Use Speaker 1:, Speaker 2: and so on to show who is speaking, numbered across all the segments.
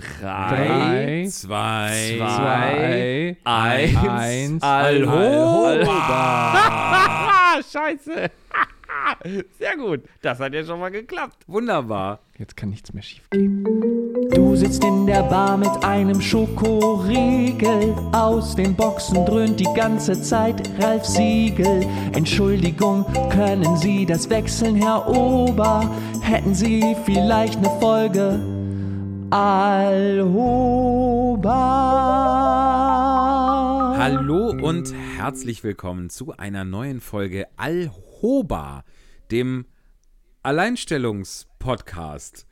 Speaker 1: Drei,
Speaker 2: zwei,
Speaker 1: zwei,
Speaker 2: eins,
Speaker 1: eins,
Speaker 2: Alhoba.
Speaker 1: Scheiße. Sehr gut. Das hat ja schon mal geklappt.
Speaker 2: Wunderbar.
Speaker 1: Jetzt kann nichts mehr schief gehen.
Speaker 3: Du sitzt in der Bar mit einem Schokoriegel. Aus den Boxen dröhnt die ganze Zeit Ralf Siegel. Entschuldigung, können Sie das wechseln, Herr Ober? Hätten Sie vielleicht eine Folge? Alhoba.
Speaker 2: Hallo und herzlich willkommen zu einer neuen Folge Alhoba, dem Alleinstellungspodcast.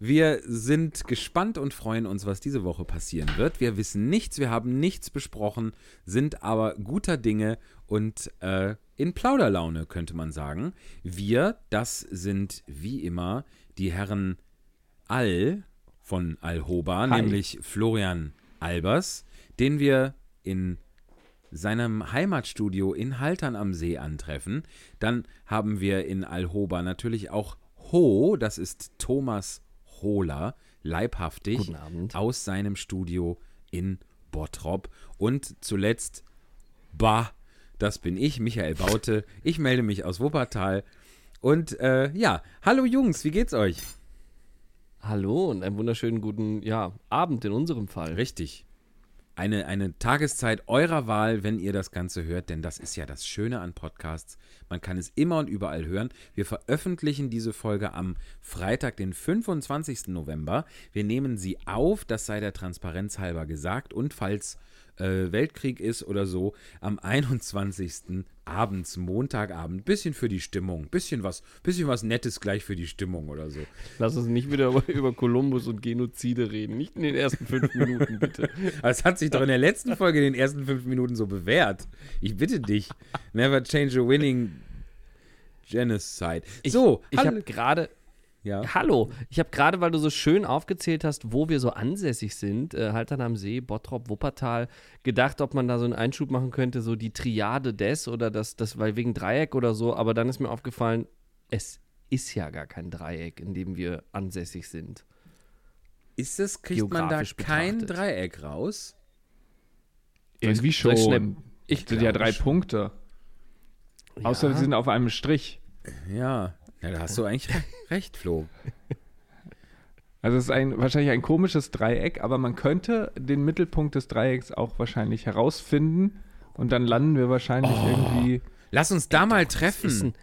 Speaker 2: Wir sind gespannt und freuen uns, was diese Woche passieren wird. Wir wissen nichts, wir haben nichts besprochen, sind aber guter Dinge und äh, in Plauderlaune, könnte man sagen. Wir, das sind wie immer die Herren All von Alhoba,
Speaker 1: Hi.
Speaker 2: nämlich Florian Albers, den wir in seinem Heimatstudio in Haltern am See antreffen. Dann haben wir in Alhoba natürlich auch Ho, das ist Thomas Hohler, leibhaftig aus seinem Studio in Bottrop. Und zuletzt Bah, das bin ich, Michael Baute. Ich melde mich aus Wuppertal. Und äh, ja, hallo Jungs, wie geht's euch?
Speaker 1: Hallo und einen wunderschönen guten ja, Abend in unserem Fall.
Speaker 2: Richtig. Eine, eine Tageszeit eurer Wahl, wenn ihr das Ganze hört, denn das ist ja das Schöne an Podcasts. Man kann es immer und überall hören. Wir veröffentlichen diese Folge am Freitag, den 25. November. Wir nehmen sie auf, das sei der Transparenz halber gesagt. Und falls äh, Weltkrieg ist oder so, am 21. abends, Montagabend, bisschen für die Stimmung, bisschen was, bisschen was Nettes gleich für die Stimmung oder so.
Speaker 1: Lass uns nicht wieder über, Kolumbus und Genozide reden. Nicht in den ersten fünf Minuten, bitte.
Speaker 2: Es hat sich doch in der letzten Folge in den ersten fünf Minuten so bewährt. Ich bitte dich. Never change a winning genocide. so,
Speaker 1: Ich habe gerade.
Speaker 2: Ja.
Speaker 1: Hallo, ich habe gerade, weil du so schön aufgezählt hast, wo wir so ansässig sind, äh, Haltern am See, Bottrop, Wuppertal, gedacht, ob man da so einen Einschub machen könnte, so die Triade des oder das, das, weil wegen Dreieck oder so, aber dann ist mir aufgefallen, es ist ja gar kein Dreieck, in dem wir ansässig sind.
Speaker 2: Ist es, kriegt man da kein
Speaker 1: betrachtet.
Speaker 2: Dreieck raus?
Speaker 4: Irgendwie schon.
Speaker 1: schnell- ich
Speaker 4: das sind ja drei. Punkte. Außer
Speaker 1: Ja.
Speaker 4: sie sind auf einem Strich.
Speaker 2: Ja. Ja, da hast du eigentlich re- recht, Flo.
Speaker 4: Also es ist ein, wahrscheinlich ein komisches Dreieck, aber man könnte den Mittelpunkt des Dreiecks auch wahrscheinlich herausfinden und dann landen wir wahrscheinlich irgendwie.
Speaker 2: Lass uns da mal
Speaker 1: Das ist
Speaker 2: treffen.
Speaker 1: ein,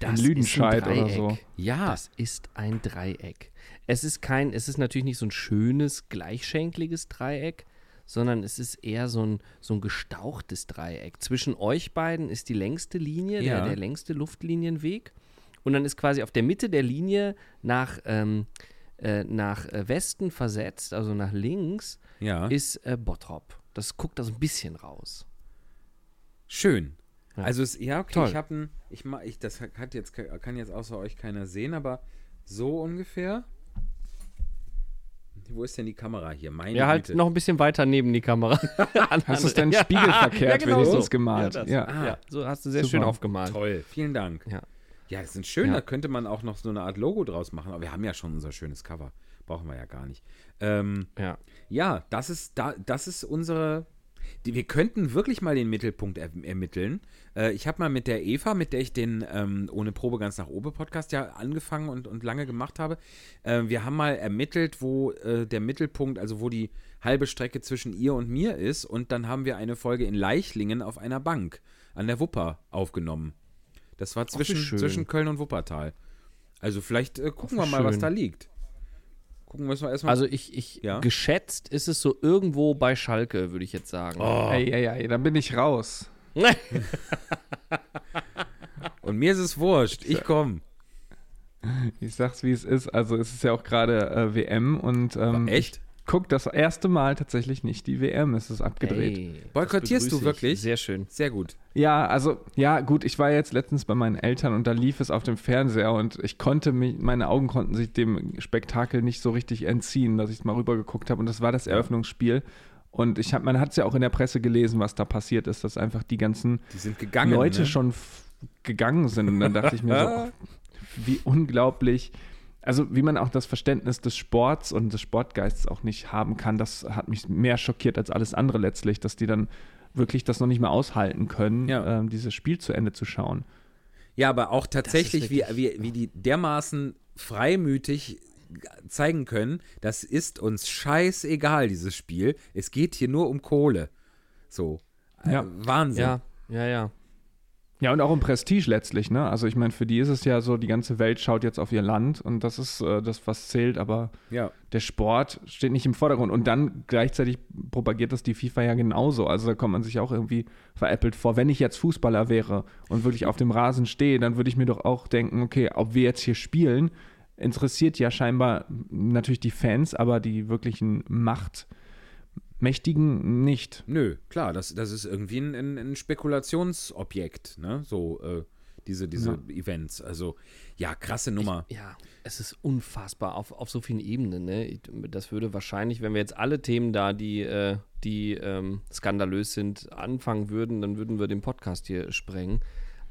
Speaker 1: das
Speaker 4: Lüdenscheid
Speaker 1: ist ein
Speaker 4: oder
Speaker 1: Dreieck.
Speaker 4: so.
Speaker 2: Ja.
Speaker 1: Das ist ein Dreieck. Es ist kein, es ist natürlich nicht so ein schönes, gleichschenkliges Dreieck, sondern es ist eher so ein, so ein gestauchtes Dreieck. Zwischen euch beiden ist die längste Linie,
Speaker 2: Ja.
Speaker 1: der, der längste Luftlinienweg. Und dann ist quasi auf der Mitte der Linie nach, ähm, äh, nach äh, Westen versetzt, also nach links,
Speaker 2: Ja.
Speaker 1: ist äh, Bottrop. Das guckt da so ein bisschen raus.
Speaker 2: Schön.
Speaker 1: Ja.
Speaker 2: Also es, ja, okay,
Speaker 1: Toll.
Speaker 2: ich habe ein, ich ich das hat jetzt kann jetzt außer euch keiner sehen, aber so ungefähr. Wo ist denn die Kamera hier? Meine
Speaker 1: Ja, halt
Speaker 2: Güte.
Speaker 1: noch ein bisschen weiter neben die Kamera.
Speaker 4: Hast du es denn spiegelverkehrt wenigstens gemalt?
Speaker 1: Ja, das,
Speaker 4: Ja.
Speaker 1: ja. so hast du sehr
Speaker 4: Super.
Speaker 1: schön aufgemalt.
Speaker 2: Toll, vielen Dank.
Speaker 1: Ja.
Speaker 2: Ja, das sind schön,
Speaker 1: Ja.
Speaker 2: da könnte man auch noch so eine Art Logo draus machen, aber wir haben ja schon unser schönes Cover. Brauchen wir ja gar nicht. Ähm,
Speaker 1: Ja.
Speaker 2: ja, das ist, da, das ist unsere. Die, wir könnten wirklich mal den Mittelpunkt er, ermitteln. Äh, ich habe mal mit der Eva, mit der ich den ähm, Ohne Probe ganz nach oben Podcast ja angefangen und, und lange gemacht habe. Äh, wir haben mal ermittelt, wo äh, der Mittelpunkt, also wo die halbe Strecke zwischen ihr und mir ist. Und dann haben wir eine Folge in Leichlingen auf einer Bank an der Wupper aufgenommen. Das war zwischen, zwischen Köln und Wuppertal. Also vielleicht äh, gucken
Speaker 1: Ach,
Speaker 2: wir mal, was
Speaker 1: schön.
Speaker 2: da liegt. Gucken müssen wir erstmal.
Speaker 1: Also ich, ich
Speaker 2: Ja.
Speaker 1: geschätzt ist es so irgendwo bei Schalke, würde ich jetzt sagen.
Speaker 2: Oh.
Speaker 4: Ey, ey, ey, dann bin ich raus.
Speaker 2: und mir ist es wurscht. Ich komme.
Speaker 4: Ich sag's, wie es ist. Also es ist ja auch gerade äh, WM und ähm,
Speaker 2: Echt?
Speaker 4: Ich guck das erste Mal tatsächlich nicht die WM. Es ist abgedreht.
Speaker 1: Ey, das
Speaker 2: Boykottierst du
Speaker 1: begrüße ich.
Speaker 2: wirklich?
Speaker 1: Sehr schön.
Speaker 2: Sehr gut.
Speaker 4: Ja, also, ja, gut, ich war jetzt letztens bei meinen Eltern und da lief es auf dem Fernseher und ich konnte mich, meine Augen konnten sich dem Spektakel nicht so richtig entziehen, dass ich mal rübergeguckt habe und das war das Eröffnungsspiel. Und ich hab, man hat es ja auch in der Presse gelesen, was da passiert ist, dass einfach die ganzen
Speaker 2: Die sind gegangen.
Speaker 4: Leute
Speaker 2: ne?
Speaker 4: schon gegangen sind. Und dann dachte ich mir so, ach, wie unglaublich also wie man auch das Verständnis des Sports und des Sportgeistes auch nicht haben kann, das hat mich mehr schockiert als alles andere letztlich, dass die dann wirklich das noch nicht mehr aushalten können,
Speaker 2: Ja.
Speaker 4: ähm, dieses Spiel zu Ende zu schauen.
Speaker 2: Ja, aber auch tatsächlich, wie,
Speaker 1: wirklich-
Speaker 2: wie, wie die dermaßen freimütig zeigen können, das ist uns scheißegal, dieses Spiel. Es geht hier nur um Kohle. So.
Speaker 4: Ja.
Speaker 2: Äh, Wahnsinn.
Speaker 1: Ja, ja, ja.
Speaker 4: Ja, und auch um Prestige letztlich, ne? Also ich meine, für die ist es ja so, die ganze Welt schaut jetzt auf ihr Land und das ist äh, das, was zählt, aber
Speaker 2: ja.
Speaker 4: der Sport steht nicht im Vordergrund. Und dann gleichzeitig propagiert das die FIFA ja genauso. Also da kommt man sich auch irgendwie veräppelt vor. Wenn ich jetzt Fußballer wäre und wirklich auf dem Rasen stehe, dann würde ich mir doch auch denken, okay, ob wir jetzt hier spielen, interessiert ja scheinbar natürlich die Fans, aber die wirklichen Machtmächtigen nicht.
Speaker 2: Nö, klar, das, das ist irgendwie ein, ein, ein Spekulationsobjekt, ne? So, äh, diese, diese Events. Also, ja, krasse Nummer.
Speaker 1: Ja, es ist unfassbar auf, auf so vielen Ebenen. Ne? Ich- Das würde wahrscheinlich, wenn wir jetzt alle Themen da, die, äh, die ähm, skandalös sind, anfangen würden, dann würden wir den Podcast hier sprengen.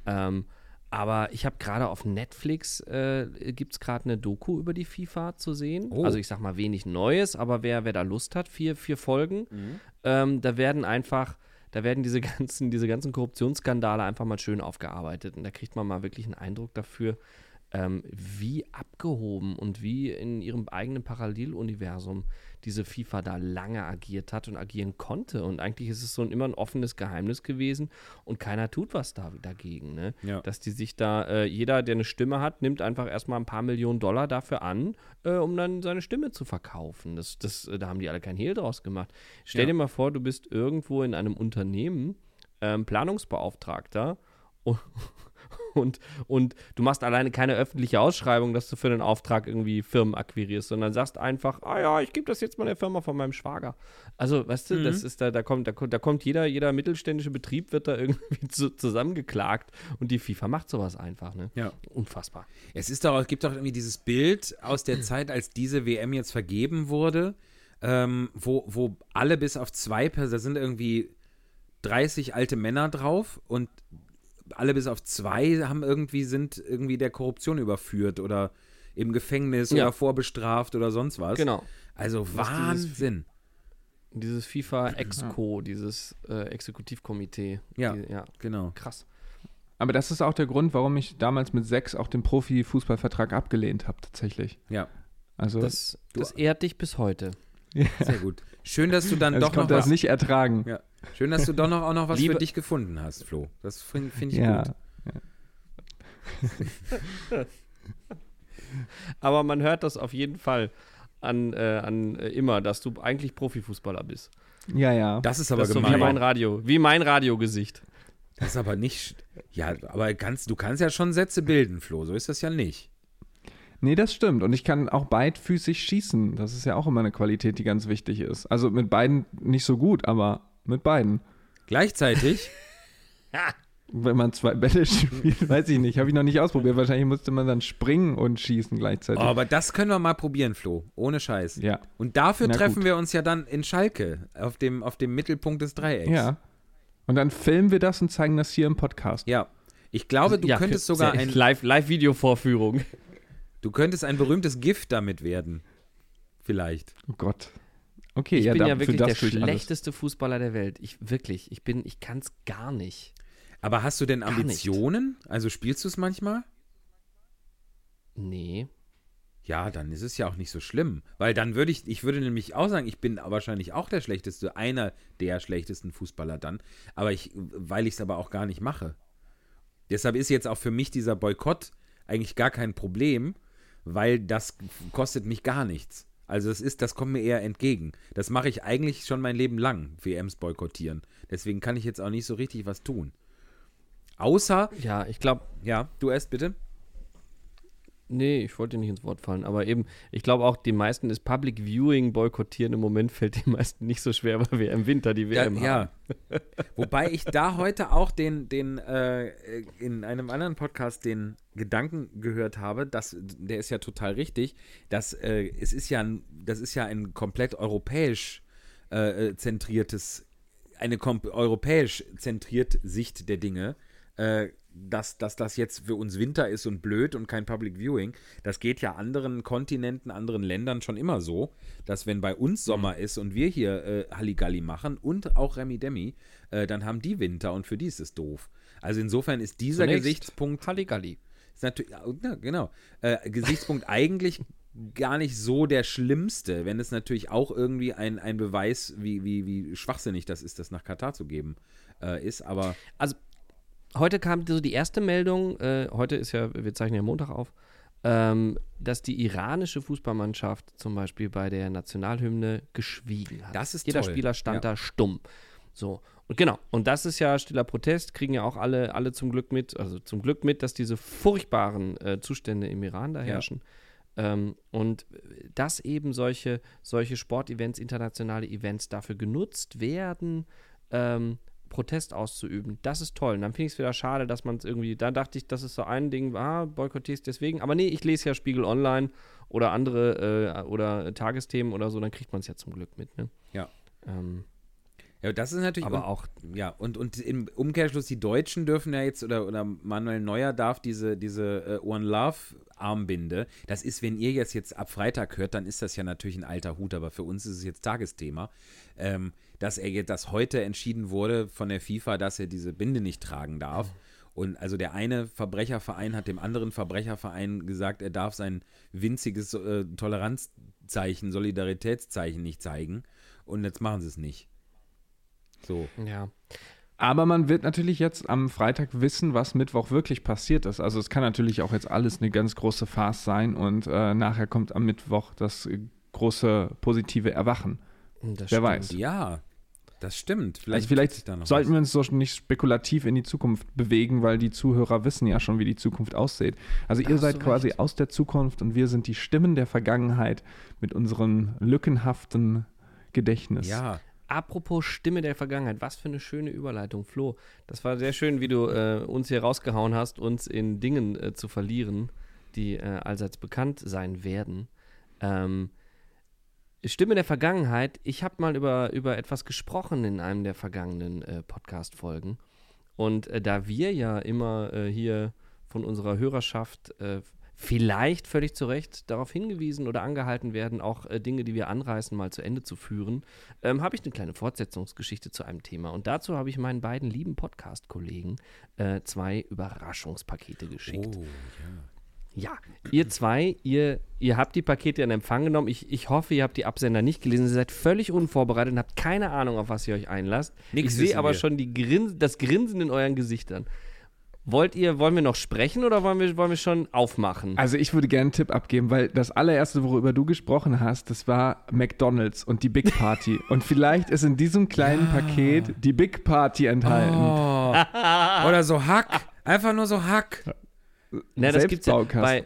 Speaker 1: Ähm, aber ich habe gerade auf Netflix, äh, gibt es gerade eine Doku über die FIFA zu sehen.
Speaker 2: Oh.
Speaker 1: Also ich sag mal wenig Neues, aber wer, wer da Lust hat, vier, vier Folgen, ähm, da werden einfach, da werden diese ganzen, diese ganzen Korruptionsskandale einfach mal schön aufgearbeitet. Und da kriegt man mal wirklich einen Eindruck dafür, ähm, wie abgehoben und wie in ihrem eigenen Paralleluniversum diese FIFA da lange agiert hat und agieren konnte. Und eigentlich ist es so ein, immer ein offenes Geheimnis gewesen und keiner tut was da, dagegen. Ne?
Speaker 2: Ja.
Speaker 1: Dass die sich da, äh, jeder, der eine Stimme hat, nimmt einfach erstmal ein paar Millionen Dollar dafür an, äh, um dann seine Stimme zu verkaufen. Das, das, äh, da haben die alle kein Hehl draus gemacht. Stell
Speaker 2: Ja.
Speaker 1: dir mal vor, du bist irgendwo in einem Unternehmen ähm, Planungsbeauftragter und, und, und du machst alleine keine öffentliche Ausschreibung, dass du für einen Auftrag irgendwie Firmen akquirierst, sondern sagst einfach, ah ja, ich gebe das jetzt mal der Firma von meinem Schwager. Also, weißt du,
Speaker 2: Mhm.
Speaker 1: das ist da, da kommt, da kommt, da kommt jeder, jeder mittelständische Betrieb wird da irgendwie zu, zusammengeklagt und die FIFA macht sowas einfach, ne?
Speaker 2: Ja.
Speaker 1: Unfassbar.
Speaker 2: Es ist doch, es gibt doch irgendwie dieses Bild aus der Zeit, als diese WM jetzt vergeben wurde, ähm, wo, wo alle bis auf zwei, Pers- da sind irgendwie 30 alte Männer drauf und alle bis auf zwei haben irgendwie, sind irgendwie der Korruption überführt oder im Gefängnis
Speaker 1: Ja.
Speaker 2: oder vorbestraft oder sonst was.
Speaker 1: Genau.
Speaker 2: Also
Speaker 1: dieses-
Speaker 2: Wahnsinn.
Speaker 1: Dieses FIFA Exco, dieses äh, Exekutivkomitee.
Speaker 2: Ja.
Speaker 1: Die, ja,
Speaker 2: Genau.
Speaker 1: krass.
Speaker 4: Aber das ist auch der Grund, warum ich damals mit sechs auch den Profifußballvertrag abgelehnt habe, tatsächlich.
Speaker 2: Ja,
Speaker 4: Also,
Speaker 1: Das, das ehrt dich bis heute.
Speaker 2: sehr gut. Schön, dass du dann
Speaker 4: also
Speaker 2: doch
Speaker 4: ich
Speaker 2: noch
Speaker 4: konnte das
Speaker 2: was,
Speaker 4: nicht ertragen.
Speaker 2: ja. Schön, dass du doch noch auch noch was
Speaker 1: Liebe-
Speaker 2: für dich gefunden hast, Flo. Das finde find ich
Speaker 4: Ja.
Speaker 2: gut.
Speaker 1: Aber man hört das auf jeden Fall an, äh, an äh, immer, dass du eigentlich Profifußballer bist.
Speaker 4: Ja, ja.
Speaker 2: Das ist aber
Speaker 1: das ist so wie
Speaker 2: gemein.
Speaker 1: mein Radio, wie mein Radiogesicht.
Speaker 2: Das ist aber nicht. Ja, aber kannst, du kannst ja schon Sätze bilden, Flo. So ist das ja nicht.
Speaker 4: Nee, das stimmt. Und ich kann auch beidfüßig schießen. Das ist ja auch immer eine Qualität, die ganz wichtig ist. Also mit beiden nicht so gut, aber mit beiden.
Speaker 2: Gleichzeitig,
Speaker 4: Wenn man zwei Bälle spielt, weiß ich nicht. Habe ich noch nicht ausprobiert. Wahrscheinlich musste man dann springen und schießen
Speaker 2: oh,
Speaker 4: gleichzeitig.
Speaker 2: aber das können wir mal probieren, Flo. Ohne Scheiß.
Speaker 4: Ja.
Speaker 2: Und dafür
Speaker 4: Na
Speaker 2: treffen
Speaker 4: gut.
Speaker 2: wir uns ja dann in Schalke, auf dem, auf dem Mittelpunkt des Dreiecks.
Speaker 4: Ja. Und dann filmen wir das und zeigen das hier im Podcast.
Speaker 2: Ja. Ich glaube, du
Speaker 1: Ja,
Speaker 2: könntest
Speaker 1: für-
Speaker 2: sogar ein,
Speaker 1: Live- Live-Video-Vorführung.
Speaker 2: du könntest ein berühmtes Gift damit werden. Vielleicht.
Speaker 4: Oh Gott. Okay,
Speaker 1: Ich
Speaker 4: ja,
Speaker 1: bin ja wirklich der
Speaker 4: ich alles.
Speaker 1: schlechteste Fußballer der Welt. Ich wirklich, ich bin, ich kann es gar nicht.
Speaker 2: Aber hast du denn
Speaker 1: Gar nicht.
Speaker 2: Ambitionen? Also spielst du es manchmal?
Speaker 1: Nee.
Speaker 2: Ja, dann ist es ja auch nicht so schlimm. Weil dann würde ich, ich würde nämlich auch sagen, ich bin wahrscheinlich auch der schlechteste, einer der schlechtesten Fußballer dann. Aber ich, weil ich es aber auch gar nicht mache. Deshalb ist jetzt auch für mich dieser Boykott eigentlich gar kein Problem, weil das kostet mich gar nichts. Also das ist, das kommt mir eher entgegen. Das mache ich eigentlich schon mein Leben lang, WMs boykottieren. Deswegen kann ich jetzt auch nicht so richtig was tun. Außer,
Speaker 1: Ja, ich glaube,
Speaker 2: ja, du erst bitte.
Speaker 1: Nee, ich wollte dir nicht ins Wort fallen, aber eben, ich glaube auch, die meisten ist Public Viewing boykottieren im Moment fällt den meisten nicht so schwer, weil wir im Winter die
Speaker 2: Ja,
Speaker 1: WM haben.
Speaker 2: ja. Wobei ich da heute auch den, den äh, in einem anderen Podcast den Gedanken gehört habe, dass der ist ja total richtig, dass äh, es ist ja ein, das ist ja ein komplett europäisch äh, zentriertes, eine kom europäisch zentrierte Sicht der Dinge. Äh, dass, dass das jetzt für uns Winter ist und blöd und kein Public Viewing. Das geht ja anderen Kontinenten, anderen Ländern schon immer so, dass wenn bei uns Sommer ist und wir hier äh, Halligalli machen und auch Remi Demi, äh, dann haben die Winter und für die ist es doof. Also insofern ist dieser
Speaker 1: Zunächst
Speaker 2: Gesichtspunkt
Speaker 1: Halligalli.
Speaker 2: ist natürlich, ja, genau, äh, Gesichtspunkt eigentlich gar nicht so der schlimmste, wenn es natürlich auch irgendwie ein, ein Beweis, wie, wie, wie schwachsinnig das ist, das nach Katar zu geben, äh, ist. Aber
Speaker 1: Also, heute kam so die erste Meldung, äh, heute ist ja, wir zeichnen ja Montag auf, ähm, dass die iranische Fußballmannschaft zum Beispiel bei der Nationalhymne geschwiegen hat.
Speaker 2: Das ist
Speaker 1: Jeder
Speaker 2: toll.
Speaker 1: Spieler stand
Speaker 2: Ja.
Speaker 1: da stumm. So. Und genau, und das ist ja stiller Protest, kriegen ja auch alle, alle zum Glück mit, also zum Glück mit, dass diese furchtbaren äh, Zustände im Iran da
Speaker 2: Ja.
Speaker 1: herrschen. Ähm, und dass eben solche, solche Sportevents, internationale Events dafür genutzt werden, ähm, Protest auszuüben. Das ist toll. Und dann finde ich es wieder schade, dass man es irgendwie, da dachte ich, das ist so ein Ding, ah, boykottierst deswegen. Aber nee, ich lese ja Spiegel Online oder andere äh, oder Tagesthemen oder so, dann kriegt man es ja zum Glück mit. Ne?
Speaker 2: Ja.
Speaker 1: Ähm,
Speaker 2: ja, das ist natürlich
Speaker 1: aber auch,
Speaker 2: Ja, und, und im Umkehrschluss, die Deutschen dürfen ja jetzt, oder, oder Manuel Neuer darf diese, diese äh, One Love Armbinde, das ist, wenn ihr jetzt, jetzt ab Freitag hört, dann ist das ja natürlich ein alter Hut, aber für uns ist es jetzt Tagesthema, ähm, dass er jetzt, dass heute entschieden wurde von der FIFA, dass er diese Binde nicht tragen darf. Und also der eine Verbrecherverein hat dem anderen Verbrecherverein gesagt, er darf sein winziges äh, Toleranzzeichen, Solidaritätszeichen nicht zeigen. Und jetzt machen sie es nicht. So.
Speaker 1: ja.
Speaker 4: Aber man wird natürlich jetzt am Freitag wissen, was Mittwoch wirklich passiert ist. Also es kann natürlich auch jetzt alles eine ganz große Farce sein und äh, nachher kommt am Mittwoch das äh, große positive Erwachen.
Speaker 1: Das
Speaker 4: Wer
Speaker 1: stimmt.
Speaker 4: weiß.
Speaker 2: Ja, das stimmt.
Speaker 4: Vielleicht, also vielleicht
Speaker 2: da
Speaker 4: sollten
Speaker 2: was.
Speaker 4: wir uns so nicht spekulativ in die Zukunft bewegen, weil die Zuhörer wissen ja schon, wie die Zukunft aussieht. Also ihr
Speaker 1: hast
Speaker 4: seid quasi
Speaker 1: recht.
Speaker 4: aus der Zukunft und wir sind die Stimmen der Vergangenheit mit unserem lückenhaften Gedächtnis.
Speaker 2: Ja,
Speaker 1: Apropos Stimme der Vergangenheit, was für eine schöne Überleitung, Flo. Das war sehr schön, wie du äh, uns hier rausgehauen hast, uns in Dingen äh, zu verlieren, die äh, allseits bekannt sein werden. Ähm, Stimme der Vergangenheit, ich habe mal über, über etwas gesprochen in einem der vergangenen äh, Podcast-Folgen. Und äh, da wir ja immer äh, hier von unserer Hörerschaft äh, vielleicht völlig zu Recht darauf hingewiesen oder angehalten werden, auch äh, Dinge, die wir anreißen, mal zu Ende zu führen, ähm, habe ich eine kleine Fortsetzungsgeschichte zu einem Thema. Und dazu habe ich meinen beiden lieben Podcast-Kollegen äh, zwei Überraschungspakete geschickt.
Speaker 2: oh,
Speaker 1: Ja, ihr zwei, ihr, ihr habt die Pakete in Empfang genommen. Ich, ich hoffe, ihr habt die Absender nicht gelesen. Ihr seid völlig unvorbereitet und habt keine Ahnung, auf was ihr euch einlasst.
Speaker 2: Nix
Speaker 1: ich sehe aber
Speaker 2: wir.
Speaker 1: schon die Grins das Grinsen in euren Gesichtern. Wollt ihr, wollen wir noch sprechen oder wollen wir, wollen wir schon aufmachen?
Speaker 4: Also ich würde gerne einen Tipp abgeben, weil das allererste, worüber du gesprochen hast, das war McDonald's und die Big Party. und vielleicht ist in diesem kleinen Paket die Big Party enthalten.
Speaker 2: Oh. Oder so Hack. Einfach nur so Hack.
Speaker 1: Na, das gibt's ja bei,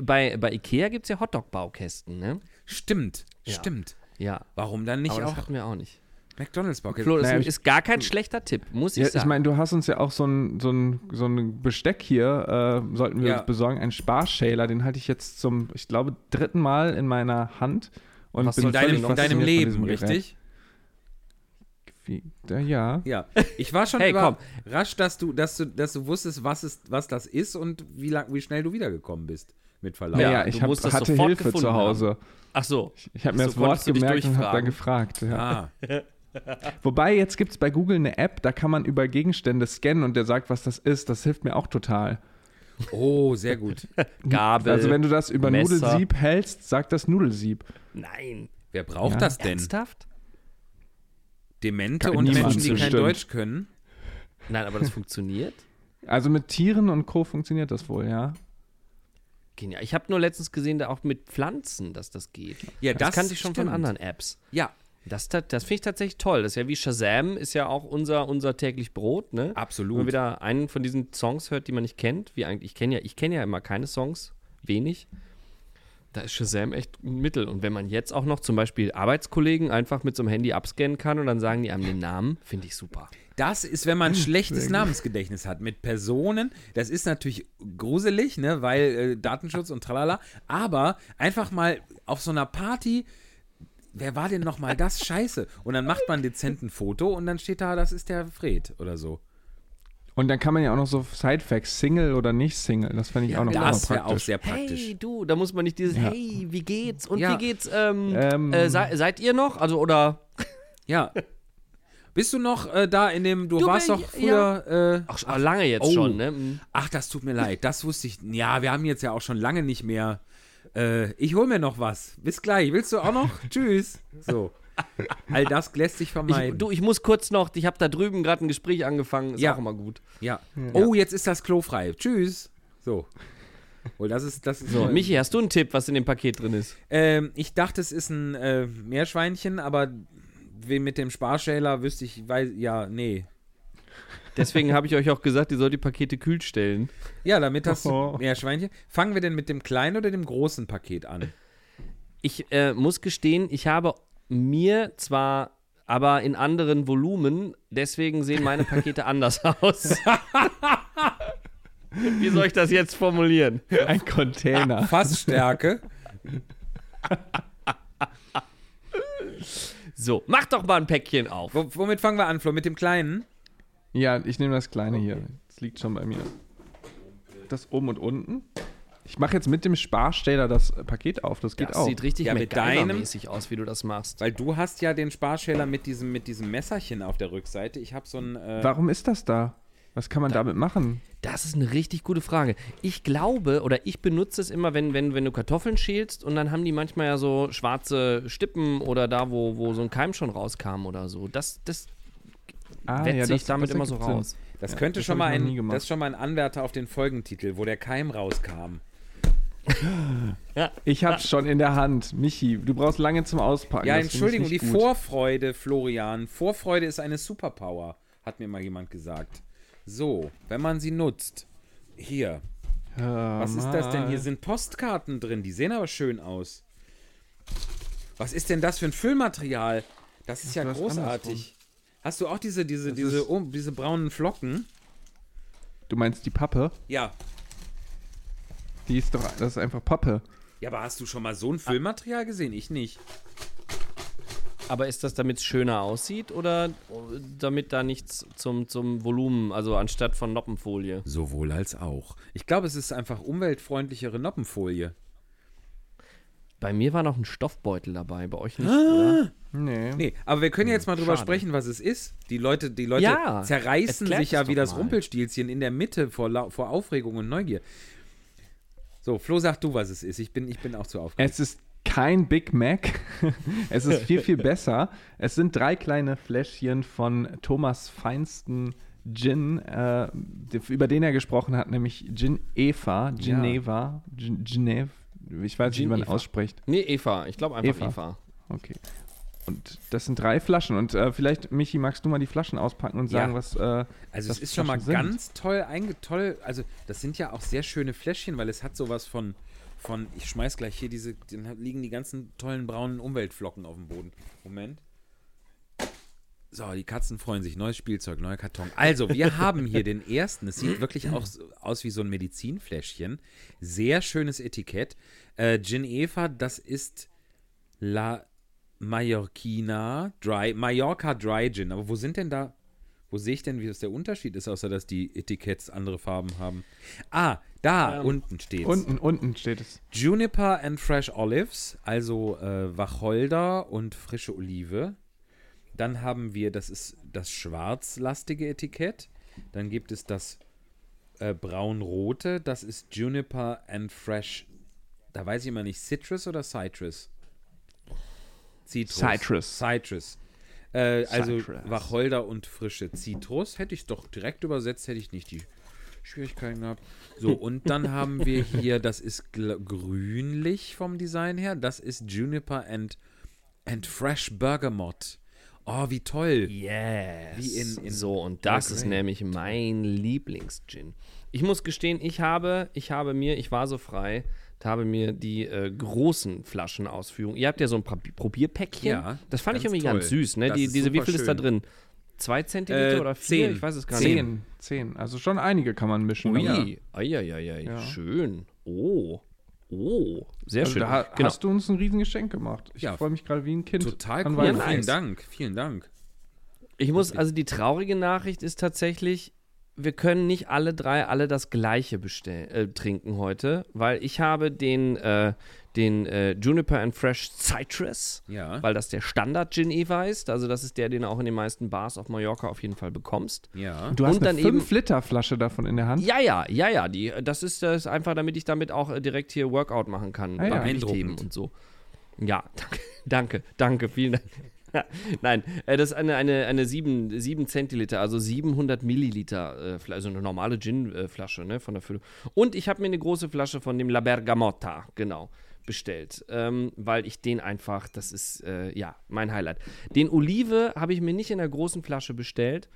Speaker 1: bei, bei Ikea gibt es ja Hotdog-Baukästen, ne?
Speaker 2: Stimmt,
Speaker 1: Ja.
Speaker 2: stimmt.
Speaker 1: Ja,
Speaker 2: Warum dann nicht
Speaker 1: aber das
Speaker 2: auch
Speaker 1: hatten wir auch nicht.
Speaker 2: McDonalds Baukästen?
Speaker 1: Flo, das
Speaker 4: Naja,
Speaker 1: ist, gar kein schlechter Tipp, muss ich
Speaker 4: Ja,
Speaker 1: sagen.
Speaker 4: ich meine, du hast uns ja auch so ein, so ein, so ein Besteck hier, äh, sollten wir
Speaker 2: Ja.
Speaker 4: uns besorgen, einen Sparschäler, den halte ich jetzt zum, ich glaube, dritten Mal in meiner Hand. Und
Speaker 1: Was
Speaker 4: bin
Speaker 2: deinem, in deinem Leben, richtig?
Speaker 4: Wie, äh, ja.
Speaker 2: Ja. Ich war schon
Speaker 1: Hey, komm.
Speaker 2: überrascht, dass du, dass du, dass du wusstest, was, ist, was das ist und wie, lang, wie schnell du wiedergekommen bist. Mit Verlauf.
Speaker 1: Ja, du
Speaker 4: ich hab, hatte Hilfe zu Hause.
Speaker 1: Ach so.
Speaker 4: Ich habe mir
Speaker 1: So
Speaker 4: das Wort gemerkt und habe dann gefragt. Ja.
Speaker 2: Ah,
Speaker 4: Wobei, jetzt gibt es bei Google eine App, da kann man über Gegenstände scannen und der sagt, was das ist. Das hilft mir auch total.
Speaker 2: oh, sehr gut.
Speaker 1: Gabel.
Speaker 4: Also wenn du das über
Speaker 1: Messer.
Speaker 4: Nudelsieb hältst, sagt das Nudelsieb.
Speaker 1: Nein.
Speaker 2: Wer braucht
Speaker 4: Ja.
Speaker 2: das denn?
Speaker 1: Ernsthaft?
Speaker 2: Demente
Speaker 4: Kann
Speaker 2: und Menschen, die kein. Deutsch können?
Speaker 1: Nein, aber das funktioniert.
Speaker 4: Also mit Tieren und Co. funktioniert das wohl, ja.
Speaker 1: Genial. Ich habe nur letztens gesehen, da auch mit Pflanzen, dass das geht.
Speaker 2: Ja,
Speaker 1: das,
Speaker 2: das
Speaker 1: kannte ich schon
Speaker 2: stimmt.
Speaker 1: von anderen Apps.
Speaker 2: Ja,
Speaker 1: Das, das, das finde ich tatsächlich toll. Das ist ja wie Shazam, ist ja auch unser, unser täglich Brot, ne? Wenn man
Speaker 2: absolut.
Speaker 1: wieder einen von diesen Songs hört, die man nicht kennt, wie eigentlich, ich kenne ja, ich kenne ja immer keine Songs, wenig. Da ist Shazam echt ein Mittel. Und wenn man jetzt auch noch zum Beispiel Arbeitskollegen einfach mit so einem Handy abscannen kann und dann sagen die einem den Namen, finde ich super.
Speaker 2: Das ist, wenn man ein schlechtes Namensgedächtnis hat mit Personen. Das ist natürlich gruselig, ne, weil äh, Datenschutz und tralala. Aber einfach mal auf so einer Party. Wer war denn nochmal das? Scheiße. Und dann macht man dezent ein Foto und dann steht da, das ist der Fred oder so.
Speaker 4: Und dann kann man ja auch noch so Sidefacts, Single oder nicht Single, das fände ich auch noch immer
Speaker 2: Das wäre auch
Speaker 4: praktisch.
Speaker 2: sehr praktisch.
Speaker 1: Hey, du, da muss man nicht dieses,
Speaker 4: Ja.
Speaker 1: hey, wie geht's? Und
Speaker 2: Ja.
Speaker 1: wie geht's? Ähm,
Speaker 4: Ähm.
Speaker 1: äh, sei, seid ihr noch? Also, oder.
Speaker 2: Ja. Bist du noch äh, da in dem, du,
Speaker 1: Du
Speaker 2: warst doch früher, äh,
Speaker 1: Ach, lange jetzt
Speaker 2: oh.
Speaker 1: schon, ne? Mhm.
Speaker 2: ach, das tut mir leid, das wusste ich, ja, wir haben jetzt ja auch schon lange nicht mehr, äh, ich hol mir noch was, bis gleich, willst du auch noch? Tschüss. So. All das lässt sich
Speaker 1: Ich,
Speaker 2: vermeiden.
Speaker 1: du, ich muss kurz noch, ich habe da drüben gerade ein Gespräch angefangen, ist
Speaker 2: Ja.
Speaker 1: auch immer gut.
Speaker 2: ja. Oh, jetzt ist das Klo frei. Tschüss. So. Wohl, das ist, das ist
Speaker 1: So, Michi, hast du einen Tipp, was in dem Paket drin ist?
Speaker 2: Ähm, ich dachte, es ist ein äh, Meerschweinchen, aber wie mit dem Sparschäler wüsste ich, weiß, ja, nee.
Speaker 1: Deswegen habe ich euch auch gesagt, ihr sollt die Pakete kühl stellen.
Speaker 2: Ja, damit das
Speaker 4: Oh.
Speaker 2: Meerschweinchen. Fangen wir denn mit dem kleinen oder dem großen Paket an?
Speaker 1: Ich äh, muss gestehen, ich habe mir zwar, aber in anderen Volumen, deswegen sehen meine Pakete anders aus. Wie soll ich das jetzt formulieren?
Speaker 4: Ein Container.
Speaker 2: Fassstärke.
Speaker 1: So, mach doch mal ein Päckchen auf.
Speaker 2: Wo, womit fangen wir an, Flo? Mit dem kleinen?
Speaker 4: Ja, ich nehme das kleine hier. Das liegt schon bei mir. Das oben und unten. Ich mache jetzt mit dem Sparsteller das Paket auf. Das geht
Speaker 1: Das
Speaker 4: auch.
Speaker 1: sieht richtig
Speaker 2: Ja, mit deinem-
Speaker 1: aus, wie du das machst.
Speaker 2: Weil du hast ja den Sparschäler mit diesem, mit diesem Messerchen auf der Rückseite. Ich habe so ein. Äh,
Speaker 4: Warum ist das da? Was kann man damit machen?
Speaker 1: Das ist eine richtig gute Frage. Ich glaube, oder ich benutze es immer, wenn, wenn, wenn du Kartoffeln schälst und dann haben die manchmal ja so schwarze Stippen oder da, wo, wo so ein Keim schon rauskam oder so. Das, das
Speaker 4: Ah,
Speaker 1: wetze ich damit immer so
Speaker 4: ergibt Sinn.
Speaker 1: raus.
Speaker 2: das
Speaker 4: ja,
Speaker 2: könnte
Speaker 4: das
Speaker 2: schon mal ein. Das ist schon mal ein Anwärter auf den Folgentitel, wo der Keim rauskam.
Speaker 4: Ich hab's schon in der Hand. Michi, du brauchst lange zum Auspacken.
Speaker 2: Ja, Entschuldigung, die
Speaker 4: gut.
Speaker 2: Vorfreude, Florian. Vorfreude ist eine Superpower, hat mir mal jemand gesagt. So, wenn man sie nutzt. Hier,
Speaker 4: Hör
Speaker 2: was ist das denn? Hier sind Postkarten drin, die sehen aber schön aus. Was ist denn das für ein Füllmaterial? Das ist ja großartig. Hast du auch diese, diese,
Speaker 4: Das
Speaker 2: diese, oh, diese braunen Flocken?
Speaker 4: Du meinst die Pappe?
Speaker 2: Ja.
Speaker 4: Die ist doch, das ist einfach Pappe.
Speaker 2: Ja, aber hast du schon mal so ein Füllmaterial gesehen? Ich nicht.
Speaker 1: Aber ist das, damit es schöner aussieht oder damit da nichts zum, zum Volumen, also anstatt von Noppenfolie?
Speaker 2: Sowohl als auch. Ich glaube, es ist einfach umweltfreundlichere Noppenfolie.
Speaker 1: Bei mir war noch ein Stoffbeutel dabei, bei euch nicht, oder?
Speaker 4: Nee.
Speaker 2: Nee, aber wir können ja jetzt mal drüber
Speaker 1: schade.
Speaker 2: sprechen, was es ist. Die Leute, die Leute
Speaker 1: Ja,
Speaker 2: zerreißen sich ja wie das
Speaker 1: mal.
Speaker 2: Rumpelstilzchen in der Mitte vor, vor Aufregung und Neugier. So, Flo, sag du, was es ist. Ich bin, ich bin auch zu aufgeregt.
Speaker 4: Es ist kein Big Mac. es ist viel, viel besser. Es sind drei kleine Fläschchen von Thomas feinsten Gin, äh, über den er gesprochen hat, nämlich Gin Eva, Geneva, Gin, Geneve. Ich weiß nicht, wie man ausspricht.
Speaker 1: Nee, Eva. Ich glaube einfach
Speaker 4: Eva.
Speaker 1: Eva.
Speaker 4: Okay. Und das sind drei Flaschen. Und äh, vielleicht, Michi, magst du mal die Flaschen auspacken und sagen,
Speaker 2: Ja.
Speaker 4: was. Äh,
Speaker 2: Also
Speaker 4: das
Speaker 2: es ist schon mal
Speaker 4: sind.
Speaker 2: ganz toll einge toll. Also das sind ja auch sehr schöne Fläschchen, weil es hat sowas von von ich schmeiß gleich hier diese dann liegen die ganzen tollen braunen Umweltflocken auf dem Boden. Moment. So, die Katzen freuen sich. Neues Spielzeug, neuer Karton. Also, wir haben hier den ersten. Es sieht wirklich auch aus wie so ein Medizinfläschchen. Sehr schönes Etikett. Äh, Gin Eva, das ist La Mallorquina Dry, Mallorca Dry Gin. Aber wo sind denn da, wo sehe ich denn, wie das der Unterschied ist, außer dass die Etiketts andere Farben haben? Ah, da unten steht's.
Speaker 4: unten, unten steht es.
Speaker 2: Juniper and Fresh Olives, also äh, Wacholder und frische Olive. Dann haben wir, das ist das schwarzlastige Etikett. Dann gibt es das äh, braun-rote, das ist Juniper and Fresh. Da weiß ich immer nicht, Citrus oder Citrus? Citrus.
Speaker 4: Citrus.
Speaker 2: Citrus. Äh, also
Speaker 4: Citrus.
Speaker 2: Wacholder und frische Zitrus. Hätte ich doch direkt übersetzt, hätte ich nicht die Schwierigkeiten gehabt. So, und dann haben wir hier, das ist grünlich vom Design her. Das ist Juniper and, and Fresh Bergamot. Oh, wie toll.
Speaker 1: Yes.
Speaker 2: Wie in- in
Speaker 1: so, und das ist nämlich mein Lieblings-Gin. Ich muss gestehen, ich habe, ich habe mir, ich war so frei, habe mir die äh, großen Flaschenausführungen. Ihr habt ja so ein Probi- Probierpäckchen.
Speaker 2: Ja,
Speaker 1: das fand ich
Speaker 2: ganz
Speaker 1: irgendwie ganz
Speaker 2: toll.
Speaker 1: süß, ne? Die, diese, wie viel ist da
Speaker 2: schön.
Speaker 1: drin? Zwei Zentiliter
Speaker 2: Äh,
Speaker 1: oder vier?
Speaker 2: zehn.
Speaker 1: Ich weiß es gar nicht.
Speaker 4: Zehn. Zehn. Also schon einige kann man mischen.
Speaker 1: Ui,
Speaker 4: aber-
Speaker 1: eieiei,
Speaker 4: Ja.
Speaker 1: schön. Oh, oh, sehr
Speaker 4: Also
Speaker 1: schön.
Speaker 4: da
Speaker 1: genau.
Speaker 4: hast du uns ein Riesengeschenk gemacht. Ich
Speaker 2: Ja.
Speaker 4: freue mich gerade wie ein Kind.
Speaker 2: Total cool. Vielen. Dank. Vielen Dank.
Speaker 1: Ich muss, also die traurige Nachricht ist tatsächlich, wir können nicht alle drei alle das gleiche bestell, äh, trinken heute, weil ich habe den, äh, den äh, Juniper and Fresh Citrus,
Speaker 2: Ja.
Speaker 1: weil das der Standard Gin Eva ist. Also das ist der, den du auch in den meisten Bars auf Mallorca auf jeden Fall bekommst.
Speaker 2: Ja.
Speaker 4: Du hast
Speaker 1: Und
Speaker 4: eine
Speaker 1: dann eben-
Speaker 4: 5-Liter-Flasche davon in der Hand.
Speaker 1: Ja, ja, ja, ja. Die, das ist das ist einfach, damit ich damit auch äh, direkt hier Workout machen kann.
Speaker 4: Ah, ja.
Speaker 2: Beeindruckend.
Speaker 1: und so. Ja, danke, danke, danke, vielen Dank. Nein, äh, das ist eine, eine, eine 7, 7 Zentiliter, also 700 Milliliter, äh, also eine normale Gin-Flasche ne, von der Füllung. Und ich habe mir eine große Flasche von dem La Bergamotta, genau, bestellt, ähm, weil ich den einfach, das ist, äh, ja, mein Highlight. Den Olive habe ich mir nicht in der großen Flasche bestellt,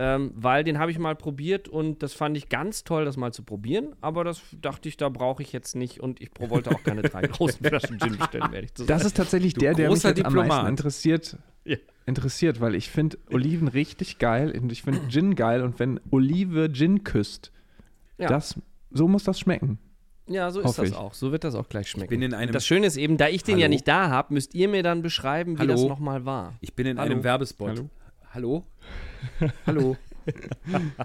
Speaker 1: ähm, weil den habe ich mal probiert und das fand ich ganz toll, das mal zu probieren. Aber das dachte ich, da brauche ich jetzt nicht und ich wollte auch keine drei großen Flaschen Gin bestellen, werde ich zu
Speaker 4: Das ist tatsächlich der, der mich am meisten
Speaker 2: Diplomat.
Speaker 4: interessiert,
Speaker 1: Ja.
Speaker 4: interessiert, weil ich finde Oliven richtig geil und ich finde Gin geil und wenn Olive Gin küsst,
Speaker 1: Ja.
Speaker 4: das, so muss das schmecken.
Speaker 1: Ja, so ist das
Speaker 4: ich.
Speaker 1: auch. So wird das auch gleich schmecken.
Speaker 2: bin in einem-
Speaker 1: und das Schöne ist eben, da ich den
Speaker 2: Hallo?
Speaker 1: ja nicht da habe, müsst ihr mir dann beschreiben, wie
Speaker 2: Hallo?
Speaker 1: das nochmal war.
Speaker 2: Ich bin in
Speaker 1: Hallo?
Speaker 2: einem Werbespot.
Speaker 4: Hallo?
Speaker 2: Hallo? Hallo?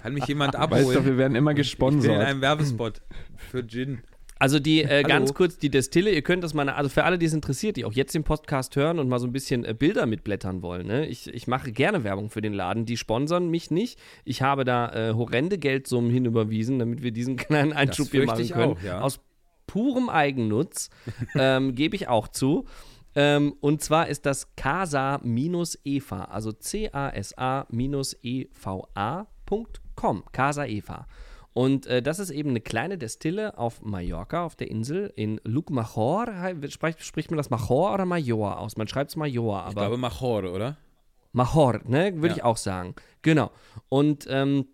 Speaker 2: Kann mich jemand
Speaker 4: Weißt du,
Speaker 2: abholen?
Speaker 4: wir werden immer
Speaker 2: ich bin in
Speaker 4: gesponsert.
Speaker 2: einem Werbespot für Gin.
Speaker 1: Also die, äh, ganz kurz, die Destille, ihr könnt das mal, also für alle, die es interessiert, die auch jetzt den Podcast hören und mal so ein bisschen äh, Bilder mitblättern wollen, ne? ich, ich mache gerne Werbung für den Laden, die sponsern mich nicht. Ich habe da äh, horrende Geldsummen hinüberwiesen, damit wir diesen kleinen Einschub hier machen
Speaker 2: ich
Speaker 1: können.
Speaker 2: auch, ja.
Speaker 1: Aus purem Eigennutz, ähm, gebe ich auch zu. Ähm, und zwar ist das Casa-Eva, also C-A-S-A-EVA.com, Casa Eva. Und äh, das ist eben eine kleine Destille auf Mallorca, auf der Insel, in Llucmajor. Hei- Spricht, spricht man das Major oder Major aus? Man schreibt es Major, aber.
Speaker 2: Ich glaube Machor, oder?
Speaker 1: Mahor, ne? Würde
Speaker 2: Ja.
Speaker 1: ich auch sagen. Genau. Und ähm,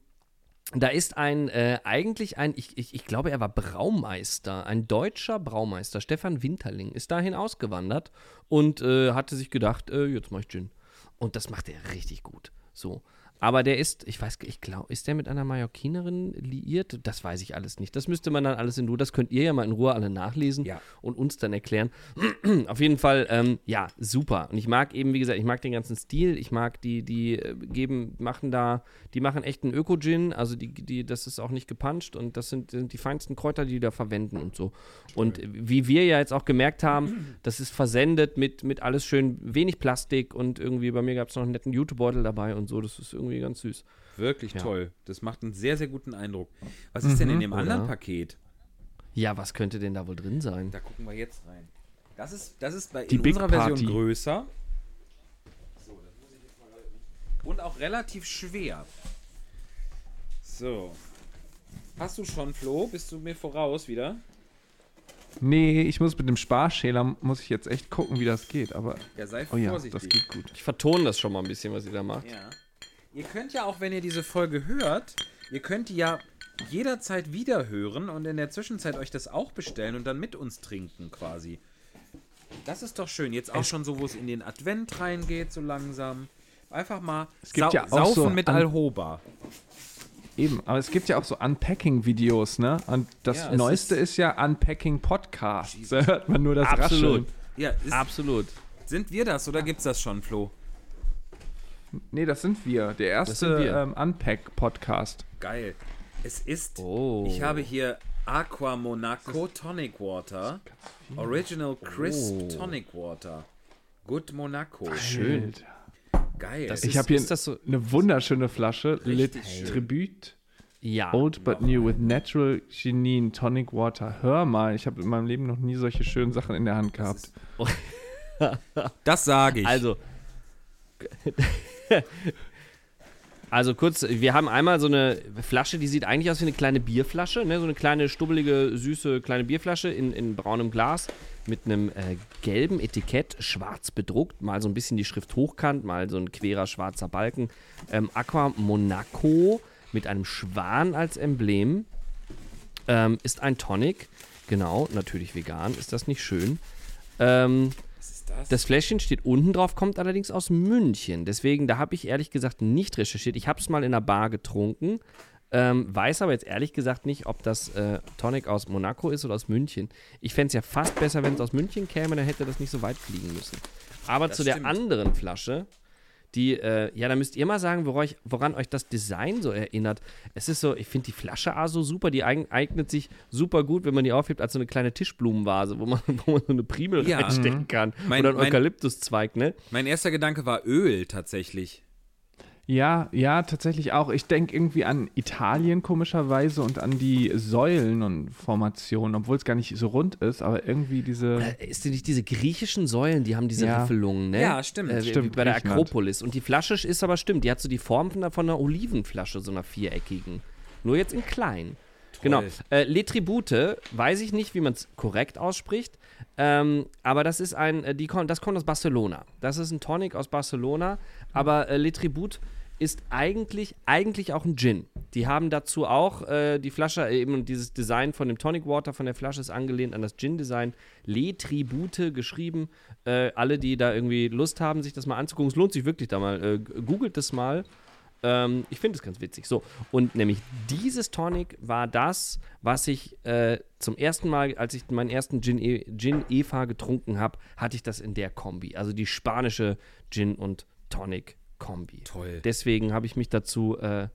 Speaker 1: da ist ein, äh, eigentlich ein, ich, ich, ich glaube, er war Braumeister, ein deutscher Braumeister, Stefan Winterling, ist dahin ausgewandert und äh, hatte sich gedacht, äh, jetzt mach ich Gin. Und das macht er richtig gut. So. Aber der ist, ich weiß, ich glaube, ist der mit einer Mallorquinerin liiert? Das weiß ich alles nicht. Das müsste man dann alles in Ruhe, das könnt ihr ja mal in Ruhe alle nachlesen
Speaker 2: Ja.
Speaker 1: und uns dann erklären. Auf jeden Fall, ähm, ja, super. Und ich mag eben, wie gesagt, ich mag den ganzen Stil. Ich mag die, die äh, geben, machen da, die machen echt einen Öko-Gin. Also die, die, das ist auch nicht gepanscht und das sind, sind die feinsten Kräuter, die die da verwenden und so. Und wie wir ja jetzt auch gemerkt haben, das ist versendet mit, mit alles schön wenig Plastik und irgendwie bei mir gab es noch einen netten Jutebeutel dabei und so. Das ist irgendwie ganz süß.
Speaker 2: Wirklich
Speaker 1: Ja.
Speaker 2: toll. Das macht einen sehr, sehr guten Eindruck. Was ist denn in dem anderen
Speaker 1: oder?
Speaker 2: Paket?
Speaker 1: Ja, was könnte denn da wohl drin sein?
Speaker 2: Da gucken wir jetzt rein. Das ist, das ist bei,
Speaker 4: Die
Speaker 2: in
Speaker 4: Big
Speaker 2: unserer Version
Speaker 4: Party.
Speaker 2: größer. So, das muss ich jetzt mal. Und auch relativ schwer. So. Hast du schon, Flo? Bist du mir voraus wieder?
Speaker 4: Nee, ich muss mit dem Sparschäler, muss ich jetzt echt gucken, wie das geht. Aber,
Speaker 2: Ja, sei
Speaker 4: oh ja,
Speaker 2: vorsichtig.
Speaker 4: das geht gut.
Speaker 1: Ich vertone das schon mal ein bisschen, was ihr da macht.
Speaker 2: Ja. Ihr könnt ja auch, wenn ihr diese Folge hört, ihr könnt die ja jederzeit wieder hören und in der Zwischenzeit euch das auch bestellen und dann mit uns trinken quasi. Das ist doch schön. Jetzt auch schon so, wo es in den Advent reingeht, so langsam. Einfach mal
Speaker 4: Es gibt
Speaker 2: sau
Speaker 4: ja auch
Speaker 2: saufen
Speaker 4: so
Speaker 2: mit Alhoba.
Speaker 4: Eben, aber es gibt ja auch so Unpacking-Videos, ne? Und das
Speaker 2: Ja, es
Speaker 4: Neueste ist, ja Unpacking Podcasts. Da hört man nur das
Speaker 1: Absolut.
Speaker 4: Rascheln.
Speaker 2: Ja, ist,
Speaker 1: Absolut.
Speaker 2: sind wir das oder gibt's das schon, Flo?
Speaker 4: Nee, das sind wir. Der erste ähm, Unpack-Podcast.
Speaker 2: Geil. Es ist.
Speaker 1: Oh.
Speaker 2: Ich habe hier Aqua Monaco Tonic Water. Original Crisp
Speaker 1: Oh.
Speaker 2: Tonic Water. Good Monaco.
Speaker 1: Schön.
Speaker 2: Geil.
Speaker 1: Das
Speaker 4: Ich habe hier
Speaker 1: ist das so-
Speaker 4: eine wunderschöne Flasche. Lit. Tribute.
Speaker 1: Ja.
Speaker 4: Old but new with natural Chinin Tonic Water. Hör mal, ich habe in meinem Leben noch nie solche schönen Sachen in der Hand gehabt.
Speaker 2: das sage ich.
Speaker 1: Also. Also kurz, wir haben einmal so eine Flasche, die sieht eigentlich aus wie eine kleine Bierflasche, ne? so eine kleine stubbelige, süße kleine Bierflasche in, in braunem Glas mit einem äh, gelben Etikett, schwarz bedruckt, mal so ein bisschen die Schrift hochkant, mal so ein querer schwarzer Balken. Ähm, Aqua Monaco mit einem Schwan als Emblem ähm, ist ein Tonic, genau, natürlich vegan, ist das nicht schön. Ähm,
Speaker 2: Was ist das?
Speaker 1: das Fläschchen steht unten drauf, kommt allerdings aus München. Deswegen, da habe ich ehrlich gesagt nicht recherchiert. Ich habe es mal in einer Bar getrunken, ähm, weiß aber jetzt ehrlich gesagt nicht, ob das äh, Tonic aus Monaco ist oder aus München. Ich fände es ja fast besser, wenn es aus München käme, dann hätte das nicht so weit fliegen müssen. Aber
Speaker 2: Das
Speaker 1: zu der
Speaker 2: stimmt.
Speaker 1: anderen Flasche, die, äh, ja, da müsst ihr mal sagen, woran euch, woran euch das Design so erinnert. Es ist so, ich finde die Flasche A so super, die eig eignet sich super gut, wenn man die aufhebt, als so eine kleine Tischblumenvase, wo man, wo man so eine Primel
Speaker 2: Ja.
Speaker 1: reinstecken kann.
Speaker 2: Mein-
Speaker 1: Oder ein
Speaker 2: mein-
Speaker 1: Eukalyptuszweig, ne?
Speaker 2: Mein erster Gedanke war Öl tatsächlich.
Speaker 4: Ja, ja, tatsächlich auch. Ich denke irgendwie an Italien komischerweise und an die Säulen und Formationen, obwohl es gar nicht so rund ist, aber irgendwie diese.
Speaker 1: Äh, Ist die nicht diese griechischen Säulen, die haben diese
Speaker 4: Ja.
Speaker 1: Riffelungen, ne?
Speaker 2: Ja, stimmt.
Speaker 1: Äh, wie,
Speaker 4: Stimmt,
Speaker 1: wie bei der. Akropolis. Und die Flasche ist aber stimmt, die hat so die Form von einer, von einer Olivenflasche, so einer viereckigen. Nur jetzt in klein. Genau. Äh, Le Tribute, weiß ich nicht, wie man es korrekt ausspricht, ähm, aber das ist ein, äh, die, das kommt aus Barcelona. Das ist ein Tonic aus Barcelona, aber äh, Le Tribute ist eigentlich, eigentlich auch ein Gin. Die haben dazu auch äh, die Flasche, äh, eben dieses Design von dem Tonic Water von der Flasche ist angelehnt an das Gin-Design. Le Tribute geschrieben. Äh, alle, die da irgendwie Lust haben, sich das mal anzugucken, es lohnt sich wirklich da mal. Äh, googelt das mal. Ähm, ich finde es ganz witzig. So, und nämlich dieses Tonic war das, was ich äh, zum ersten Mal, als ich meinen ersten Gin, e Gin Eva getrunken habe, hatte ich das in der Kombi. Also die spanische Gin und Tonic Kombi.
Speaker 2: Toll.
Speaker 1: Deswegen habe ich mich dazu äh,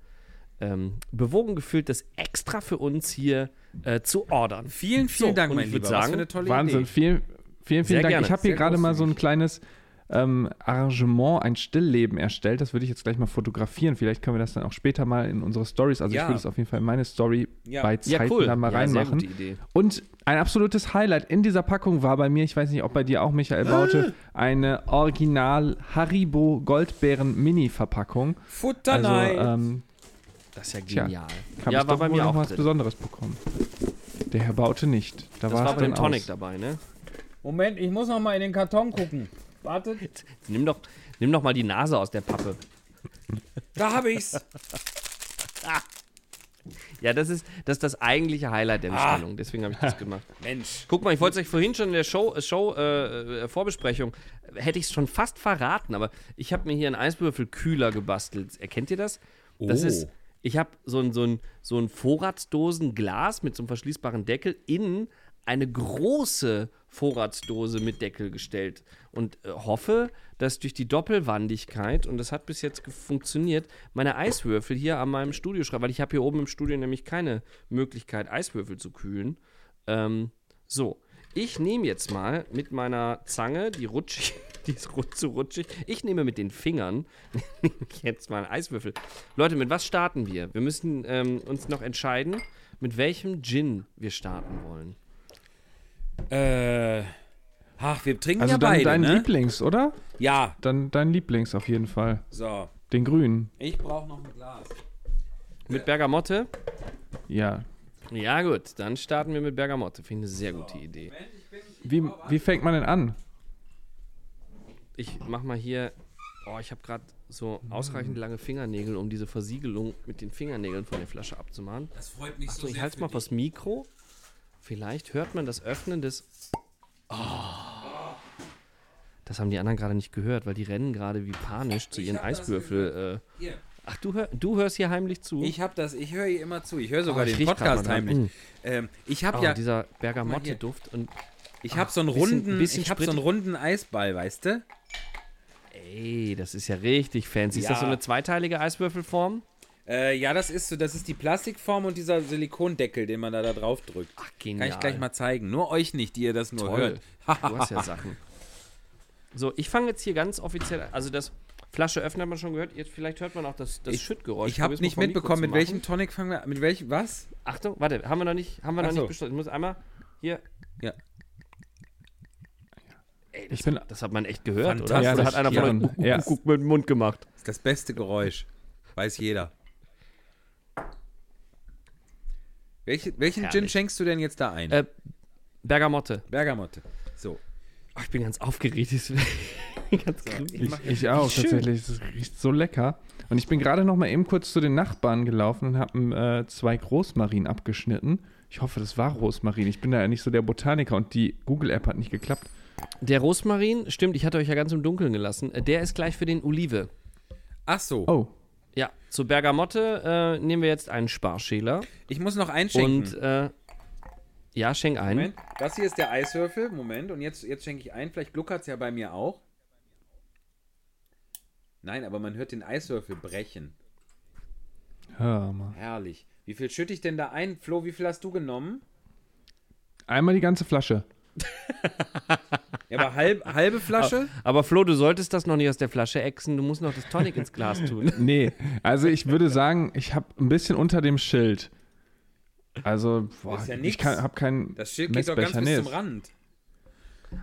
Speaker 1: ähm, bewogen gefühlt, das extra für uns hier äh, zu ordern.
Speaker 2: Vielen, vielen
Speaker 1: So,
Speaker 2: Dank, mein Lieber. Was
Speaker 1: sagen,
Speaker 2: für eine tolle
Speaker 4: Wahnsinn.
Speaker 2: Idee.
Speaker 4: Vielen, vielen,
Speaker 1: Sehr
Speaker 4: vielen Dank.
Speaker 1: gerne.
Speaker 4: Ich habe hier
Speaker 2: Sehr
Speaker 4: gerade mal so ein kleines ähm, Arrangement, ein Stillleben erstellt. Das würde ich jetzt gleich mal fotografieren. Vielleicht können wir das dann auch später mal in unsere Stories. Also
Speaker 2: Ja.
Speaker 4: ich würde es auf jeden Fall in meine Story
Speaker 2: Ja.
Speaker 4: bei
Speaker 1: Ja,
Speaker 4: Zeiten
Speaker 1: cool.
Speaker 4: da mal
Speaker 1: Ja, sehr
Speaker 4: reinmachen.
Speaker 1: gute Idee.
Speaker 4: Und ein absolutes Highlight in dieser Packung war bei mir, ich weiß nicht, ob bei dir auch, Michael Baute, eine Original Haribo Goldbeeren Mini-Verpackung. Also
Speaker 2: Futternein.
Speaker 4: ähm,
Speaker 1: Das ist ja
Speaker 4: Tja,
Speaker 1: genial.
Speaker 4: habe
Speaker 1: ja,
Speaker 4: ich
Speaker 1: war
Speaker 4: doch
Speaker 1: bei mir auch
Speaker 4: was
Speaker 1: drin.
Speaker 4: Besonderes bekommen. Der Herr Baute nicht. Da
Speaker 1: Das
Speaker 4: war
Speaker 1: bei dem
Speaker 4: dann
Speaker 1: Tonic
Speaker 4: aus.
Speaker 1: dabei, ne?
Speaker 5: Moment, ich muss noch mal in den Karton gucken.
Speaker 1: Jetzt Nimm doch, nimm doch mal die Nase aus der Pappe.
Speaker 2: da habe ich's.
Speaker 1: Ja, das ist das, ist das eigentliche Highlight der Bestellung. Deswegen habe ich das gemacht.
Speaker 2: Mensch.
Speaker 1: Guck mal, ich wollte es euch vorhin schon in der Show, Show äh, äh, Vorbesprechung, hätte ich es schon fast verraten, aber ich habe mir hier einen Eiswürfelkühler gebastelt. Erkennt ihr das? Das
Speaker 2: Oh.
Speaker 1: ist, ich habe so ein, so ein, so ein Vorratsdosenglas mit so einem verschließbaren Deckel in eine große Vorratsdose mit Deckel gestellt und äh, hoffe, dass durch die Doppelwandigkeit, und das hat bis jetzt funktioniert, meine Eiswürfel hier an meinem Studioschrank, weil ich habe hier oben im Studio nämlich keine Möglichkeit, Eiswürfel zu kühlen. Ähm, so, ich nehme jetzt mal mit meiner Zange, die rutschig, die ist zu rutschig. Ich nehme mit den Fingern jetzt mal einen Eiswürfel. Leute, mit was starten wir? Wir müssen ähm, uns noch entscheiden, mit welchem Gin wir starten wollen.
Speaker 2: Äh. Ach, wir trinken
Speaker 4: Also
Speaker 2: ja
Speaker 4: dann
Speaker 2: beide,
Speaker 4: dein
Speaker 2: ne?
Speaker 4: Lieblings, oder?
Speaker 2: Ja.
Speaker 4: Dann dein Lieblings auf jeden Fall.
Speaker 2: So.
Speaker 4: Den grünen.
Speaker 2: Ich brauche noch ein Glas.
Speaker 1: Mit Bergamotte?
Speaker 4: Ja.
Speaker 1: Ja, gut, dann starten wir mit Bergamotte. Finde ich eine sehr gute Idee.
Speaker 4: Wie, wie fängt man denn an?
Speaker 1: Ich mach mal hier. Oh, ich habe gerade so ausreichend lange Fingernägel, um diese Versiegelung mit den Fingernägeln von der Flasche abzumachen.
Speaker 2: Das freut mich
Speaker 1: Achso, ich halte mal vors Mikro. Vielleicht hört man das Öffnen des. Oh. Das haben die anderen gerade nicht gehört, weil die rennen gerade wie panisch zu ihren
Speaker 2: hab
Speaker 1: Eiswürfel. Äh. Ach, du, hör, du hörst hier heimlich zu?
Speaker 2: Ich habe das, ich höre hier immer zu. Ich höre sogar
Speaker 1: Oh, ich
Speaker 2: den Podcast heimlich.
Speaker 1: Mm.
Speaker 2: Ähm, ich habe
Speaker 1: oh,
Speaker 2: ja,
Speaker 1: dieser. Bergamotte-Duft. Und
Speaker 2: ich habe so einen
Speaker 1: bisschen-
Speaker 2: runden,
Speaker 1: bisschen
Speaker 2: ich habe so einen runden Eisball, weißt du?
Speaker 1: ey, das ist ja richtig fancy. Ist das so
Speaker 2: Ja.
Speaker 1: eine zweiteilige Eiswürfelform?
Speaker 2: Äh, ja, das ist so, das ist die Plastikform und dieser Silikondeckel, den man da, da drauf drückt.
Speaker 1: Ach,
Speaker 2: Kann
Speaker 1: genial.
Speaker 2: ich gleich mal zeigen. Nur euch nicht, die ihr das nur
Speaker 1: Toll.
Speaker 2: hört.
Speaker 1: Du hast ja Sachen. So, ich fange jetzt hier ganz offiziell an. Also das Flasche öffnen hat man schon gehört. Jetzt vielleicht hört man auch das, das
Speaker 2: Ich-
Speaker 1: Schüttgeräusch.
Speaker 2: Ich habe nicht mitbekommen, mit welchem. Tonic fangen wir Mit welchem, was?
Speaker 1: Achtung, warte, haben wir noch nicht, haben wir noch
Speaker 2: Ach
Speaker 1: nicht
Speaker 2: so.
Speaker 1: beschlossen. Ich muss einmal hier.
Speaker 2: Ja.
Speaker 1: Ey, das,
Speaker 4: Ich bin-
Speaker 1: das hat man echt gehört, oder?
Speaker 2: Fantastisch.
Speaker 1: Oder hat einer von
Speaker 4: Ja,
Speaker 1: euch
Speaker 4: ja.
Speaker 1: mit dem Mund gemacht?
Speaker 2: Das ist das beste Geräusch. Weiß jeder. Welche, welchen Gin
Speaker 1: Herrlich.
Speaker 2: schenkst du denn jetzt da ein?
Speaker 1: Äh, Bergamotte.
Speaker 2: Bergamotte. So.
Speaker 1: Oh, ich bin ganz aufgeregt. Ich bin ganz kribbelig.
Speaker 4: Ich, ich auch,
Speaker 1: Schön.
Speaker 4: tatsächlich. Es riecht so lecker. Und ich bin gerade noch mal eben kurz zu den Nachbarn gelaufen und habe äh, zwei Großmarien abgeschnitten. Ich hoffe, das war Rosmarin. Ich bin da ja nicht so der Botaniker und die Google-App hat nicht geklappt.
Speaker 1: Der Rosmarin, stimmt, ich hatte euch ja ganz im Dunkeln gelassen. Äh, Der ist gleich für den Olive.
Speaker 2: Ach so.
Speaker 4: Oh,
Speaker 1: Ja, zu Bergamotte äh, nehmen wir jetzt einen Sparschäler.
Speaker 2: Ich muss noch einschenken.
Speaker 1: Und äh, ja, schenk ein.
Speaker 2: Moment. Das hier ist der Eiswürfel. Moment. Und jetzt, jetzt schenke ich ein. Vielleicht gluckert es ja bei mir auch. Nein, aber man hört den Eiswürfel brechen.
Speaker 4: Hör mal.
Speaker 2: Herrlich. Wie viel schütte ich denn da ein? Flo, wie viel hast du genommen?
Speaker 4: Einmal die ganze Flasche.
Speaker 2: Ja, aber halb, halbe Flasche?
Speaker 1: Aber Flo, du solltest das noch nicht aus der Flasche exen, du musst noch das Tonic ins Glas tun.
Speaker 4: Nee, also ich würde sagen, ich habe ein bisschen unter dem Schild. Also, boah,
Speaker 2: ist ja
Speaker 4: ich habe keinen
Speaker 2: Das Schild geht doch ganz bis zum Rand.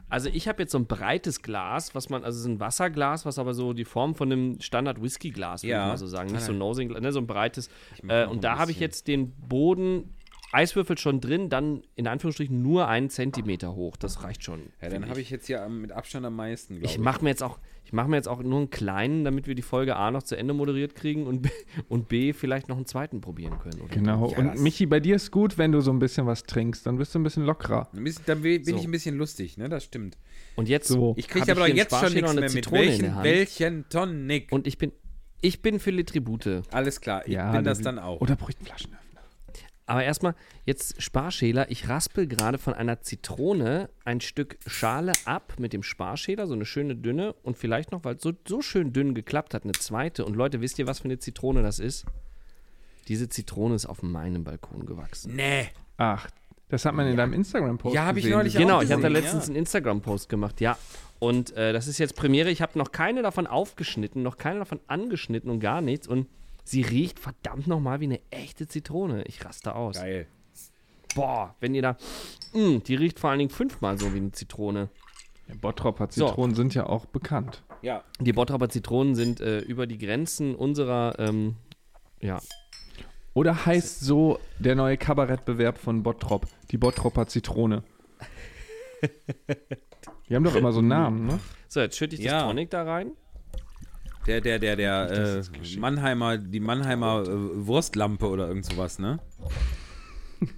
Speaker 1: Also ich habe jetzt so ein breites Glas, was man, also es ist ein Wasserglas, was aber so die Form von einem Standard-Whisky-Glas, würde
Speaker 2: Ja.
Speaker 1: ich mal so sagen. Nicht so ein. Nosing, ne, so ein breites. Äh, und
Speaker 2: ein
Speaker 1: da habe ich jetzt den Boden, Eiswürfel schon drin, dann in Anführungsstrichen nur einen Zentimeter hoch. Das reicht schon.
Speaker 2: Ja, dann habe ich jetzt hier mit Abstand am meisten, glaube
Speaker 1: Ich
Speaker 2: ich.
Speaker 1: mache mir jetzt auch, ich mache mir jetzt auch nur einen kleinen, damit wir die Folge A noch zu Ende moderiert kriegen und B, und B vielleicht noch einen zweiten probieren können. Oder?
Speaker 4: Genau.
Speaker 2: Ja,
Speaker 4: und Michi, bei dir ist gut, wenn du so ein bisschen was trinkst. Dann bist du ein bisschen lockerer.
Speaker 2: Ein bisschen- Dann bin
Speaker 1: So.
Speaker 2: ich ein bisschen lustig, ne? Das stimmt.
Speaker 1: Und jetzt
Speaker 4: So.
Speaker 2: Ich kriege aber
Speaker 1: einen
Speaker 2: jetzt schon nichts mehr
Speaker 1: eine
Speaker 2: mit.
Speaker 1: Zitrone in der
Speaker 2: Welchen,
Speaker 1: Hand.
Speaker 2: welchen Tonic?
Speaker 1: Und ich bin, ich bin für die Tribute.
Speaker 2: Alles klar, ich
Speaker 4: Ja,
Speaker 2: bin das dann auch.
Speaker 4: Oder braucht Flaschenöffner.
Speaker 1: Aber erstmal, jetzt Sparschäler. Ich raspel gerade von einer Zitrone ein Stück Schale ab mit dem Sparschäler, so eine schöne dünne. Und vielleicht noch, weil es so, so schön dünn geklappt hat, eine zweite. Und Leute, wisst ihr, was für eine Zitrone das ist? Diese Zitrone ist auf meinem Balkon gewachsen.
Speaker 2: Nee.
Speaker 4: Ach, das hat man in deinem Instagram-Post
Speaker 2: Ja, hab ich
Speaker 4: gesehen.
Speaker 2: neulich
Speaker 1: Genau,
Speaker 2: auch
Speaker 1: ich habe da letztens
Speaker 2: ja.
Speaker 1: einen Instagram-Post gemacht, ja. Und äh, das ist jetzt Premiere. Ich habe noch keine davon aufgeschnitten, noch keine davon angeschnitten und gar nichts. Und sie riecht verdammt nochmal wie eine echte Zitrone. Ich raste aus.
Speaker 2: Geil.
Speaker 1: Boah, wenn ihr da. Mh, die riecht vor allen Dingen fünfmal so wie eine Zitrone.
Speaker 4: Ja, Bottropper
Speaker 1: So.
Speaker 4: Zitronen sind ja auch bekannt.
Speaker 2: Ja.
Speaker 1: Die Bottroper Zitronen sind äh, über die Grenzen unserer. Ähm, ja.
Speaker 4: Oder heißt so der neue Kabarettbewerb von Bottrop, die Bottropper Zitrone. Die haben doch immer so einen Namen, ne?
Speaker 1: So, jetzt schütte ich
Speaker 2: Ja.
Speaker 1: das Tonic da rein.
Speaker 2: Der, der, der, der, äh, Mannheimer, die Mannheimer äh, Wurstlampe oder irgend sowas, ne?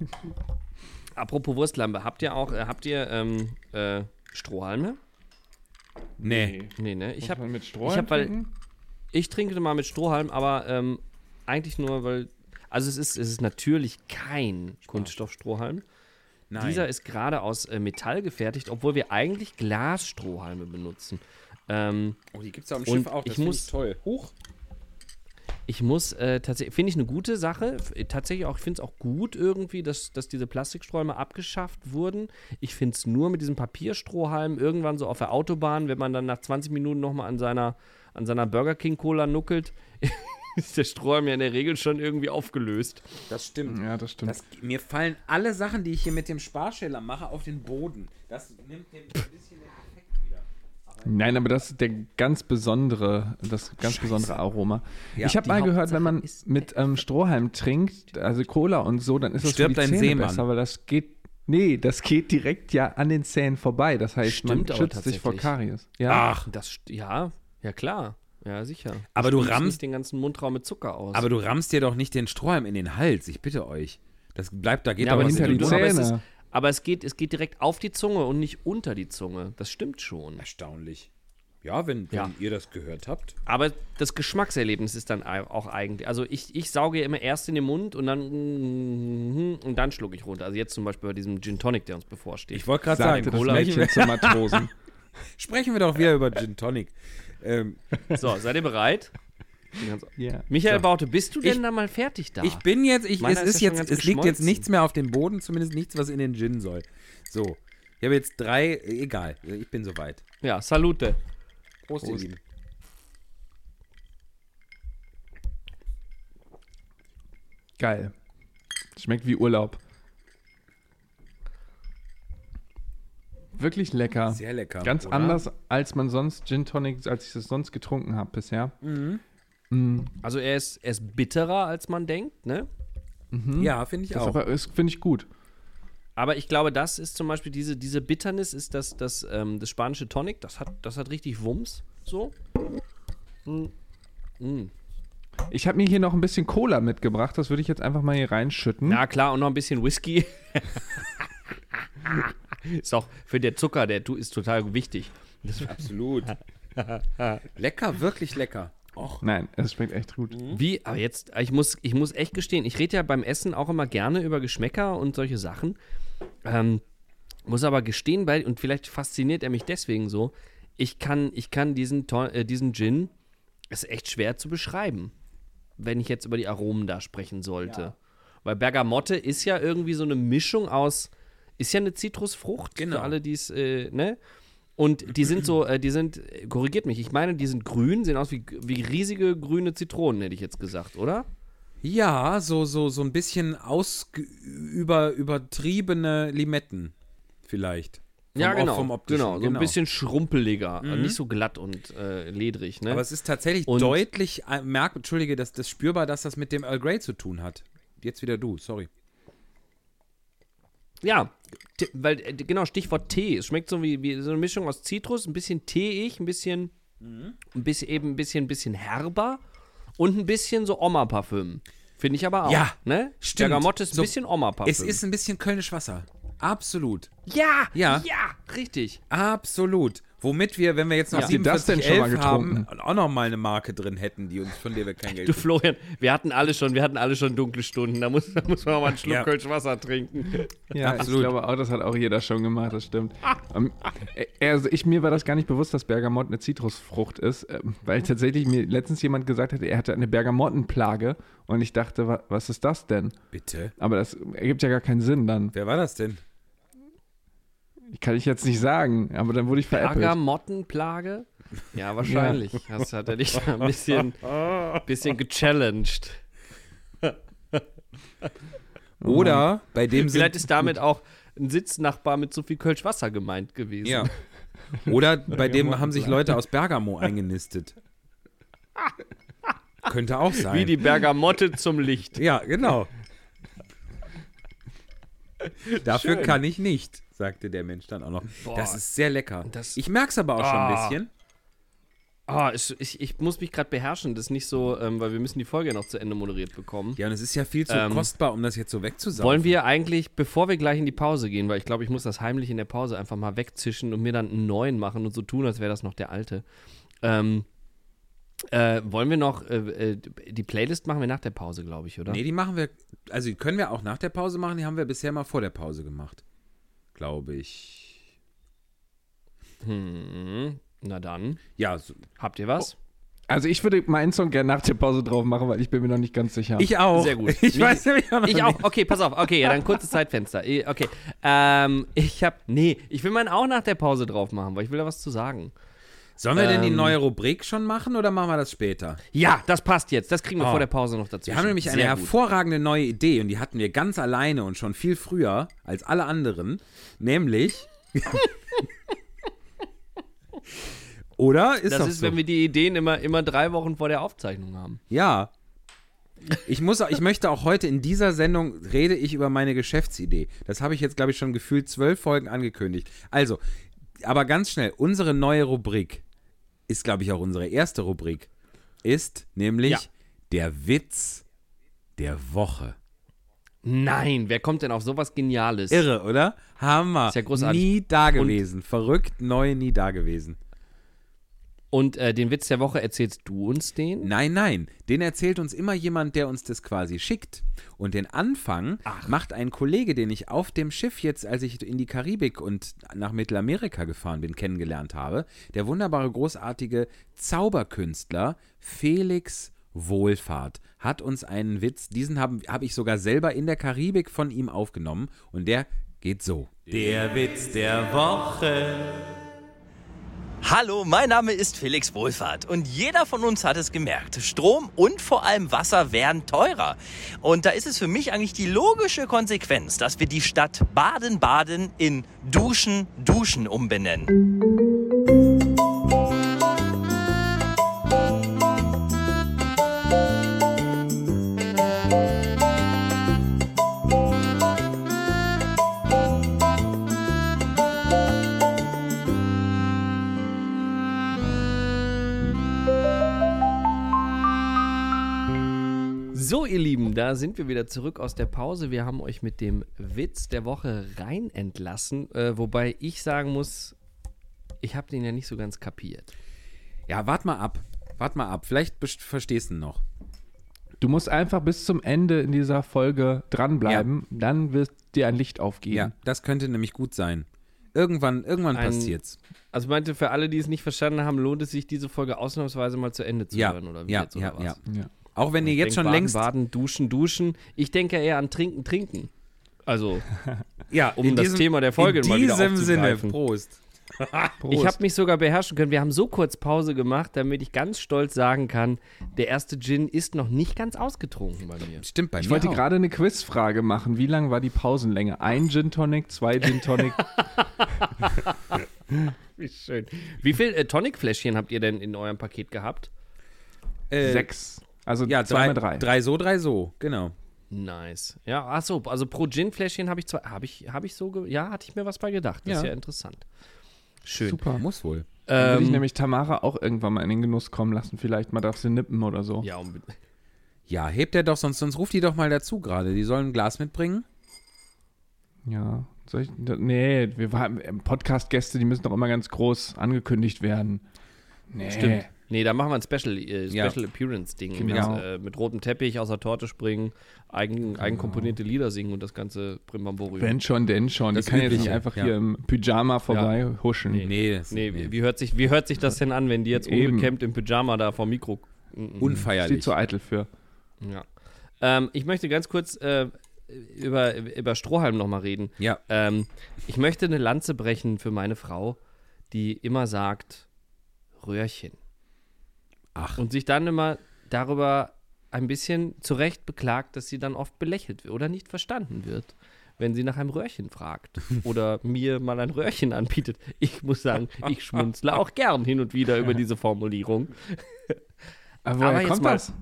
Speaker 1: Apropos Wurstlampe, habt ihr auch, äh, habt ihr ähm, äh, Strohhalme?
Speaker 2: Nee.
Speaker 1: Nee, ne? Ich habe
Speaker 4: man mit Stroh
Speaker 1: ich hab, weil-? Ich trinke mal mit Strohhalm, aber ähm, eigentlich nur, weil. Also es ist, es ist natürlich kein Kunststoffstrohhalm.
Speaker 2: Nein.
Speaker 1: Dieser ist gerade aus äh, Metall gefertigt, obwohl wir eigentlich Glasstrohhalme benutzen. Ähm,
Speaker 2: oh, die gibt's auf dem
Speaker 1: Und
Speaker 2: Schiff auch, das
Speaker 1: ich
Speaker 2: finde
Speaker 1: muss-
Speaker 2: ich toll. Huch.
Speaker 1: ich muss äh, tatsächlich, finde ich eine gute Sache. F- Tatsächlich auch, ich finde es auch gut irgendwie, dass, dass diese Plastiksträume abgeschafft wurden. Ich finde es nur mit diesem Papierstrohhalm irgendwann so auf der Autobahn, wenn man dann nach 20 Minuten nochmal an seiner, an seiner Burger King Cola nuckelt, ist der Strohhalm ja in der Regel schon irgendwie aufgelöst.
Speaker 2: Das stimmt.
Speaker 4: Ja, das stimmt.
Speaker 2: Das, mir fallen alle Sachen, die ich hier mit dem Sparschäler mache, auf den Boden. Das nimmt dem ein bisschen.
Speaker 4: Nein, aber das ist der ganz besondere, das ganz besondere Aroma.
Speaker 2: Ja,
Speaker 4: ich habe mal gehört,
Speaker 1: Hauptsache
Speaker 4: wenn man mit ähm, Strohhalm trinkt, also Cola und so, dann ist das
Speaker 2: Stirbt
Speaker 4: für die
Speaker 2: ein
Speaker 4: Zähne
Speaker 2: Seemann.
Speaker 4: besser, weil das geht, nee, das geht direkt ja an den Zähnen vorbei. Das heißt,
Speaker 1: Stimmt
Speaker 4: man schützt sich vor. Karies. Ja,
Speaker 2: Ach,
Speaker 1: Das, ja, ja klar. Ja, sicher.
Speaker 2: Aber du
Speaker 1: spülst
Speaker 2: rammst-
Speaker 1: nicht den ganzen Mundraum mit Zucker aus.
Speaker 2: aber du rammst dir doch nicht den Strohhalm in den Hals, ich bitte euch. Das bleibt, da geht
Speaker 1: Ja,
Speaker 2: doch
Speaker 1: aber
Speaker 2: was
Speaker 4: hinter
Speaker 2: in
Speaker 4: die
Speaker 2: den
Speaker 1: aber
Speaker 2: Mund.
Speaker 1: es, ist,
Speaker 4: Zähne.
Speaker 1: Aber es geht, es geht direkt auf die Zunge und nicht unter die Zunge. Das stimmt schon.
Speaker 2: Erstaunlich. Ja, wenn, wenn
Speaker 1: Ja.
Speaker 2: ihr das gehört habt.
Speaker 1: Aber das Geschmackserlebnis ist dann auch eigentlich. Also ich, ich sauge immer erst in den Mund und dann und dann schlucke ich runter. Also jetzt zum Beispiel bei diesem Gin Tonic, der uns bevorsteht.
Speaker 2: Ich wollte gerade sagen,
Speaker 4: das
Speaker 1: Cola.
Speaker 4: Mädchen zum Matrosen.
Speaker 2: sprechen wir doch wieder über Gin Tonic. Ähm,
Speaker 1: so, seid ihr bereit?
Speaker 4: Ja.
Speaker 1: Michael
Speaker 2: So.
Speaker 1: Baute, bist du denn
Speaker 2: Ich-
Speaker 1: da mal fertig da?
Speaker 2: Ich bin jetzt, ich,
Speaker 1: Meiner
Speaker 2: es
Speaker 1: ist
Speaker 2: ist jetzt, es liegt jetzt nichts mehr auf dem Boden, zumindest nichts, was in den Gin soll. So, ich habe jetzt drei, egal, ich bin soweit.
Speaker 1: ja, Salute.
Speaker 2: Prost, ihr Lieben.
Speaker 4: Geil. Schmeckt wie Urlaub. Wirklich lecker.
Speaker 2: Sehr lecker.
Speaker 4: Ganz
Speaker 2: oder?
Speaker 4: anders, als man sonst Gin Tonic, als ich es sonst getrunken habe bisher. Mm,
Speaker 1: Also er ist, er ist bitterer, als man denkt, ne?
Speaker 2: Ja, finde ich
Speaker 4: Das
Speaker 2: auch.
Speaker 4: aber ist, finde ich gut.
Speaker 1: Aber ich glaube, das ist zum Beispiel diese, diese Bitternis, ist das, das, ähm, das spanische Tonic. Das hat, das hat richtig Wumms. So. Mm. Mm.
Speaker 4: Ich habe mir hier noch ein bisschen Cola mitgebracht. Das würde ich jetzt einfach mal hier reinschütten.
Speaker 1: Na klar, und noch ein bisschen Whisky. ist auch für der Zucker, der ist total wichtig.
Speaker 2: Absolut. lecker, wirklich lecker. Och,
Speaker 4: Nein, es schmeckt echt gut.
Speaker 1: Wie, aber jetzt, ich muss, ich muss echt gestehen, ich rede ja beim Essen auch immer gerne über Geschmäcker und solche Sachen. Ähm, muss aber gestehen, bei, und vielleicht fasziniert er mich deswegen so, ich kann, ich kann diesen, äh, diesen Gin ist echt schwer zu beschreiben, wenn ich jetzt über die Aromen da sprechen sollte. Weil Bergamotte ist ja irgendwie so eine Mischung aus, ist ja eine Zitrusfrucht
Speaker 2: Genau.
Speaker 1: für alle, die es, äh, ne? Und die sind so, äh, die sind, äh, korrigiert mich, ich meine, die sind grün, sehen aus wie, wie riesige grüne Zitronen, hätte ich jetzt gesagt, oder?
Speaker 2: Ja, so, so, so ein bisschen ausge über, übertriebene Limetten. Vielleicht. Vom
Speaker 1: ja, genau.
Speaker 2: Vom optischen,
Speaker 1: genau, so ein bisschen schrumpeliger, äh, nicht so glatt und äh, ledrig, ne?
Speaker 2: Aber es ist tatsächlich
Speaker 1: Und-
Speaker 2: deutlich, äh, merk, entschuldige, das, das spürbar, dass das mit dem Earl Grey zu tun hat. Jetzt wieder du, sorry.
Speaker 1: Ja, weil, äh, genau, Stichwort Tee. Es schmeckt so wie, wie so eine Mischung aus Zitrus, ein bisschen teeig, ein bisschen, ein bisschen eben ein bisschen, ein bisschen herber und ein bisschen so Oma-Parfüm. Finde ich aber auch.
Speaker 2: Ja,
Speaker 1: ne?
Speaker 2: stimmt.
Speaker 1: Bergamotte ist ein
Speaker 2: So,
Speaker 1: bisschen Oma-Parfüm.
Speaker 2: Es ist ein bisschen Kölnisch Wasser. Absolut.
Speaker 1: ja,
Speaker 2: Ja.
Speaker 1: ja, richtig.
Speaker 2: Absolut. Womit wir, wenn wir jetzt noch
Speaker 1: Ja.
Speaker 4: Habt ihr das denn schon mal
Speaker 2: 4711 haben, auch noch mal eine Marke drin hätten, die uns, von der wir kein Geld
Speaker 1: Du Florian, wir hatten alle schon, wir hatten alle schon dunkle Stunden. Da muss, da muss man auch mal einen Schluck
Speaker 2: Ja.
Speaker 1: Kölsch Wasser trinken.
Speaker 4: Ja,
Speaker 2: Absolut.
Speaker 4: ich glaube auch, das hat auch jeder schon gemacht, das stimmt. Ähm, äh, also ich, mir war das gar nicht bewusst, dass Bergamott eine Zitrusfrucht ist, ähm, weil tatsächlich mir letztens jemand gesagt hat, er hatte eine Bergamottenplage und ich dachte, wa was ist das denn?
Speaker 2: Bitte.
Speaker 4: Aber das ergibt ja gar keinen Sinn dann.
Speaker 2: Wer war das denn?
Speaker 4: Kann ich jetzt nicht sagen, aber dann wurde ich veräppelt.
Speaker 1: Bergamottenplage? Ja, wahrscheinlich. Das hat er dich da ein bisschen, bisschen gechallenged.
Speaker 2: Oder bei dem
Speaker 1: Vielleicht ist damit auch ein Sitznachbar mit so viel Kölsch Wasser gemeint gewesen.
Speaker 2: ja. Oder bei dem haben sich Leute aus Bergamo eingenistet. Könnte auch sein.
Speaker 1: Wie die Bergamotte zum Licht.
Speaker 2: ja, genau. Dafür
Speaker 1: Schön.
Speaker 2: kann ich nicht, sagte der Mensch dann auch noch.
Speaker 1: Boah.
Speaker 2: das ist sehr lecker.
Speaker 1: Das-
Speaker 2: ich merke es aber auch schon ein
Speaker 1: Ah.
Speaker 2: bisschen.
Speaker 1: Ah, ich, ich, ich muss mich gerade beherrschen. Das ist nicht so, ähm, weil wir müssen die Folge noch zu Ende moderiert bekommen.
Speaker 2: Ja, und es ist ja viel zu
Speaker 1: Ähm,
Speaker 2: kostbar, um das jetzt so wegzusaugen.
Speaker 1: Wollen wir eigentlich, bevor wir gleich in die Pause gehen, weil ich glaube, ich muss das heimlich in der Pause einfach mal wegzischen und mir dann einen neuen machen und so tun, als wäre das noch der alte. Ähm, äh, wollen wir noch, äh, äh, die Playlist machen wir nach der Pause, glaube ich, oder?
Speaker 2: Nee, die machen wir, also die können wir auch nach der Pause machen, die haben wir bisher mal vor der Pause gemacht. Glaube ich.
Speaker 1: Hm, na dann,
Speaker 2: Ja, so,
Speaker 1: habt ihr was?
Speaker 4: Also ich würde meinen Song gerne nach der Pause drauf machen, weil ich bin mir noch nicht ganz sicher.
Speaker 2: ich auch.
Speaker 1: Sehr gut.
Speaker 2: Ich weiß nämlich auch noch
Speaker 1: Ich
Speaker 2: nicht.
Speaker 1: auch. Okay, pass auf. Okay, ja, dann kurzes Zeitfenster. Eh, Okay. Ähm, ich hab. Nee, ich will meinen auch nach der Pause drauf machen, weil ich will da was zu sagen.
Speaker 2: Sollen wir denn die
Speaker 1: Ähm,
Speaker 2: neue Rubrik schon machen oder machen wir das später?
Speaker 1: Ja, das passt jetzt. Das kriegen wir
Speaker 2: Oh.
Speaker 1: vor der Pause noch dazu.
Speaker 2: Wir haben nämlich eine
Speaker 1: Sehr gut.
Speaker 2: hervorragende neue Idee und die hatten wir ganz alleine und schon viel früher als alle anderen. Nämlich. Oder? Ist
Speaker 1: Das
Speaker 2: doch
Speaker 1: ist,
Speaker 2: so.
Speaker 1: wenn wir die Ideen immer, immer drei Wochen vor der Aufzeichnung haben.
Speaker 2: Ja. Ich muss, ich möchte auch heute in dieser Sendung rede ich über meine Geschäftsidee. Das habe ich jetzt, glaube ich, schon gefühlt zwölf Folgen angekündigt. Also, aber ganz schnell, unsere neue Rubrik ist, glaube ich, auch unsere erste Rubrik. Ist nämlich
Speaker 1: Ja.
Speaker 2: der Witz der Woche.
Speaker 1: Nein, wer kommt denn auf sowas Geniales?
Speaker 2: Irre, oder? Hammer.
Speaker 1: Ist ja großartig.
Speaker 2: Nie dagewesen. Verrückt, neu, nie dagewesen.
Speaker 1: Und äh, den Witz der Woche erzählst du uns den?
Speaker 2: Nein, nein, den erzählt uns immer jemand, der uns das quasi schickt. Und den Anfang macht ein Kollege, den ich auf dem Schiff jetzt, als ich in die Karibik und nach Mittelamerika gefahren bin, kennengelernt habe. Der wunderbare, großartige Zauberkünstler Felix Wohlfahrt hat uns einen Witz, diesen habe hab ich sogar selber in der Karibik von ihm aufgenommen und der geht so.
Speaker 6: Der Witz der Woche. Hallo, mein Name ist Felix Wohlfahrt und jeder von uns hat es gemerkt. Strom und vor allem Wasser werden teurer. Und da ist es für mich eigentlich die logische Konsequenz, dass wir die Stadt Baden-Baden in Duschen, Duschen umbenennen.
Speaker 1: Da sind wir wieder zurück aus der Pause. Wir haben euch mit dem Witz der Woche rein entlassen, äh, wobei ich sagen muss, ich habe den ja nicht so ganz kapiert.
Speaker 2: Ja, wart mal ab. Wart mal ab. Vielleicht verstehst du ihn noch.
Speaker 4: Du musst einfach bis zum Ende in dieser Folge dranbleiben, dann wird dir ein Licht aufgehen.
Speaker 2: Ja, das könnte nämlich gut sein. Irgendwann, irgendwann
Speaker 1: Ein-
Speaker 2: passiert's.
Speaker 1: Also meinte, für alle, die es nicht verstanden haben, lohnt es sich, diese Folge ausnahmsweise mal zu Ende zu
Speaker 2: Ja,
Speaker 1: hören, oder wie
Speaker 2: ja,
Speaker 1: jetzt, oder
Speaker 2: ja,
Speaker 1: was?
Speaker 2: ja.
Speaker 4: Ja.
Speaker 2: Auch wenn ihr
Speaker 1: Ich
Speaker 2: jetzt schon
Speaker 1: baden,
Speaker 2: längst.
Speaker 1: Baden, duschen, duschen. Ich denke eher an trinken, trinken. Also,
Speaker 2: Ja,
Speaker 1: um
Speaker 2: in
Speaker 1: das
Speaker 2: diesem-
Speaker 1: Thema der Folge
Speaker 2: in
Speaker 1: mal wieder
Speaker 2: diesem Sinne,
Speaker 1: aufzugreifen.
Speaker 2: Prost.
Speaker 1: ich habe mich sogar beherrschen können. Wir haben so kurz Pause gemacht, damit ich ganz stolz sagen kann, der erste Gin ist noch nicht ganz ausgetrunken bei mir.
Speaker 2: Stimmt bei
Speaker 4: Ich
Speaker 2: mir
Speaker 4: wollte
Speaker 2: auch.
Speaker 4: gerade eine Quizfrage machen. Wie lang war die Pausenlänge? Ein Gin Tonic, zwei Gin Tonic?
Speaker 1: Wie schön. Wie viel äh, Tonic-Fläschchen habt ihr denn in eurem Paket gehabt?
Speaker 2: Äh,
Speaker 4: Sechs. Also
Speaker 2: Ja,
Speaker 4: zwei
Speaker 2: drei,
Speaker 4: mal drei.
Speaker 2: drei so, drei so, genau.
Speaker 1: Nice. Ja, ach so, also pro Gin-Fläschchen habe ich zwei, habe ich, habe ich so, ge ja, hatte ich mir was bei gedacht. Das ist
Speaker 2: Ja.
Speaker 1: ja interessant. Schön.
Speaker 4: Super.
Speaker 2: Muss wohl.
Speaker 4: Dann würde ich
Speaker 1: Ähm,
Speaker 4: nämlich Tamara auch irgendwann mal in den Genuss kommen lassen. Vielleicht mal darf sie nippen oder so.
Speaker 1: ja, unbedingt.
Speaker 2: Ja, hebt er doch, sonst, sonst ruft die doch mal dazu gerade. Die sollen ein Glas mitbringen.
Speaker 4: Ja. Soll ich, nee, wir waren Podcast-Gäste, die müssen doch immer ganz groß angekündigt werden. Nee.
Speaker 1: Stimmt. Nee, da machen wir ein Special, äh,
Speaker 2: Ja.
Speaker 1: Special Appearance-Ding.
Speaker 4: Genau.
Speaker 1: Mit, äh, mit rotem Teppich aus der Torte springen, eigen, eigenkomponierte Lieder singen und das ganze Primbamborium.
Speaker 4: Wenn schon, denn schon.
Speaker 2: Das
Speaker 4: die kann jetzt nicht einfach
Speaker 2: ja.
Speaker 4: hier im Pyjama vorbei huschen.
Speaker 1: Nee.
Speaker 2: Nee, das
Speaker 1: Nee,
Speaker 2: nee.
Speaker 1: Wie, hört sich, wie hört sich das denn an, wenn die jetzt
Speaker 4: Eben.
Speaker 1: ungekämmt im Pyjama da vor dem Mikro. Mhm.
Speaker 2: unfeierlich.
Speaker 4: Sieht zu eitel für.
Speaker 1: Ja. Ähm, ich möchte ganz kurz äh, über, über Strohhalm nochmal reden.
Speaker 2: Ja.
Speaker 1: Ähm, ich möchte eine Lanze brechen für meine Frau, die immer sagt Röhrchen.
Speaker 2: Ach.
Speaker 1: Und sich dann immer darüber ein bisschen zurecht beklagt, dass sie dann oft belächelt wird oder nicht verstanden wird, wenn sie nach einem Röhrchen fragt oder mir mal ein Röhrchen anbietet. Ich muss sagen, ich schmunzle auch gern hin und wieder über diese Formulierung.
Speaker 4: Aber woher
Speaker 1: Aber jetzt
Speaker 4: kommt
Speaker 1: mal-
Speaker 4: das?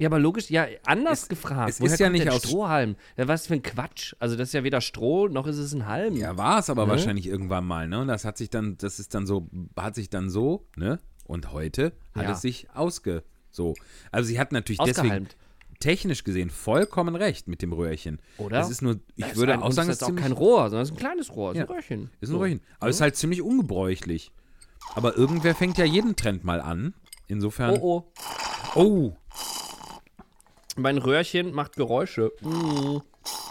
Speaker 1: Ja, aber logisch, ja, anders
Speaker 2: Es-
Speaker 1: gefragt.
Speaker 2: es
Speaker 1: Woher
Speaker 2: ist ja nicht aus-
Speaker 1: Strohhalm. Ja, was für ein Quatsch. Also das ist ja weder Stroh, noch ist es ein Halm.
Speaker 2: Ja, war es aber
Speaker 1: Ne?
Speaker 2: wahrscheinlich irgendwann mal, ne? Und das hat sich dann, das ist dann so, hat sich dann so, ne? Und heute hat
Speaker 1: Ja.
Speaker 2: es sich ausge, so. Also sie hat natürlich deswegen technisch gesehen vollkommen recht mit dem Röhrchen.
Speaker 1: Oder?
Speaker 2: Das ist nur, ich
Speaker 1: Das ist
Speaker 2: würde auch sagen, es
Speaker 1: ist auch kein Rohr, sondern es ist ein kleines Rohr, es ist
Speaker 2: Ja.
Speaker 1: ein Röhrchen.
Speaker 2: Ist ein
Speaker 1: So.
Speaker 2: Röhrchen. Aber es ist halt ziemlich ungebräuchlich. Aber irgendwer fängt ja jeden Trend mal an. Insofern.
Speaker 1: Oh, oh.
Speaker 2: oh.
Speaker 1: Mein Röhrchen macht Geräusche. Mm.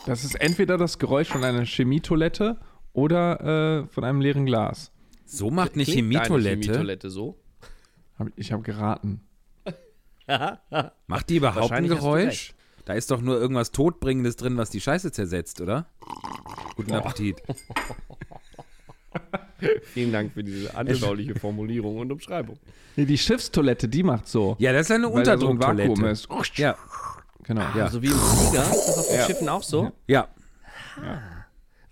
Speaker 4: Das ist entweder das Geräusch von einer Chemietoilette oder äh, von einem leeren Glas.
Speaker 2: so macht eine Chemietoilette.
Speaker 1: Chemietoilette so?
Speaker 4: Hab, ich habe geraten.
Speaker 2: Macht die überhaupt ein Geräusch? Da ist doch nur irgendwas Todbringendes drin, was die Scheiße zersetzt, oder? Guten Appetit.
Speaker 1: Vielen Dank für diese anschauliche Formulierung und Umschreibung.
Speaker 4: Nee, die Schiffstoilette, die macht so.
Speaker 2: Ja, das ist eine
Speaker 4: da so ein
Speaker 2: Unterdrucktoilette.
Speaker 4: ist.
Speaker 2: Ja,
Speaker 4: Genau.
Speaker 2: Ja.
Speaker 1: So wie im Flieger, ist das auf den Schiffen auch so?
Speaker 2: ja.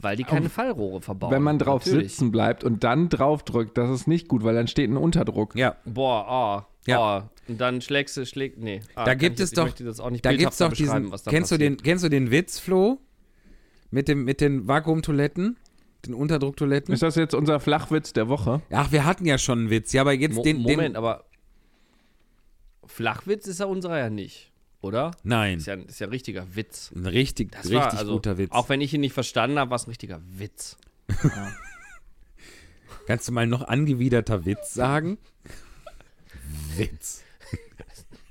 Speaker 1: Weil die keine Fallrohre verbauen.
Speaker 4: Wenn man drauf
Speaker 1: Natürlich.
Speaker 4: sitzen bleibt und dann drauf drückt, das ist nicht gut, weil dann steht ein Unterdruck.
Speaker 2: Ja,
Speaker 1: Boah, ah,
Speaker 2: Ja.
Speaker 1: ah. Und dann schlägst du, schlägt, nee. Ah,
Speaker 2: da gibt
Speaker 1: ich,
Speaker 2: es doch,
Speaker 1: möchte das auch nicht
Speaker 2: da gibt's doch diesen,
Speaker 1: beschreiben, was da
Speaker 2: kennst du, den, kennst du den Witz, Flo? Mit, dem, mit den Vakuumtoiletten? Den Unterdrucktoiletten?
Speaker 4: Ist das jetzt unser Flachwitz der Woche?
Speaker 2: Ach, wir hatten ja schon einen Witz. Ja, aber jetzt
Speaker 1: Mo
Speaker 2: den,
Speaker 1: Moment,
Speaker 2: den.
Speaker 1: aber Flachwitz ist ja unserer ja nicht, oder?
Speaker 2: Nein,
Speaker 1: Ist ja, ist ja ein richtiger Witz.
Speaker 2: ein richtig,
Speaker 1: Das
Speaker 2: richtig
Speaker 1: war, also,
Speaker 2: guter Witz.
Speaker 1: Auch wenn ich ihn nicht verstanden habe, war es ein richtiger Witz.
Speaker 2: Kannst du mal noch angewiderter Witz sagen? Witz.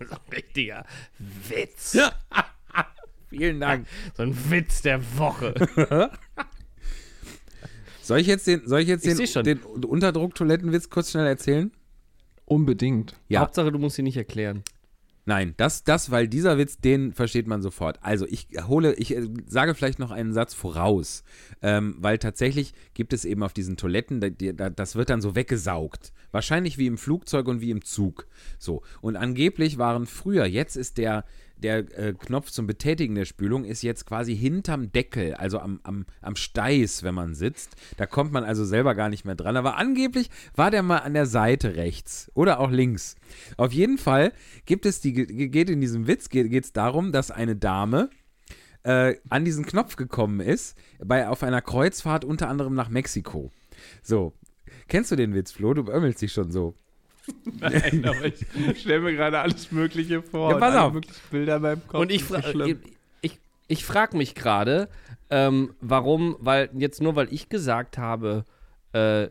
Speaker 1: So ein richtiger Witz.
Speaker 2: Vielen Dank.
Speaker 1: So ein Witz der Woche.
Speaker 2: Soll ich jetzt den, soll ich jetzt
Speaker 1: Ich
Speaker 2: den, den Unterdrucktoilettenwitz kurz schnell erzählen?
Speaker 4: Unbedingt.
Speaker 2: Ja.
Speaker 1: Hauptsache, du musst ihn nicht erklären.
Speaker 2: Nein, das, das, weil dieser Witz, den versteht man sofort. Also ich hole, ich äh, sage vielleicht noch einen Satz voraus, ähm, weil tatsächlich gibt es eben auf diesen Toiletten, da, da, das wird dann so weggesaugt. Wahrscheinlich wie im Flugzeug und wie im Zug. So. Und angeblich waren früher, jetzt ist der, der äh, Knopf zum Betätigen der Spülung ist jetzt quasi hinterm Deckel, also am, am, am Steiß, wenn man sitzt. Da kommt man also selber gar nicht mehr dran. Aber angeblich war der mal an der Seite rechts oder auch links. Auf jeden Fall gibt es die, ge- geht in diesem Witz, geht es darum, dass eine Dame äh, an diesen Knopf gekommen ist, bei, auf einer Kreuzfahrt unter anderem nach Mexiko. So. Kennst du den Witz, Flo? Du beömmelst dich schon so.
Speaker 4: Nein, aber ich stelle mir gerade alles Mögliche vor.
Speaker 2: Ja, pass auf.
Speaker 4: Bilder meinem Kopf.
Speaker 1: Und ich, fra ich, ich, ich frage mich gerade, ähm, warum, weil jetzt nur weil ich gesagt habe, äh,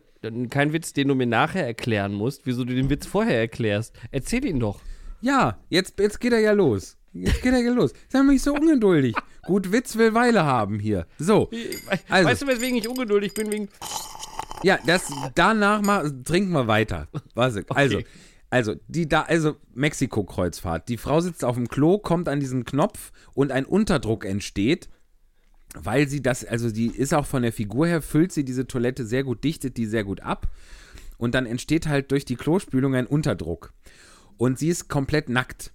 Speaker 1: kein Witz, den du mir nachher erklären musst, wieso du den Witz vorher erklärst. Erzähl ihn doch.
Speaker 2: Ja, jetzt, jetzt geht er ja los. Jetzt geht er ja los. Sei mal nicht so ungeduldig. Gut, Witz will Weile haben hier. So. Also.
Speaker 1: Weißt du, weswegen ich ungeduldig bin? Wegen
Speaker 2: Ja, das, danach mal, trinken wir weiter. Also, also, die da, also Mexiko-Kreuzfahrt. Die Frau sitzt auf dem Klo, kommt an diesen Knopf und ein Unterdruck entsteht, weil sie das, also die ist auch von der Figur her, füllt sie diese Toilette sehr gut, dichtet die sehr gut ab. Und dann entsteht halt durch die Klospülung ein Unterdruck. Und sie ist komplett nackt.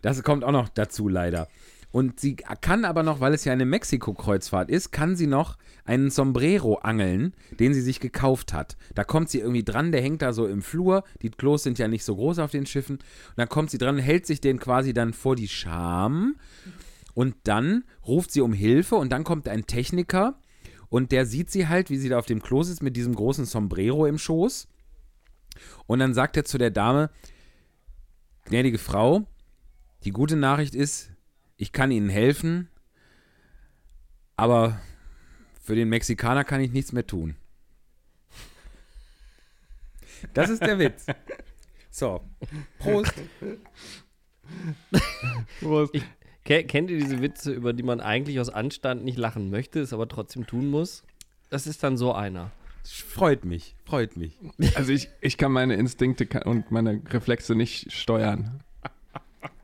Speaker 2: Das kommt auch noch dazu leider. Und sie kann aber noch, weil es ja eine Mexiko-Kreuzfahrt ist, kann sie noch einen Sombrero angeln, den sie sich gekauft hat. Da kommt sie irgendwie dran, der hängt da so im Flur. Die Klos sind ja nicht so groß auf den Schiffen. Und dann kommt sie dran, hält sich den quasi dann vor die Scham. Und dann ruft sie um Hilfe und dann kommt ein Techniker und der sieht sie halt, wie sie da auf dem Klo sitzt mit diesem großen Sombrero im Schoß. Und dann sagt er zu der Dame, gnädige Frau, die gute Nachricht ist, ich kann Ihnen helfen, aber für den Mexikaner kann ich nichts mehr tun. Das ist der Witz. So, Prost.
Speaker 4: Prost.
Speaker 1: Ke- Kennt ihr diese Witze, über die man eigentlich aus Anstand nicht lachen möchte, es aber trotzdem tun muss? Das ist dann so einer.
Speaker 2: Freut mich, freut mich.
Speaker 4: Also ich, ich kann meine Instinkte und meine Reflexe nicht steuern.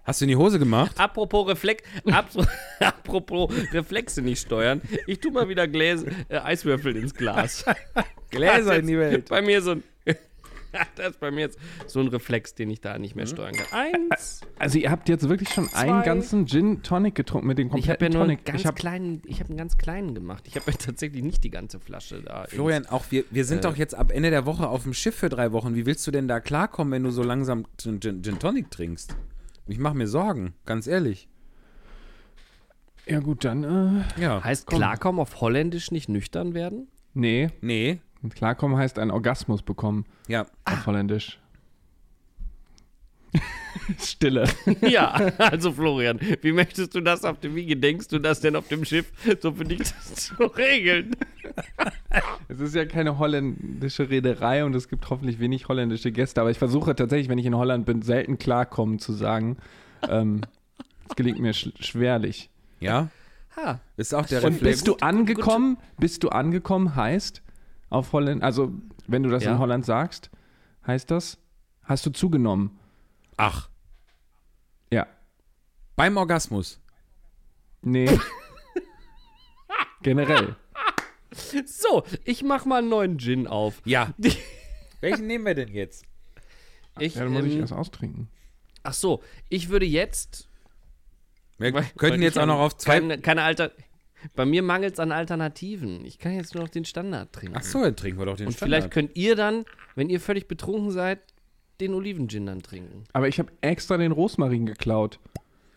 Speaker 2: Hast du in die Hose gemacht?
Speaker 1: Apropos, Reflex, apro- apropos Reflexe nicht steuern. Ich tu mal wieder Gläser, äh, Eiswürfel ins Glas.
Speaker 2: Gläser in die Welt.
Speaker 1: Bei mir so ein. Das ist bei mir jetzt so ein Reflex, den ich da nicht
Speaker 2: Mhm.
Speaker 1: mehr steuern kann. Eins.
Speaker 4: Also ihr habt jetzt wirklich schon einen ganzen Gin Tonic getrunken mit den
Speaker 1: Ich habe ja
Speaker 4: kompletten
Speaker 1: nur
Speaker 4: Tonic.
Speaker 1: ganz
Speaker 4: Ich hab,
Speaker 1: kleinen, ich habe einen ganz kleinen gemacht. Ich habe ja tatsächlich nicht die ganze Flasche da.
Speaker 2: Florian, auch wir, wir sind
Speaker 1: Äh.
Speaker 2: doch jetzt ab Ende der Woche auf dem Schiff für drei Wochen. Wie willst du denn da klarkommen, wenn du so langsam Gin, Gin Tonic trinkst? Ich mache mir Sorgen, ganz ehrlich.
Speaker 4: ja gut, dann äh,
Speaker 2: Ja.
Speaker 1: Heißt klarkommen auf Holländisch nicht nüchtern werden?
Speaker 4: nee.
Speaker 2: Nee,
Speaker 4: Klarkommen heißt ein Orgasmus bekommen
Speaker 2: ja.
Speaker 4: auf Holländisch. Stille.
Speaker 1: Ja, also Florian, wie möchtest du das auf dem, wie gedenkst du das denn auf dem Schiff so für dich zu regeln?
Speaker 4: Es ist ja keine holländische Reederei und es gibt hoffentlich wenig holländische Gäste, aber ich versuche tatsächlich, wenn ich in Holland bin, selten klarkommen zu sagen. Ähm, es gelingt mir sch schwerlich.
Speaker 2: Ja?
Speaker 1: Ha,
Speaker 2: Ist auch der
Speaker 4: Und
Speaker 2: Reflex.
Speaker 4: bist du angekommen, bist du angekommen heißt auf Holland, also wenn du das
Speaker 1: Ja.
Speaker 4: in Holland sagst, heißt das, hast du zugenommen.
Speaker 2: Ach,
Speaker 4: Ja.
Speaker 2: beim Orgasmus.
Speaker 4: Nee. Generell.
Speaker 1: so, ich mach mal einen neuen Gin auf.
Speaker 2: Ja. Welchen nehmen wir denn jetzt?
Speaker 1: Ich,
Speaker 4: Ja, dann muss ich
Speaker 1: ähm,
Speaker 4: erst austrinken.
Speaker 1: ach so, ich würde jetzt
Speaker 2: Wir
Speaker 1: Weil-
Speaker 2: könnten
Speaker 1: weil
Speaker 2: jetzt
Speaker 1: ich
Speaker 2: auch noch auf zwei.
Speaker 1: Keine, keine Alter. Bei mir mangelt es an Alternativen. Ich kann jetzt nur noch den Standard trinken.
Speaker 2: Ach so, dann trinken wir doch den
Speaker 1: Und
Speaker 2: Standard.
Speaker 1: vielleicht könnt ihr dann, wenn ihr völlig betrunken seid, den Olivengin dann trinken.
Speaker 4: Aber ich habe extra den Rosmarin geklaut.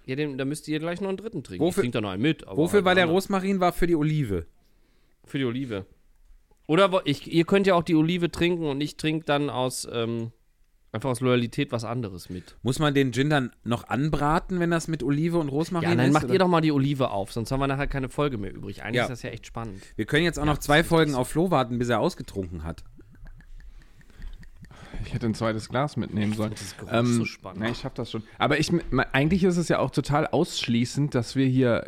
Speaker 1: Ja, den, da müsst ihr gleich noch einen dritten trinken.
Speaker 2: Wofür-
Speaker 1: ich trinke da noch einen mit. aber
Speaker 2: Wofür
Speaker 1: halt
Speaker 2: war der Rosmarin? War für die Olive.
Speaker 1: Für die Olive. Oder wo- ich, ihr könnt ja auch die Olive trinken und ich trinke dann aus, ähm, einfach aus Loyalität was anderes mit.
Speaker 2: Muss man den Gin dann noch anbraten, wenn das mit Olive und Rosmarin
Speaker 1: Ja, dann
Speaker 2: ist?
Speaker 1: macht
Speaker 2: oder?
Speaker 1: ihr doch mal die Olive auf, sonst haben wir nachher keine Folge mehr übrig. Eigentlich
Speaker 2: Ja.
Speaker 1: ist das ja echt spannend.
Speaker 2: Wir können jetzt auch noch zwei Folgen auf Flo warten, bis er ausgetrunken hat.
Speaker 4: Ich hätte ein zweites Glas mitnehmen sollen.
Speaker 1: Das Geruch
Speaker 4: Ähm,
Speaker 1: so spannend.
Speaker 4: Na, ich schaff das schon. Aber ich, eigentlich ist es ja auch total ausschließend, dass wir hier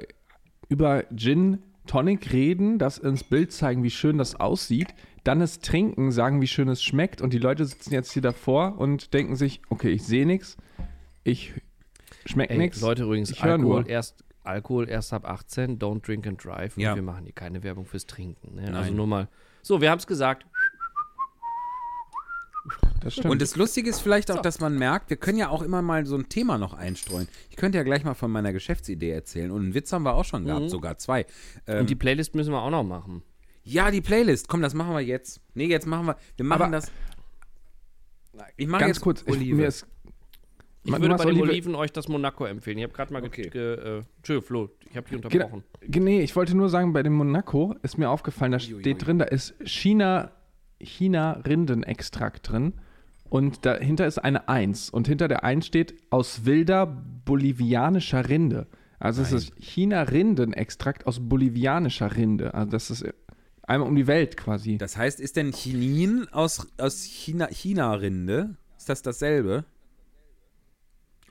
Speaker 4: über Gin Tonic reden, das ins Bild zeigen, wie schön das aussieht, dann es trinken, sagen, wie schön es schmeckt und die Leute sitzen jetzt hier davor und denken sich, okay, ich sehe nichts, ich schmeckt
Speaker 1: Ey,
Speaker 4: nichts.
Speaker 1: Leute übrigens,
Speaker 4: ich
Speaker 1: Alkohol
Speaker 4: nur.
Speaker 1: erst, Alkohol erst ab 18, don't drink and drive.
Speaker 2: Ja.
Speaker 1: Und wir machen hier keine Werbung fürs Trinken. Ne? Also nur mal. So, wir haben es gesagt.
Speaker 4: Das stimmt.
Speaker 2: Und das Lustige ist vielleicht auch, dass man merkt, wir können ja auch immer mal so ein Thema noch einstreuen. Ich könnte ja gleich mal von meiner Geschäftsidee erzählen. Und einen Witz haben wir auch schon gehabt, sogar zwei. Ähm,
Speaker 1: Und die Playlist müssen wir auch noch machen.
Speaker 2: ja, die Playlist. Komm, das machen wir jetzt. Nee, jetzt machen wir. Wir machen
Speaker 4: Aber-
Speaker 2: das. Ich mache
Speaker 4: Ganz
Speaker 2: jetzt
Speaker 4: kurz, ich,
Speaker 2: Olive.
Speaker 4: mir ist,
Speaker 1: Ich würde bei den
Speaker 4: Olive-
Speaker 1: Oliven euch das Monaco empfehlen. Ich habe gerade mal
Speaker 2: Okay.
Speaker 1: ge, ge, äh, Entschuldigung, Flo, ich habe dich
Speaker 4: Genau.
Speaker 1: unterbrochen.
Speaker 4: Nee, ich wollte nur sagen, bei dem Monaco ist mir aufgefallen, da steht drin, da ist China, China-Rindenextrakt drin und dahinter ist eine 1 und hinter der 1 steht aus wilder bolivianischer Rinde. Also es ist China-Rindenextrakt aus bolivianischer Rinde. Also das ist einmal um die Welt quasi.
Speaker 2: Das heißt, ist denn Chinin aus, aus China, China-Rinde? Ist das dasselbe?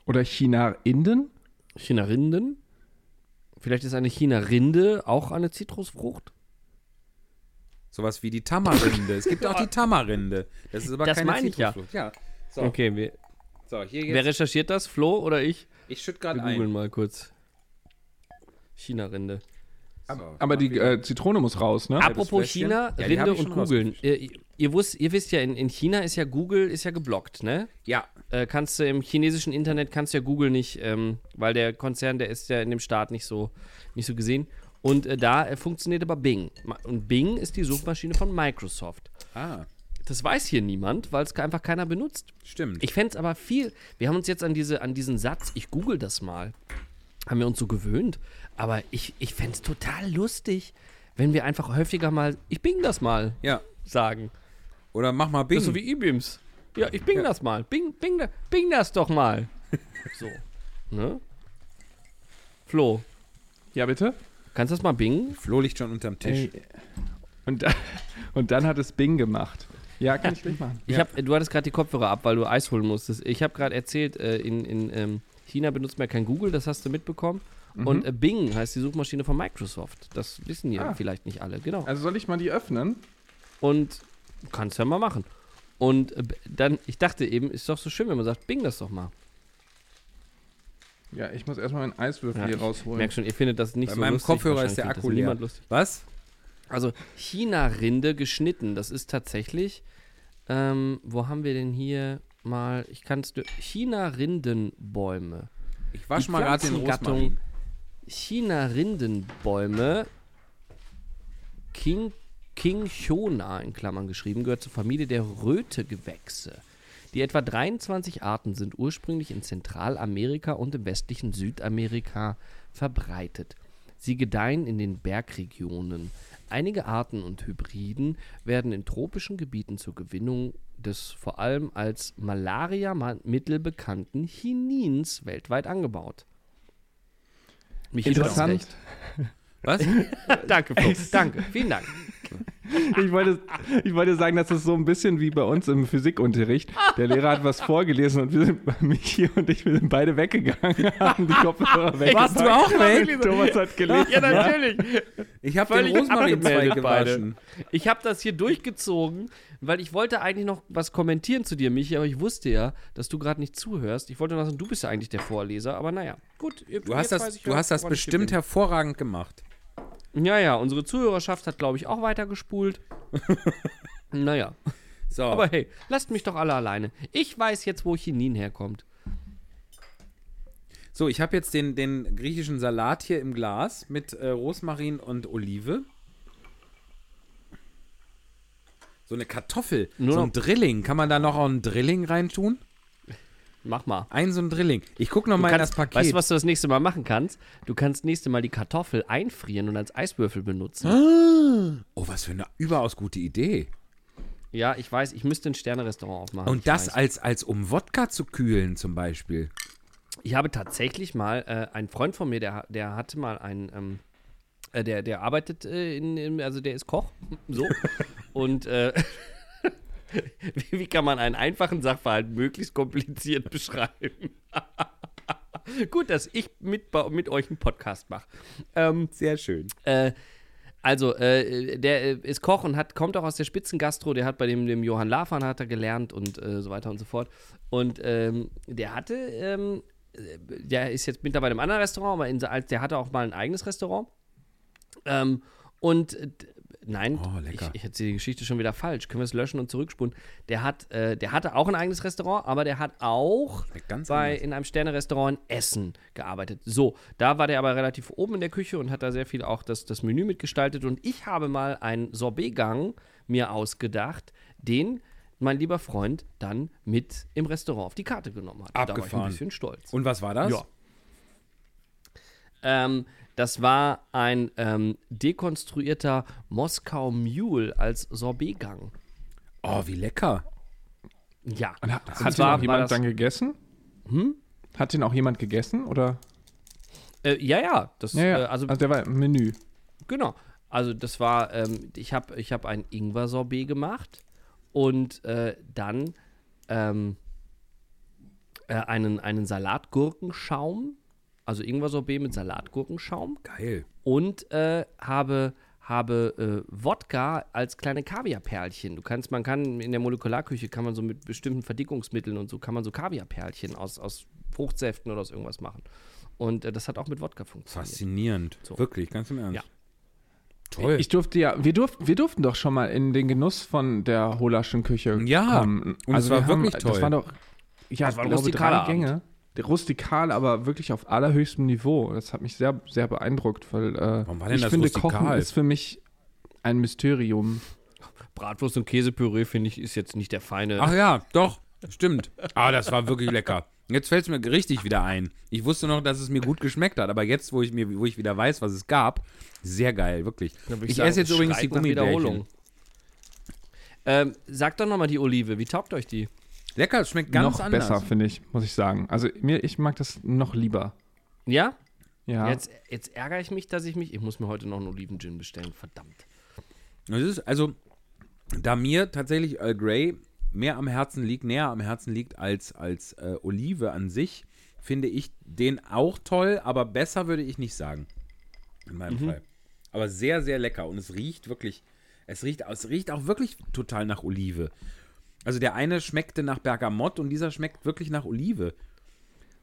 Speaker 4: Oder China-Inden?
Speaker 2: Sowas wie die Tamarinde. es gibt auch die Tamarinde. Das ist aber
Speaker 1: Das
Speaker 2: keine
Speaker 1: meine ich ja.
Speaker 2: Ja. So,
Speaker 1: Okay, wir,
Speaker 2: so hier
Speaker 1: wer recherchiert das? Flo oder ich?
Speaker 2: Ich schütte
Speaker 1: Wir
Speaker 2: gerade
Speaker 1: googeln
Speaker 2: ein.
Speaker 1: mal kurz. China-Rinde.
Speaker 2: So,
Speaker 4: Aber die äh, Zitrone muss raus, ne?
Speaker 1: Apropos? China,
Speaker 2: Ja,
Speaker 1: Rinde und googeln. Ihr, ihr, wusst, ihr wisst ja, in, in China ist ja Google ist ja geblockt, ne?
Speaker 2: ja,
Speaker 1: Äh, kannst du im chinesischen Internet kannst du ja Google nicht, ähm, weil der Konzern, der ist ja in dem Staat nicht so, nicht so gesehen. Und äh, da äh, funktioniert aber Bing. Und Bing ist die Suchmaschine von Microsoft.
Speaker 2: ah,
Speaker 1: Das weiß hier niemand, weil es einfach keiner benutzt.
Speaker 2: stimmt.
Speaker 1: Ich fände es aber viel. Wir haben uns jetzt an, diese, an diesen Satz, ich google das mal, haben wir uns so gewöhnt. Aber ich, ich fände es total lustig, wenn wir einfach häufiger mal, ich bing das mal
Speaker 2: ja.
Speaker 1: sagen.
Speaker 2: Oder mach mal Bing.
Speaker 1: Das so wie E-Beams. Ja, ich bing das mal. Bing, bing, bing das doch mal. so. Ne? Flo,
Speaker 4: Ja, bitte?
Speaker 1: Kannst du das mal bingen?
Speaker 2: Flo liegt schon unterm Tisch.
Speaker 4: Ey. Und, da, und dann hat es Bing gemacht. Ja, kann ich nicht machen.
Speaker 1: Ich hab, du hattest gerade die Kopfhörer ab, weil du Eis holen musstest. Ich habe gerade erzählt, äh, in, in ähm, China benutzt man ja kein Google, das hast du mitbekommen. Und äh, Bing heißt die Suchmaschine von Microsoft. Das wissen ja
Speaker 4: Ah.
Speaker 1: vielleicht nicht alle, genau.
Speaker 4: Also soll ich mal die öffnen?
Speaker 1: Und kannst ja mal machen. Und äh, dann, ich dachte eben, ist doch so schön, wenn man sagt, Bing das doch mal.
Speaker 4: Ja, ich muss erstmal meinen Eiswürfel
Speaker 1: Ja,
Speaker 4: hier
Speaker 1: ich
Speaker 4: rausholen.
Speaker 1: merk schon, ihr findet das nicht
Speaker 2: Bei
Speaker 1: so
Speaker 2: meinem
Speaker 1: lustig.
Speaker 2: Kopfhörer ist der Akku leer.
Speaker 1: niemand lustig.
Speaker 2: Was?
Speaker 1: Also China-Rinde geschnitten, das ist tatsächlich, ähm, wo haben wir denn hier mal, ich kann es, China-Rindenbäume.
Speaker 2: Ich wasch
Speaker 1: Die
Speaker 2: mal gerade den Rosmarin.
Speaker 1: China-Rindenbäume, King, King Chona in Klammern geschrieben, gehört zur Familie der Rötegewächse. Die etwa 23 Arten sind ursprünglich in Zentralamerika und im westlichen Südamerika verbreitet. Sie gedeihen in den Bergregionen. Einige Arten und Hybriden werden in tropischen Gebieten zur Gewinnung des vor allem als Malaria-Mittel bekannten Chinins weltweit angebaut. Hast
Speaker 4: Interessant.
Speaker 2: Was?
Speaker 1: Danke, Flo. Danke. Vielen Dank.
Speaker 4: Ich wollte, ich wollte sagen, das ist so ein bisschen wie bei uns im Physikunterricht. Der Lehrer hat was vorgelesen und wir sind, Michi und ich, wir sind beide weggegangen, haben die Kopfhörer weg.
Speaker 2: Warst du auch weg?
Speaker 4: Thomas hat gelesen.
Speaker 1: Ja, natürlich.
Speaker 2: Ich habe den
Speaker 1: Völlig
Speaker 2: Rosmarinzweig gewaschen.
Speaker 1: Ich habe das hier durchgezogen, weil ich wollte eigentlich noch was kommentieren zu dir, Michi, aber ich wusste ja, dass du gerade nicht zuhörst. Ich wollte noch sagen, du bist ja eigentlich der Vorleser, aber naja. Gut,
Speaker 2: Du hast das, du hast das bestimmt hervorragend gemacht.
Speaker 1: Ja, ja, unsere Zuhörerschaft hat, glaube ich, auch weitergespult. naja.
Speaker 2: So.
Speaker 1: Aber hey, lasst mich doch alle alleine. Ich weiß jetzt, wo Chinin herkommt.
Speaker 2: So, ich habe jetzt den, den griechischen Salat hier im Glas mit äh, Rosmarin und Olive. So eine Kartoffel,
Speaker 1: Nur
Speaker 2: so ein Drilling. Kann man da noch auch einen Drilling reintun?
Speaker 1: Mach mal.
Speaker 2: Ein so ein Drilling. Ich gucke noch
Speaker 1: Du
Speaker 2: mal in das Paket.
Speaker 1: weißt du, was du das nächste Mal machen kannst? Du kannst nächste Mal die Kartoffel einfrieren und als Eiswürfel benutzen.
Speaker 2: oh, was für eine überaus gute Idee.
Speaker 1: Ja, ich weiß, ich müsste ein Sternerestaurant aufmachen.
Speaker 2: Und das
Speaker 1: weiß.
Speaker 2: als, als um Wodka zu kühlen zum Beispiel.
Speaker 1: Ich habe tatsächlich mal, äh, ein Freund von mir, der, der hatte mal einen, ähm, äh, der, der arbeitet äh, in, in, also der ist Koch, so. Und äh, wie, kann man einen einfachen Sachverhalt möglichst kompliziert beschreiben? Gut, dass ich mit, mit euch einen Podcast mache. Ähm,
Speaker 2: Sehr schön.
Speaker 1: Äh, also, äh, der äh, ist Koch und hat, kommt auch aus der Spitzengastro, der hat bei dem, dem Johann Lafan hat er gelernt und äh, so weiter und so fort. Und ähm, der hatte, ähm, äh, der ist jetzt mittlerweile im anderen Restaurant, aber in, der hatte auch mal ein eigenes Restaurant. Ähm, und nein,
Speaker 2: Oh,
Speaker 1: ich, ich erzähle die Geschichte schon wieder falsch. Können wir es löschen und zurückspulen? Der hat, äh, der hatte auch ein eigenes Restaurant, aber der hat auch
Speaker 2: ganz
Speaker 1: bei,
Speaker 2: anders.
Speaker 1: in einem Sterne-Restaurant in Essen gearbeitet. So, da war der aber relativ oben in der Küche und hat da sehr viel auch das, das Menü mitgestaltet. Und ich habe mal einen Sorbetgang mir ausgedacht, den mein lieber Freund dann mit im Restaurant auf die Karte genommen hat. Da war ich
Speaker 2: Abgefahren.
Speaker 1: ein bisschen stolz.
Speaker 2: Und was war das?
Speaker 1: Ja. Ähm, das war ein ähm, dekonstruierter Moskau Mule als Sorbetgang.
Speaker 2: Oh, wie lecker.
Speaker 1: Ja.
Speaker 4: Und hat, hat den auch jemand dann gegessen?
Speaker 1: Hm?
Speaker 4: Hat den auch jemand gegessen? Oder?
Speaker 1: Äh, ja, ja. Das,
Speaker 4: Ja, ja.
Speaker 1: Äh, also
Speaker 4: also der war im Menü.
Speaker 1: Genau. Also das war, ähm, ich habe ich hab ein Ingwer-Sorbet gemacht und äh, dann ähm, äh, einen, einen Salatgurkenschaum, also Ingwer-Sorbet mit Salatgurkenschaum
Speaker 2: Geil.
Speaker 1: und äh, habe, habe äh, Wodka als kleine Kaviarperlchen. Du kannst, man kann in der Molekularküche kann man so mit bestimmten Verdickungsmitteln und so kann man so Kaviarperlchen aus, aus Fruchtsäften oder aus irgendwas machen. Und äh, das hat auch mit Wodka funktioniert.
Speaker 2: Faszinierend.
Speaker 1: So.
Speaker 2: Wirklich, ganz im Ernst.
Speaker 1: Ja.
Speaker 2: Toll.
Speaker 4: Ich durfte ja, wir, durf, wir durften doch schon mal in den Genuss von der Holaschen Küche
Speaker 2: Ja,
Speaker 4: kommen.
Speaker 2: und es war
Speaker 4: wir haben-
Speaker 2: wirklich toll.
Speaker 4: Das war doch, ja,
Speaker 1: Das war
Speaker 4: glaube, drei Gänge. Der rustikal, aber wirklich auf allerhöchstem Niveau. Das hat mich sehr, sehr beeindruckt, weil äh,
Speaker 2: Warum war denn
Speaker 4: ich
Speaker 2: das
Speaker 4: finde,
Speaker 2: rustikal?
Speaker 4: Kochen ist für mich ein Mysterium.
Speaker 1: Bratwurst und Käsepüree, finde ich, ist jetzt nicht der feine.
Speaker 2: Ach ja, doch, stimmt. Ah, das war wirklich lecker. Jetzt fällt es mir richtig wieder ein. Ich wusste noch, dass es mir gut geschmeckt hat, aber jetzt, wo ich mir, wo ich wieder weiß, was es gab, sehr geil, wirklich.
Speaker 1: Würd
Speaker 2: Ich
Speaker 1: sagen,
Speaker 2: esse jetzt übrigens die Gummibärchen.
Speaker 1: Ähm, sagt doch nochmal die Olive, wie taugt euch die?
Speaker 2: Lecker, es schmeckt ganz
Speaker 4: noch
Speaker 2: anders.
Speaker 4: besser, finde ich, muss ich sagen. Also mir, ich mag das noch lieber.
Speaker 1: Ja?
Speaker 4: Ja.
Speaker 1: Jetzt, jetzt ärgere ich mich, dass ich mich. Ich muss mir heute noch einen Oliven-Gin bestellen, verdammt.
Speaker 2: Das ist also, da mir tatsächlich Earl Grey mehr am Herzen liegt, näher am Herzen liegt als, als äh, Olive an sich, finde ich den auch toll, aber besser würde ich nicht sagen. In meinem Fall. Aber sehr, sehr lecker und es riecht wirklich, es riecht, es riecht auch wirklich total nach Olive. Also der eine schmeckte nach Bergamott und dieser schmeckt wirklich nach Olive.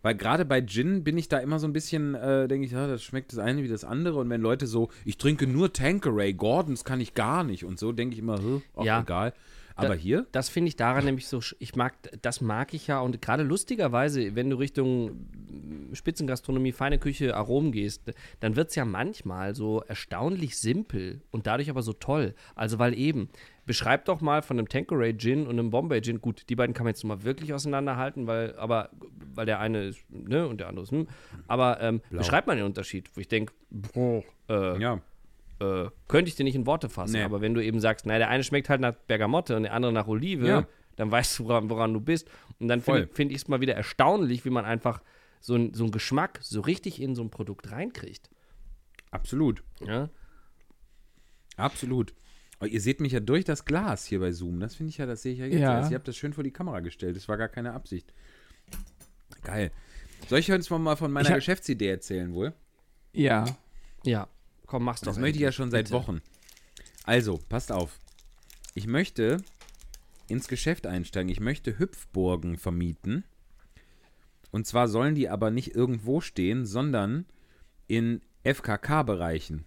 Speaker 2: Weil gerade bei Gin bin ich da immer so ein bisschen, äh, denke ich, ja, das schmeckt das eine wie das andere. Und wenn Leute so, ich trinke nur Tanqueray, Gordons kann ich gar nicht und so, denke ich immer, auch
Speaker 1: Ja.
Speaker 2: egal. Aber hier,
Speaker 1: Das finde ich daran nämlich so, ich mag, das mag ich ja und gerade lustigerweise, wenn du Richtung mm, Spitzengastronomie, feine Küche, Aromen gehst, dann wird es ja manchmal so erstaunlich simpel und dadurch aber so toll. Also weil eben, beschreib doch mal von einem Tanqueray Gin und einem Bombay Gin, gut, die beiden kann man jetzt mal wirklich auseinanderhalten, weil, aber, weil der eine ist, ne, und der andere ist, hm, aber ähm, beschreib mal den Unterschied, wo ich denke, äh,
Speaker 2: ja,
Speaker 1: äh, könnte ich dir nicht in Worte fassen.
Speaker 2: Nee.
Speaker 1: Aber wenn du eben sagst, naja, der eine schmeckt halt nach Bergamotte und der andere nach Olive,
Speaker 2: Ja.
Speaker 1: dann weißt du, woran, woran du bist. Und dann finde find ich es mal wieder erstaunlich, wie man einfach so, ein, so einen Geschmack so richtig in so ein Produkt reinkriegt.
Speaker 2: absolut,
Speaker 1: Ja?
Speaker 2: absolut. Aber ihr seht mich ja durch das Glas hier bei Zoom. Das finde ich ja, das sehe ich ja jetzt
Speaker 4: Ja.
Speaker 2: Ihr habt das schön vor die Kamera gestellt. Das war gar keine Absicht. Geil. Soll ich heute mal von meiner
Speaker 4: Ich hab-
Speaker 2: Geschäftsidee erzählen wohl?
Speaker 4: ja.
Speaker 1: Ja. Komm, mach's doch.
Speaker 2: Das möchte ich ja schon seit
Speaker 1: bitte.
Speaker 2: Wochen. Also, passt auf. Ich möchte ins Geschäft einsteigen. Ich möchte Hüpfburgen vermieten. Und zwar sollen die aber nicht irgendwo stehen, sondern in FKK-Bereichen.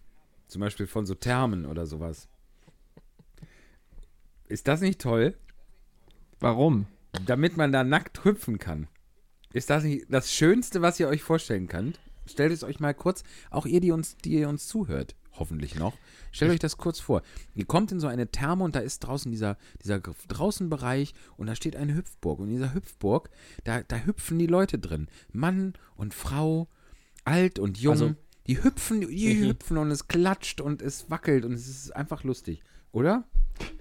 Speaker 2: Zum Beispiel von so Thermen oder sowas. Ist das nicht toll?
Speaker 4: Warum?
Speaker 2: Damit man da nackt hüpfen kann. Ist das nicht das Schönste, was ihr euch vorstellen könnt? Stellt es euch mal kurz, auch ihr, die uns, die ihr uns zuhört, hoffentlich noch, stellt euch das kurz vor. Ihr kommt in so eine Therme und da ist draußen dieser, dieser Draußenbereich und da steht eine Hüpfburg. Und in dieser Hüpfburg, da, da hüpfen die Leute drin. Mann und Frau, alt und jung.
Speaker 1: Also-
Speaker 2: die hüpfen, die
Speaker 1: Mhm.
Speaker 2: hüpfen und es klatscht und es wackelt und es ist einfach lustig. Oder?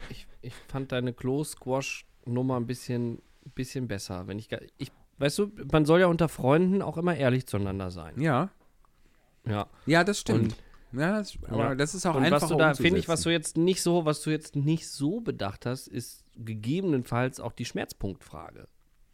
Speaker 1: Ich, ich fand deine Klo-Squash-Nummer ein bisschen, bisschen besser. Wenn ich, ich, weißt du, man soll ja unter Freunden auch immer ehrlich zueinander sein.
Speaker 2: Ja.
Speaker 1: Ja.
Speaker 2: Ja, das stimmt. ja, das, aber
Speaker 1: Ja.
Speaker 2: das ist auch
Speaker 1: Und
Speaker 2: einfach
Speaker 1: was du da, finde ich, was du jetzt nicht so, was du jetzt nicht so bedacht hast, ist gegebenenfalls auch die Schmerzpunktfrage.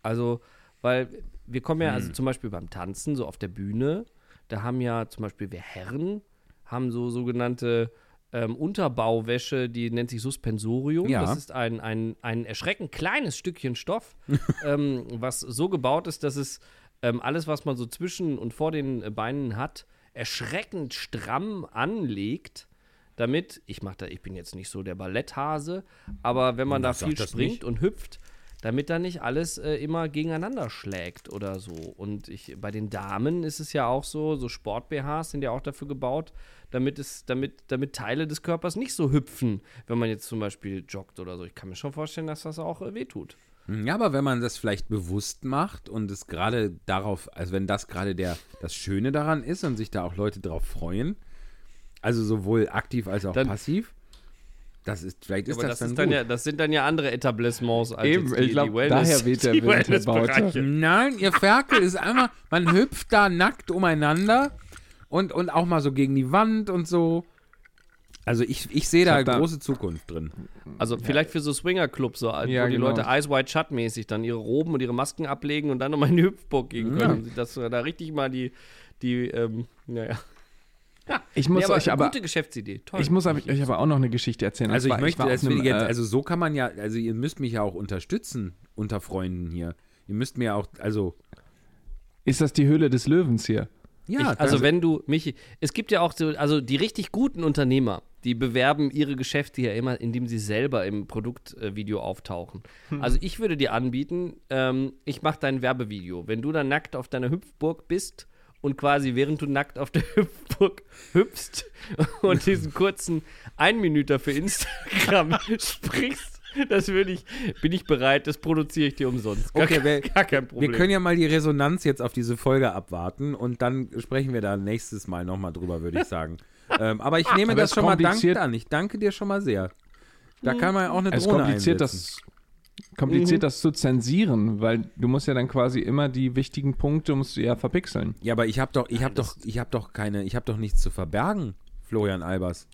Speaker 1: Also, weil wir kommen ja,
Speaker 2: Hm.
Speaker 1: also zum Beispiel beim Tanzen, so auf der Bühne, da haben ja zum Beispiel wir Herren, haben so sogenannte ähm, Unterbauwäsche, die nennt sich Suspensorium.
Speaker 2: Ja.
Speaker 1: Das ist ein, ein, ein erschreckend kleines Stückchen Stoff, ähm, was so gebaut ist, dass es ähm, alles, was man so zwischen und vor den Beinen hat, erschreckend stramm anlegt, damit, ich mach da, ich bin jetzt nicht so der Balletthase, aber wenn man da
Speaker 2: Sag
Speaker 1: viel
Speaker 2: das
Speaker 1: springt
Speaker 2: nicht.
Speaker 1: und hüpft, damit da nicht alles äh, immer gegeneinander schlägt oder so. Und ich, bei den Damen ist es ja auch so, so Sport-BHs sind ja auch dafür gebaut, damit es, damit, damit Teile des Körpers nicht so hüpfen, wenn man jetzt zum Beispiel joggt oder so. Ich kann mir schon vorstellen, dass das auch äh, wehtut.
Speaker 2: Ja, aber wenn man das vielleicht bewusst macht und es gerade darauf, also wenn das gerade der das Schöne daran ist und sich da auch Leute drauf freuen, also sowohl aktiv als auch
Speaker 1: Dann-
Speaker 2: passiv, das ist vielleicht ist
Speaker 1: Aber
Speaker 2: das,
Speaker 1: das, ist dann ja, das sind dann ja andere Etablissements als
Speaker 4: Eben,
Speaker 1: die,
Speaker 4: ich glaub,
Speaker 1: die Wellness,
Speaker 4: daher weht der
Speaker 1: die. Wellnessbereiche.
Speaker 2: Nein, ihr Ferkel ist einmal, man hüpft da nackt umeinander und, und auch mal so gegen die Wand und so. Also ich, ich sehe da große Zukunft drin.
Speaker 1: Also vielleicht für so Swinger-Clubs, so,
Speaker 4: Ja,
Speaker 1: wo die
Speaker 4: genau.
Speaker 1: Leute Eyes Wide Shut mäßig dann ihre Roben und ihre Masken ablegen und dann nochmal in die Hüpfburg gehen können. Dass wir da richtig mal die, die ähm, naja.
Speaker 4: Ich muss
Speaker 1: Nee, aber
Speaker 4: euch aber,
Speaker 1: gute Geschäftsidee. Toll.
Speaker 4: ich muss euch aber auch noch eine Geschichte erzählen.
Speaker 2: Also ich möchte, will
Speaker 4: einem,
Speaker 2: ich jetzt,
Speaker 4: äh,
Speaker 2: also so kann man ja, also ihr müsst mich ja auch unterstützen unter Freunden hier. Ihr müsst mir auch, also
Speaker 4: ist das die Höhle des Löwens hier?
Speaker 2: ja,
Speaker 1: ich, also wenn du mich, es gibt ja auch so, also die richtig guten Unternehmer, die bewerben ihre Geschäfte ja immer, indem sie selber im Produktvideo auftauchen. Also ich würde dir anbieten, ähm, ich mache dein Werbevideo. Wenn du dann nackt auf deiner Hüpfburg bist und quasi während du nackt auf der Hüpfburg hüpfst und diesen kurzen Einminüter für Instagram sprichst, das würde ich, bin ich bereit, das produziere ich dir umsonst. Gar,
Speaker 2: Okay, wir-
Speaker 1: gar kein Problem.
Speaker 2: wir können ja mal die Resonanz jetzt auf diese Folge abwarten und dann sprechen wir da nächstes Mal nochmal drüber, würde ich sagen. ähm, aber ich nehme
Speaker 4: Aber
Speaker 2: das
Speaker 4: es
Speaker 2: schon mal dank
Speaker 4: kompliziert-
Speaker 2: an. Ich danke dir schon mal sehr. Da kann man ja auch eine
Speaker 4: Es
Speaker 2: Drohne
Speaker 4: kompliziert,
Speaker 2: einsetzen.
Speaker 4: das, kompliziert das zu zensieren, weil du musst ja dann quasi immer die wichtigen Punkte musst du ja verpixeln.
Speaker 2: Ja, aber ich habe doch, ich habe doch, ich habe doch keine, ich habe doch nichts zu verbergen, Florian Albers.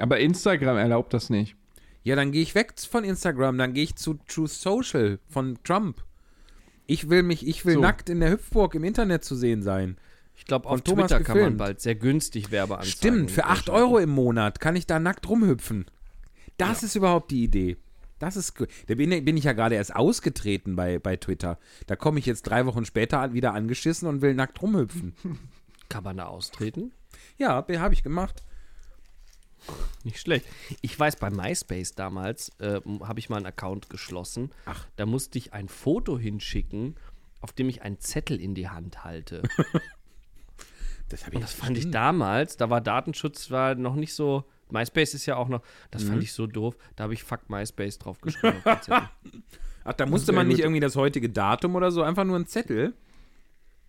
Speaker 4: Aber Instagram erlaubt das nicht.
Speaker 2: Ja, dann gehe ich weg von Instagram, dann gehe ich zu True Social von Trump. Ich will mich, ich will
Speaker 4: So.
Speaker 2: nackt in der Hüpfburg im Internet zu sehen sein.
Speaker 1: Ich glaube, auf
Speaker 2: Thomas
Speaker 1: Twitter kann man
Speaker 2: gefilmt.
Speaker 1: bald sehr günstig Werbeanzeigen.
Speaker 2: Stimmt, für 8
Speaker 1: schalten.
Speaker 2: Euro im Monat kann ich da nackt rumhüpfen. Das ist überhaupt die Idee. Das ist gut. Da bin, bin ich ja gerade erst ausgetreten bei, bei Twitter. Da komme ich jetzt drei Wochen später wieder angeschissen und will nackt rumhüpfen.
Speaker 1: Kann man da austreten?
Speaker 2: Ja, habe ich gemacht.
Speaker 1: Nicht schlecht. Ich weiß, bei MySpace damals äh, habe ich mal einen Account geschlossen.
Speaker 2: Ach.
Speaker 1: Da musste ich ein Foto hinschicken, auf dem ich einen Zettel in die Hand halte.
Speaker 2: Das
Speaker 1: das fand ich damals, da war Datenschutz war noch nicht so. MySpace ist ja auch noch, das
Speaker 2: Mhm.
Speaker 1: fand ich so doof. Da habe ich Fuck MySpace drauf geschrieben. auf den Zettel.
Speaker 2: Ach, da musste man nicht
Speaker 4: gut.
Speaker 2: irgendwie das heutige Datum oder so, einfach nur einen Zettel.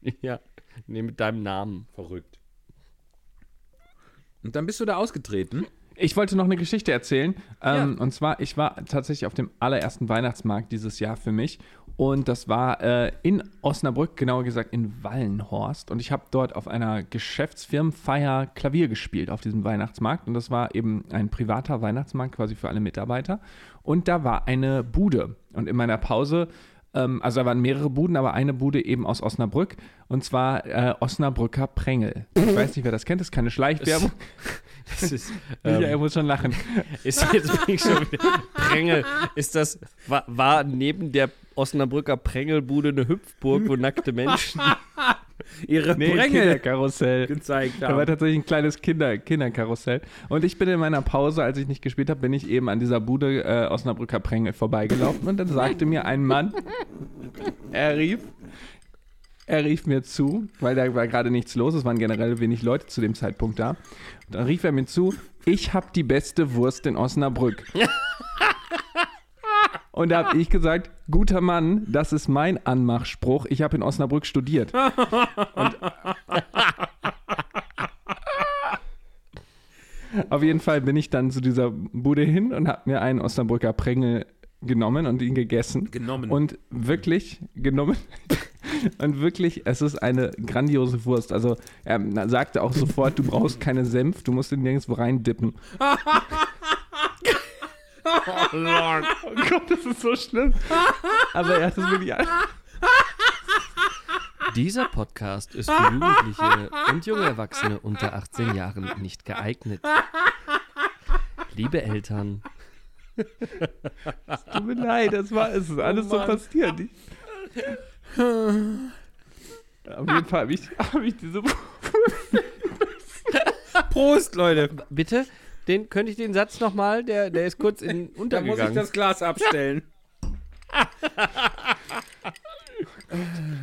Speaker 1: ja, nee, mit deinem Namen.
Speaker 2: Verrückt. Und dann bist du da ausgetreten.
Speaker 4: Ich wollte noch eine Geschichte erzählen. Ähm,
Speaker 1: Ja.
Speaker 4: Und zwar, ich war tatsächlich auf dem allerersten Weihnachtsmarkt dieses Jahr für mich. Und das war äh, in Osnabrück, genauer gesagt in Wallenhorst. Und ich habe dort auf einer Geschäftsfirmenfeier Klavier gespielt auf diesem Weihnachtsmarkt. Und das war eben ein privater Weihnachtsmarkt quasi für alle Mitarbeiter. Und da war eine Bude. Und in meiner Pause, ähm, also da waren mehrere Buden, aber eine Bude eben aus Osnabrück. Und zwar äh, Osnabrücker Prängel. Ich weiß nicht, wer das kennt, das ist keine Schleichwerbung.
Speaker 1: Das ist,
Speaker 4: Ja, er
Speaker 1: ähm,
Speaker 4: muss schon lachen.
Speaker 1: ist jetzt bin ich schon wieder. Prängel, ist das, war, war neben der Osnabrücker Prängelbude eine Hüpfburg, wo nackte Menschen.
Speaker 2: Ihre
Speaker 4: Nee, Kinderkarussell.
Speaker 2: gezeigt
Speaker 4: Da war
Speaker 2: haben.
Speaker 4: tatsächlich ein kleines Kinder Kinderkarussell. Und ich bin in meiner Pause, als ich nicht gespielt habe, bin ich eben an dieser Bude äh, Osnabrücker Prängel vorbeigelaufen und dann sagte mir ein Mann, er rief, er rief mir zu, weil da war gerade nichts los, es waren generell wenig Leute zu dem Zeitpunkt da. Und dann rief er mir zu, ich habe die beste Wurst in Osnabrück. Und da habe ich gesagt, guter Mann, das ist mein Anmachspruch. Ich habe in Osnabrück studiert. Auf jeden Fall bin ich dann zu dieser Bude hin und habe mir einen Osnabrücker Prängel genommen und ihn gegessen.
Speaker 2: Genommen.
Speaker 4: Und wirklich genommen. Und wirklich, es ist eine grandiose Wurst. Also er sagte auch sofort, du brauchst keine Senf, du musst ihn nirgendwo reindippen.
Speaker 1: Oh Lord.
Speaker 4: Oh Gott, das ist so schlimm. Aber er hat es wirklich...
Speaker 1: Dieser Podcast ist für Jugendliche und junge Erwachsene unter 18 Jahren nicht geeignet. Liebe Eltern,
Speaker 4: Tut mir leid, das war es. ist alles so passiert. Ich, auf jeden Fall habe ich, hab ich diese...
Speaker 2: Prost, Leute.
Speaker 1: bitte, den, könnte ich den Satz nochmal? Der, der ist kurz in
Speaker 2: Da muss ich
Speaker 1: untergegangen.
Speaker 2: das Glas abstellen.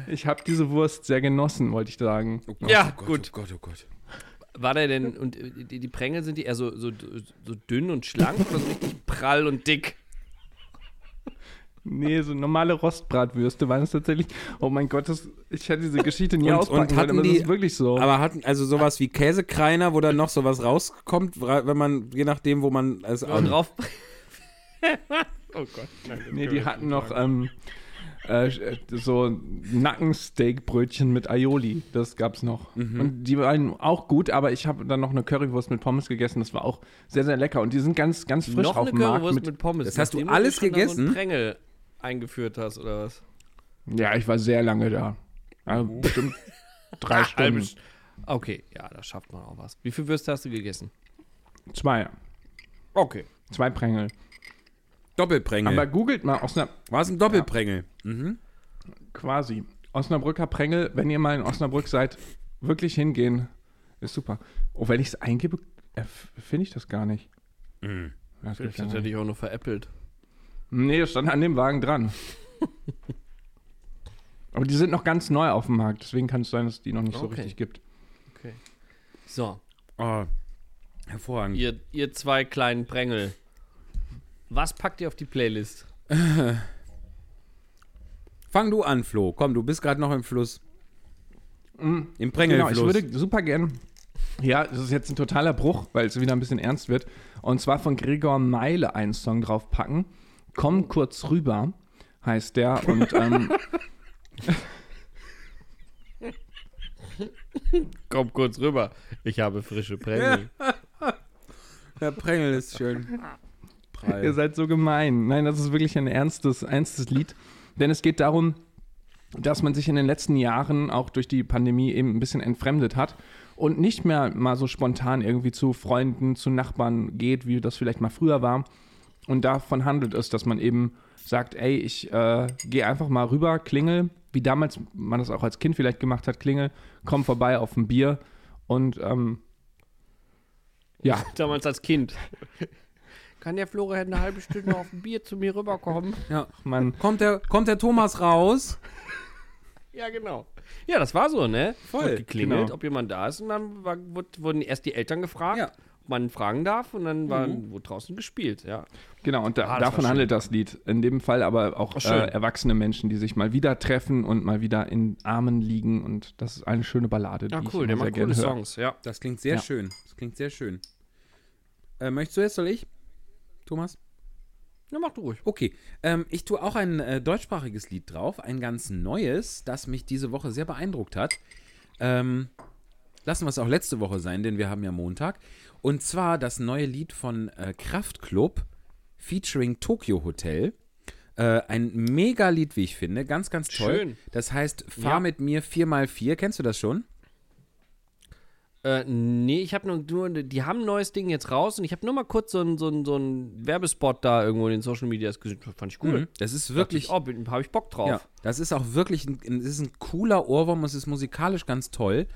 Speaker 4: Ich habe diese Wurst sehr genossen, wollte ich sagen.
Speaker 2: Oh Gott,
Speaker 1: Ja,
Speaker 2: oh Gott,
Speaker 1: gut.
Speaker 2: Oh Gott, oh Gott.
Speaker 1: War der denn, und die, die Prängel sind die eher so, so, so dünn und schlank oder so richtig prall und dick?
Speaker 4: Nee, so normale Rostbratwürste waren es tatsächlich. Oh mein Gott, das, ich hätte diese Geschichte nie
Speaker 2: Und-
Speaker 4: auspacken
Speaker 2: und
Speaker 4: können,
Speaker 2: hatten
Speaker 4: aber das
Speaker 2: die-
Speaker 4: ist wirklich so.
Speaker 2: Aber hatten also sowas wie Käsekreiner, wo dann noch sowas rauskommt, wenn man, je nachdem, wo man es
Speaker 1: Und drauf. oh Gott.
Speaker 4: nee, die hatten noch ähm, äh, so Nackensteakbrötchen mit Aioli. Das gab's noch.
Speaker 2: Mhm.
Speaker 4: Und die waren auch gut, aber ich habe dann noch eine Currywurst mit Pommes gegessen. Das war auch sehr, sehr lecker. Und die sind ganz, ganz frisch
Speaker 1: Noch
Speaker 4: auf
Speaker 1: eine
Speaker 4: dem Markt.
Speaker 1: Currywurst
Speaker 4: Mit,
Speaker 1: mit, Pommes.
Speaker 2: Das hast du alles
Speaker 1: So
Speaker 2: gegessen?
Speaker 1: Prängel eingeführt hast, oder was?
Speaker 4: ja, ich war sehr lange da. Also bestimmt drei Stunden.
Speaker 1: Okay, ja, da schafft man auch was. Wie viel Würste hast du gegessen?
Speaker 4: Zwei.
Speaker 1: Okay.
Speaker 4: Zwei Prängel.
Speaker 2: Doppelprängel.
Speaker 4: Aber googelt mal Osnab
Speaker 2: War es ein Doppelprängel? Mhm.
Speaker 4: quasi. Osnabrücker Prängel, wenn ihr mal in Osnabrück seid, wirklich hingehen. Ist super. Oh, wenn ich es eingebe, finde ich das gar nicht.
Speaker 2: Mhm.
Speaker 4: Ja, das
Speaker 1: Vielleicht
Speaker 4: gibt's ja
Speaker 1: hat er
Speaker 4: nicht.
Speaker 1: dich auch nur veräppelt.
Speaker 4: Nee, das stand an dem Wagen dran. Aber die sind noch ganz neu auf dem Markt, deswegen kann es sein, dass es die noch nicht so
Speaker 1: Okay.
Speaker 4: richtig gibt.
Speaker 1: Okay. So,
Speaker 2: Oh, hervorragend.
Speaker 1: ihr, ihr zwei kleinen Prängel. Was packt ihr auf die Playlist?
Speaker 2: Fang du an, Flo. Komm, du bist gerade noch im Fluss. Im
Speaker 4: Genau, ich
Speaker 2: Prängelfluss.
Speaker 4: würde super gern. Ja, das ist jetzt ein totaler Bruch, weil es wieder ein bisschen ernst wird. Und zwar von Gregor Meile einen Song draufpacken. Komm kurz rüber, heißt der. Und ähm,
Speaker 1: Komm kurz rüber. Ich habe frische Prängel.
Speaker 2: Der Prängel ist schön. Prall.
Speaker 4: ihr seid so gemein. Nein, das ist wirklich ein ernstes, ernstes Lied. Denn es geht darum, dass man sich in den letzten Jahren auch durch die Pandemie eben ein bisschen entfremdet hat und nicht mehr mal so spontan irgendwie zu Freunden, zu Nachbarn geht, wie das vielleicht mal früher war. Und davon handelt es, dass man eben sagt, ey, ich äh, gehe einfach mal rüber, klingel, wie damals man das auch als Kind vielleicht gemacht hat, klingel, komm vorbei auf ein Bier und ähm, ja,
Speaker 1: Damals als Kind. Kann der Florian eine halbe Stunde auf ein Bier zu mir rüberkommen?
Speaker 2: Ja.
Speaker 4: man,
Speaker 2: Kommt, der, kommt der Thomas raus?
Speaker 1: Ja, genau. Ja, das war so, ne?
Speaker 2: Voll,
Speaker 1: Wurde geklingelt,
Speaker 4: genau.
Speaker 1: ob jemand da ist und dann war, wurde, wurden erst die Eltern gefragt,
Speaker 2: Ja.
Speaker 1: Man fragen darf und dann war, wurde draußen gespielt, ja.
Speaker 4: Genau, und da,
Speaker 1: Ah,
Speaker 4: davon handelt das Lied. In dem Fall aber auch äh, erwachsene Menschen, die sich mal wieder treffen und mal wieder in Armen liegen. Und das ist eine schöne Ballade,
Speaker 1: Ja,
Speaker 4: die ich
Speaker 1: cool, der macht coole. Songs, ja.
Speaker 2: Das klingt sehr
Speaker 4: Ja.
Speaker 2: schön. Das klingt sehr schön. Äh, möchtest du jetzt, soll ich? Thomas?
Speaker 1: Ja, mach du ruhig.
Speaker 2: Okay, ähm, ich tue auch ein äh, deutschsprachiges Lied drauf, ein ganz neues, das mich diese Woche sehr beeindruckt hat. Ähm, lassen wir es auch letzte Woche sein, denn wir haben ja Montag. Und zwar das neue Lied von äh, Kraftklub featuring Tokyo Hotel. Äh, ein Mega-Lied, wie ich finde. Ganz, ganz toll.
Speaker 1: Schön.
Speaker 2: Das heißt, Fahr
Speaker 1: Ja.
Speaker 2: mit mir 4x4. Kennst du das schon?
Speaker 1: Äh, nee, ich habe nur, nur, die haben ein neues Ding jetzt raus und ich habe nur mal kurz so einen so so einen Werbespot da irgendwo in den Social Medias gesehen. Fand ich cool.
Speaker 2: Das ist
Speaker 1: Wirklich,
Speaker 2: wirklich.
Speaker 1: oh, habe ich Bock drauf.
Speaker 2: Ja, das ist auch wirklich ein, es ist ein cooler Ohrwurm, es ist musikalisch ganz toll.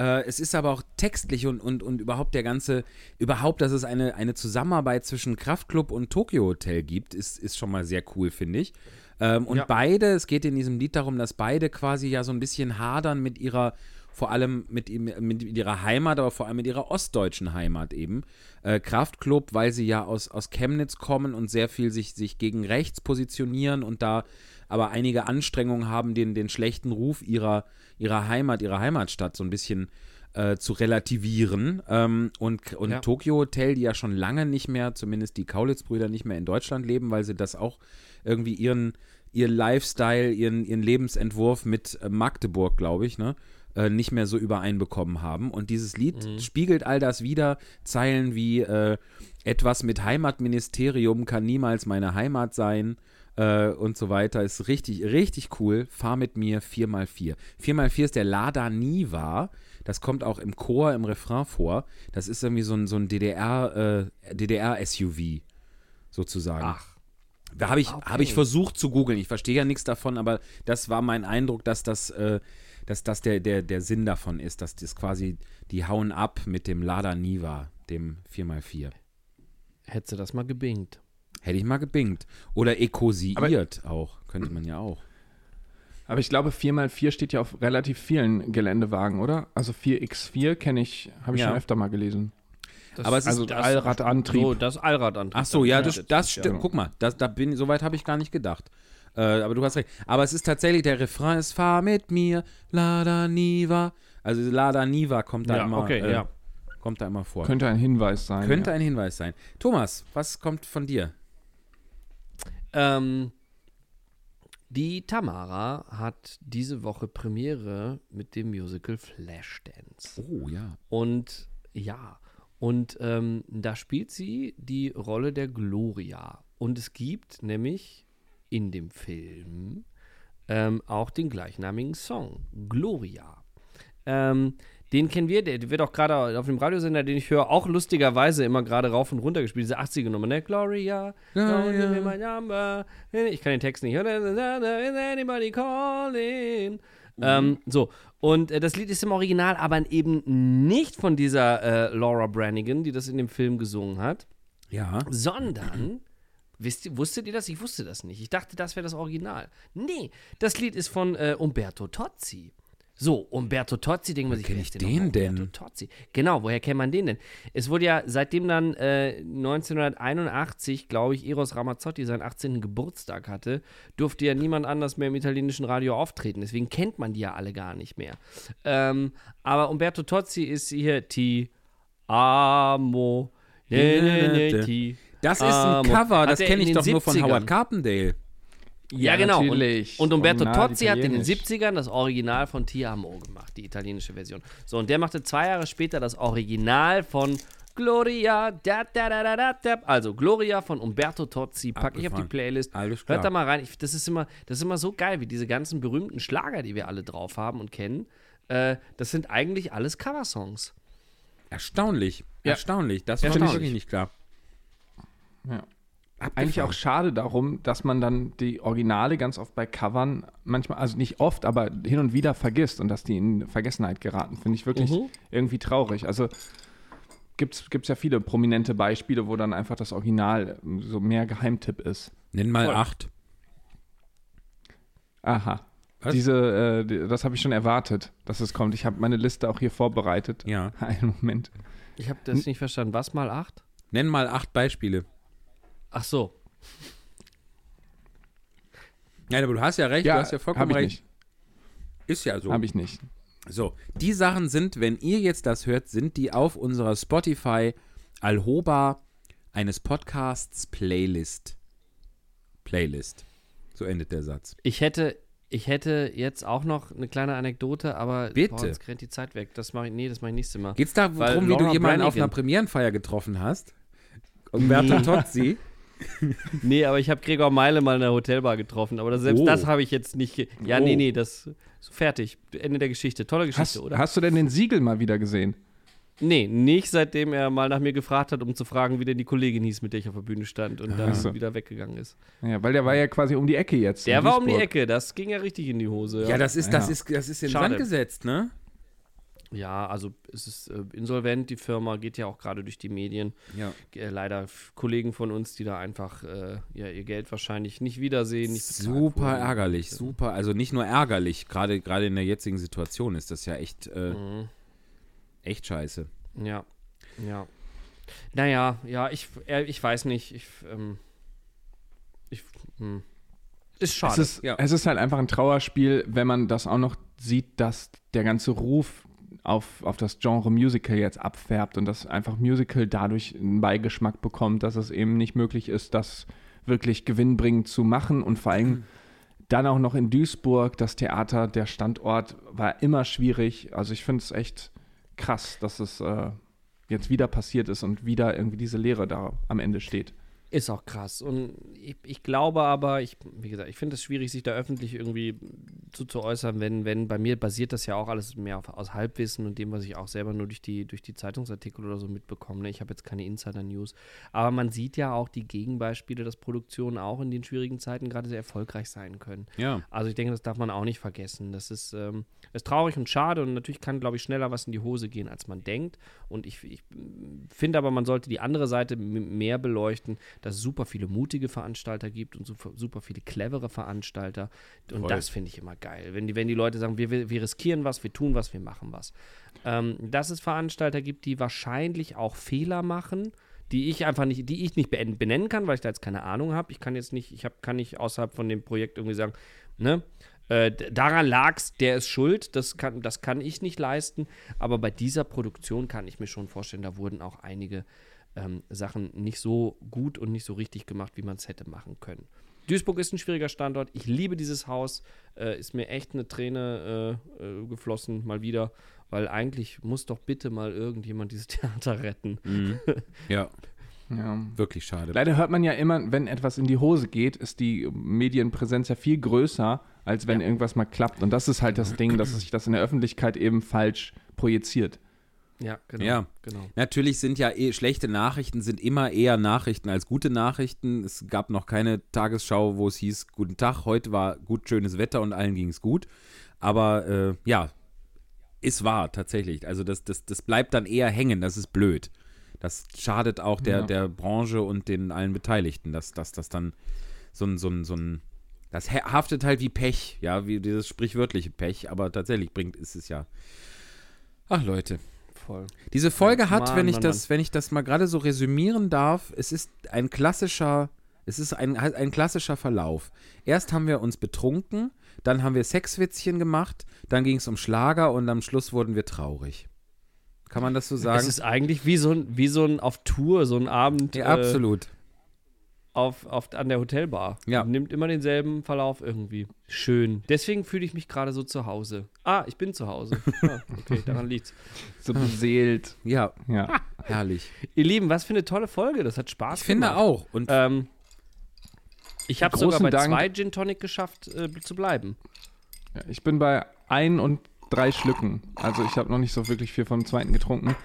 Speaker 2: Äh, es ist aber auch textlich und, und, und überhaupt der ganze, überhaupt, dass es eine, eine Zusammenarbeit zwischen Kraftklub und Tokyo Hotel gibt, ist, ist schon mal sehr cool, finde ich. Ähm, und
Speaker 1: Ja.
Speaker 2: beide, es geht in diesem Lied darum, dass beide quasi ja so ein bisschen hadern mit ihrer, vor allem mit, mit ihrer Heimat, aber vor allem mit ihrer ostdeutschen Heimat eben. Äh, Kraftklub, weil sie ja aus, aus Chemnitz kommen und sehr viel sich, sich gegen rechts positionieren und da aber einige Anstrengungen haben, den, den schlechten Ruf ihrer, ihrer Heimat, ihrer Heimatstadt so ein bisschen äh, zu relativieren. Ähm, und und
Speaker 1: Ja.
Speaker 2: Tokyo Hotel, die ja schon lange nicht mehr, zumindest die Kaulitz-Brüder nicht mehr in Deutschland leben, weil sie das auch irgendwie ihren, ihr Lifestyle, ihren, ihren Lebensentwurf mit äh, Magdeburg, glaube ich, ne? äh, nicht mehr so übereinbekommen haben. Und dieses Lied spiegelt all das wieder. Zeilen wie äh, etwas mit Heimatministerium kann niemals meine Heimat sein äh, und so weiter. Ist richtig, richtig cool. Fahr mit mir 4x4. 4x4 ist der Lada Niva. Das kommt auch im Chor, im Refrain vor. Das ist irgendwie so ein, so ein DDR, äh, DDR-SUV sozusagen.
Speaker 1: Ach.
Speaker 2: Da habe ich,
Speaker 1: Okay.
Speaker 2: hab ich versucht zu googeln. Ich verstehe ja nichts davon, aber das war mein Eindruck, dass das, äh, dass das der, der, der Sinn davon ist, dass das quasi, die hauen ab mit dem Lada Niva, dem 4x4.
Speaker 1: Hättest du das mal gebingt.
Speaker 2: Hätte ich mal gebingt. Oder ekosiert auch. Könnte man ja auch.
Speaker 4: Aber ich glaube, 4x4 steht ja auf relativ vielen Geländewagen, oder? Also 4x4 kenne ich, habe ich
Speaker 2: Ja.
Speaker 4: schon öfter mal gelesen.
Speaker 1: Das,
Speaker 2: Aber es ist
Speaker 4: Also
Speaker 1: das-
Speaker 4: Allradantrieb.
Speaker 1: So, das Allradantrieb.
Speaker 2: Ach so, ja, das, das
Speaker 1: ist
Speaker 2: stimmt. Guck mal, das, da bin, so weit habe ich gar nicht gedacht. Äh, aber du hast recht. Aber es ist tatsächlich, der Refrain ist Fahr mit mir, Lada Niva. Also Lada Niva kommt da
Speaker 1: Ja,
Speaker 2: immer,
Speaker 1: okay,
Speaker 2: äh,
Speaker 1: ja.
Speaker 2: kommt da immer vor.
Speaker 4: Könnte ein Hinweis sein.
Speaker 2: Könnte
Speaker 4: ja.
Speaker 2: ein Hinweis sein. Thomas, was kommt von dir?
Speaker 1: Ähm, die Tamara hat diese Woche Premiere mit dem Musical Flashdance.
Speaker 2: Oh ja.
Speaker 1: Und ja, und ähm, da spielt sie die Rolle der Gloria. Und es gibt nämlich in dem Film ähm, auch den gleichnamigen Song, Gloria. Ähm, Den kennen wir, der wird auch gerade auf dem Radiosender, den ich höre, auch lustigerweise immer gerade rauf und runter gespielt. Diese 80er-Nummer, ne? Gloria, give me my number. Ich kann den Text nicht hören. Is anybody calling? Ähm, so, und äh, das Lied ist im Original aber eben nicht von dieser äh, Laura Branigan, die das in dem Film gesungen hat,
Speaker 2: Ja.
Speaker 1: sondern, wisst wusstet ihr das? Ich wusste das nicht. Ich dachte, das wäre das Original. Nee, das Lied ist von äh, Umberto Tozzi. So, Umberto Tozzi, denkt man sich,
Speaker 2: kenn
Speaker 1: wer
Speaker 2: ich den
Speaker 1: nochmal
Speaker 2: denn?
Speaker 1: Umberto Tozzi. Genau, woher kennt man den denn? Es wurde ja seitdem dann äh, 1981, glaube ich, Eros Ramazzotti seinen 18. Geburtstag hatte, durfte ja niemand anders mehr im italienischen Radio auftreten. Deswegen kennt man die ja alle gar nicht mehr. Ähm, aber Umberto Tozzi ist hier Ti Amo. Ne, ne, ne, ti.
Speaker 2: Das ist ein. Cover, das kenne ich
Speaker 1: den
Speaker 2: doch nur von
Speaker 1: 70ern.
Speaker 2: Howard Carpendale.
Speaker 1: Ja,
Speaker 4: Ja,
Speaker 1: genau.
Speaker 4: natürlich.
Speaker 1: Und, und Umberto
Speaker 4: Original
Speaker 1: Tozzi hat in den
Speaker 4: italienisch.
Speaker 1: 70ern das Original von Ti Amo gemacht, die italienische Version. So, und der machte zwei Jahre später das Original von Gloria. Da, da, da, da, da, da. Also Gloria von Umberto Tozzi packe ich auf die. Playlist.
Speaker 2: Alles klar.
Speaker 1: Hört da mal rein. Ich, das, ist immer, das ist immer so geil, wie diese ganzen berühmten Schlager, die wir alle drauf haben und kennen. Äh, das sind eigentlich alles Coversongs.
Speaker 2: Erstaunlich.
Speaker 4: Ja.
Speaker 2: Erstaunlich. Das war mir wirklich nicht klar.
Speaker 4: Ja.
Speaker 2: Abgefahren.
Speaker 4: Eigentlich auch schade darum, dass man dann die Originale ganz oft bei Covern manchmal, also nicht oft, aber hin und wieder vergisst und dass die in Vergessenheit geraten, finde ich wirklich
Speaker 1: Mhm.
Speaker 4: irgendwie traurig. Also gibt es ja viele prominente Beispiele, wo dann einfach das Original so mehr Geheimtipp ist.
Speaker 2: Nenn mal
Speaker 1: Voll.
Speaker 2: acht.
Speaker 4: Aha.
Speaker 2: Was?
Speaker 4: Diese, äh, die- das habe ich schon erwartet, dass es kommt. Ich habe meine Liste auch hier vorbereitet.
Speaker 2: Ja.
Speaker 4: Einen Moment.
Speaker 1: Ich habe das nicht verstanden. Was mal acht?
Speaker 2: Nenn mal acht Beispiele.
Speaker 1: Ach so.
Speaker 2: Ja, aber du hast ja recht, du hast ja vollkommen
Speaker 4: hab ich
Speaker 2: recht. Ist ja so.
Speaker 4: nicht. Habe ich nicht.
Speaker 2: So, die Sachen sind, wenn ihr jetzt das hört, sind die auf unserer Spotify Alhoba eines Podcasts Playlist. Playlist. So endet der Satz.
Speaker 1: Ich hätte, ich hätte jetzt auch noch eine kleine Anekdote, aber
Speaker 2: Bitte.
Speaker 1: Boah, jetzt rennt die Zeit weg. Das mache ich, nee, das mache ich nächstes Mal.
Speaker 2: Geht's
Speaker 1: Weil
Speaker 2: darum, wie du
Speaker 1: Laura
Speaker 2: jemanden auf
Speaker 1: Branigan-
Speaker 2: einer Premierenfeier getroffen hast? Umberto
Speaker 1: Nee.
Speaker 2: Tozzi?
Speaker 1: Nee, aber ich habe Gregor Meile mal in der Hotelbar getroffen, aber das, selbst
Speaker 2: Oh.
Speaker 1: das habe ich jetzt nicht. Ja,
Speaker 2: Oh.
Speaker 1: nee, nee, das so fertig. Ende der Geschichte. Tolle Geschichte,
Speaker 4: Hast,
Speaker 1: oder?
Speaker 4: hast du denn den Siegel mal wieder gesehen?
Speaker 1: Nee, nicht seitdem er mal nach mir gefragt hat, um zu fragen, wie denn die Kollegin hieß, mit der ich auf der Bühne stand und dann
Speaker 4: so.
Speaker 1: wieder weggegangen ist.
Speaker 4: Ja, weil der war ja quasi um die Ecke jetzt.
Speaker 1: Der war um die. Ecke, das ging ja richtig in die Hose.
Speaker 2: Ja, das ist, das
Speaker 4: Ja.
Speaker 2: ist, das ist in den
Speaker 1: Schade.
Speaker 2: Sand gesetzt, ne?
Speaker 1: Ja, also es ist äh, insolvent, die Firma geht ja auch gerade durch die Medien.
Speaker 2: Ja.
Speaker 1: Äh, leider Kollegen von uns, die da einfach äh, ja, ihr Geld wahrscheinlich nicht wiedersehen. Nicht
Speaker 2: Super ärgerlich, super. Also nicht nur ärgerlich, gerade gerade in der jetzigen Situation ist das ja echt, äh,
Speaker 1: Mhm.
Speaker 2: echt scheiße.
Speaker 1: Ja, ja. Naja, ja, ich, äh, ich weiß nicht. Ich, ähm, ich, hm. Ist schade.
Speaker 4: Es ist,
Speaker 2: Ja.
Speaker 4: es ist halt einfach ein Trauerspiel, wenn man das auch noch sieht, dass der ganze Ruf auf, auf das Genre Musical jetzt abfärbt und dass einfach Musical dadurch einen Beigeschmack bekommt, dass es eben nicht möglich ist, das wirklich gewinnbringend zu machen und vor allem dann auch noch in Duisburg, das Theater, der Standort war immer schwierig. Also ich finde es echt krass, dass es äh, jetzt wieder passiert ist und wieder irgendwie diese Lehre da am Ende steht.
Speaker 1: Ist auch krass. Und ich, ich glaube aber, ich, wie gesagt, ich finde es schwierig, sich da öffentlich irgendwie zu, zu äußern, wenn, wenn, bei mir basiert das ja auch alles mehr auf, aus Halbwissen und dem, was ich auch selber nur durch die, durch die Zeitungsartikel oder so mitbekomme. Ne? Ich habe jetzt keine Insider-News. Aber man sieht ja auch die Gegenbeispiele, dass Produktionen auch in den schwierigen Zeiten gerade sehr erfolgreich sein können.
Speaker 2: Ja.
Speaker 1: Also ich denke, das darf man auch nicht vergessen. Das ist, ähm, ist traurig und schade und natürlich kann, glaube ich, schneller was in die Hose gehen, als man denkt. Und ich, ich finde aber, man sollte die andere Seite mehr beleuchten, dass es super viele mutige Veranstalter gibt und super, super viele clevere Veranstalter. Und
Speaker 2: Voll.
Speaker 1: das finde ich immer geil. Wenn die, wenn die Leute sagen, wir, wir, riskieren was, wir tun was, wir machen was. Ähm, dass es Veranstalter gibt, die wahrscheinlich auch Fehler machen, die ich einfach nicht, die ich nicht ben- benennen kann, weil ich da jetzt keine Ahnung habe. Ich kann jetzt nicht, ich hab, kann nicht außerhalb von dem Projekt irgendwie sagen, ne? Äh, daran lag's, der ist schuld, das kann, das kann ich nicht leisten. Aber bei dieser Produktion kann ich mir schon vorstellen, da wurden auch einige ähm, Sachen nicht so gut und nicht so richtig gemacht, wie man es hätte machen können. Duisburg ist ein schwieriger Standort. Ich liebe dieses Haus. Äh, ist mir echt eine Träne äh, äh, geflossen, mal wieder. Weil eigentlich muss doch bitte mal irgendjemand dieses Theater retten.
Speaker 2: Mhm. Ja,
Speaker 4: Ja.
Speaker 2: wirklich schade.
Speaker 4: Leider hört man ja immer, wenn etwas in die Hose geht, ist die Medienpräsenz ja viel größer, als wenn irgendwas mal klappt. Und das ist halt das Ding, dass sich das in der Öffentlichkeit eben falsch projiziert.
Speaker 1: Ja, genau.
Speaker 2: Ja.
Speaker 1: genau.
Speaker 2: Natürlich sind ja eh, schlechte Nachrichten sind immer eher Nachrichten als gute Nachrichten. Es gab noch keine Tagesschau, wo es hieß, guten Tag, heute war gut schönes Wetter und allen ging es gut. Aber äh, ja, ist wahr tatsächlich. Also das, das, das bleibt dann eher hängen, das ist blöd. Das schadet auch der,
Speaker 4: Ja.
Speaker 2: der Branche und den allen Beteiligten, dass, dass das dann so ein, so ein, so ein das haftet halt wie Pech, ja, wie dieses sprichwörtliche Pech, aber tatsächlich bringt ist es ja. Ach Leute,
Speaker 1: Voll.
Speaker 2: diese Folge hat,
Speaker 1: Mann,
Speaker 2: wenn ich
Speaker 1: Mann,
Speaker 2: das, wenn ich das mal gerade so resümieren darf, es ist ein klassischer, es ist ein, ein klassischer Verlauf. Erst haben wir uns betrunken, dann haben wir Sexwitzchen gemacht, dann ging es um Schlager und am Schluss wurden wir traurig. Kann man das so sagen?
Speaker 1: Es ist eigentlich wie so ein, wie so ein auf Tour, so ein Abend
Speaker 2: ja,
Speaker 1: äh,
Speaker 2: absolut.
Speaker 1: Auf, auf, an der Hotelbar.
Speaker 2: Ja.
Speaker 1: Nimmt immer denselben Verlauf irgendwie. Schön. Deswegen fühle ich mich gerade so zu Hause. Ah, ich bin zu Hause. Ah, okay, daran liegt's.
Speaker 4: So beseelt.
Speaker 2: Ja,
Speaker 4: Ja.
Speaker 2: herrlich.
Speaker 1: Ihr Lieben, was für eine tolle Folge. Das hat Spaß
Speaker 2: Ich finde
Speaker 1: gemacht.
Speaker 2: auch. Und
Speaker 1: Ähm, ich habe sogar bei
Speaker 4: Dank.
Speaker 1: zwei Gin Tonic geschafft, äh, zu bleiben.
Speaker 4: Ja, Ich bin bei ein und drei Schlücken. Also ich habe noch nicht so wirklich viel vom zweiten getrunken.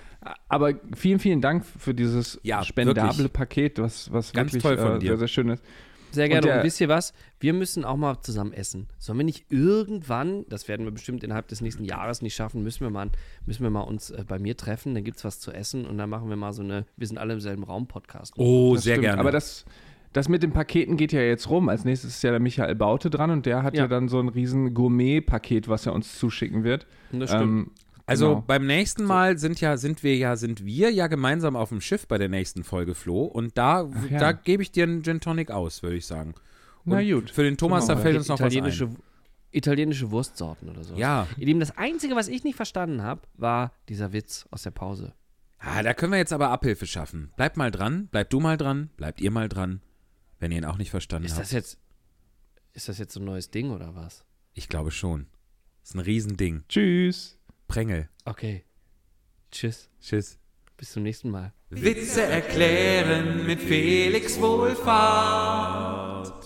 Speaker 4: Aber vielen, vielen Dank für dieses
Speaker 2: Ja,
Speaker 4: spendable
Speaker 2: wirklich.
Speaker 4: Paket, was, was
Speaker 2: Ganz
Speaker 4: wirklich
Speaker 2: toll von
Speaker 4: äh,
Speaker 2: dir.
Speaker 4: sehr, sehr schön ist.
Speaker 1: Sehr gerne.
Speaker 4: Und
Speaker 1: Und,
Speaker 4: der-
Speaker 1: wisst ihr was? Wir müssen auch mal zusammen essen. Sollen wir nicht irgendwann, das werden wir bestimmt innerhalb des nächsten Jahres nicht schaffen, müssen wir mal, müssen wir mal uns äh, bei mir treffen, dann gibt es was zu essen und dann machen wir mal so eine, wir sind alle im selben Raum Podcast.
Speaker 2: oh,
Speaker 4: Das
Speaker 2: sehr
Speaker 4: stimmt.
Speaker 2: gerne.
Speaker 4: Aber das, das mit den Paketen geht ja jetzt rum. Als nächstes ist ja der Michael Baute dran und der hat ja,
Speaker 1: Ja.
Speaker 4: dann so ein riesen Gourmet-Paket, was er uns zuschicken wird.
Speaker 1: Das stimmt.
Speaker 4: Ähm,
Speaker 2: Also
Speaker 4: genau.
Speaker 2: beim nächsten Mal sind ja, sind wir ja, sind wir ja gemeinsam auf dem Schiff bei der nächsten Folge, Flo. Und da,
Speaker 4: ja.
Speaker 2: da gebe ich dir einen Gin Tonic aus, würde ich sagen.
Speaker 4: Na
Speaker 2: Und
Speaker 4: gut.
Speaker 2: Für den Thomas,
Speaker 4: So
Speaker 2: da fällt uns noch was
Speaker 1: italienische,
Speaker 2: ein.
Speaker 1: italienische Wurstsorten oder so.
Speaker 2: Ja,
Speaker 1: Ihr Lieben, das Einzige, was ich nicht verstanden habe, war dieser Witz aus der Pause.
Speaker 2: ah, da können wir jetzt aber Abhilfe schaffen. Bleibt mal dran, bleibt du mal dran, bleibt ihr mal dran, wenn ihr ihn auch nicht verstanden
Speaker 1: Ist
Speaker 2: habt.
Speaker 1: das jetzt, ist das jetzt so ein neues Ding oder was?
Speaker 2: ich glaube schon. Ist ein Riesending.
Speaker 4: Tschüss.
Speaker 2: Prängel.
Speaker 1: Okay. Tschüss.
Speaker 2: Tschüss.
Speaker 1: Bis zum nächsten Mal.
Speaker 3: Witze erklären mit Felix Wohlfahrt.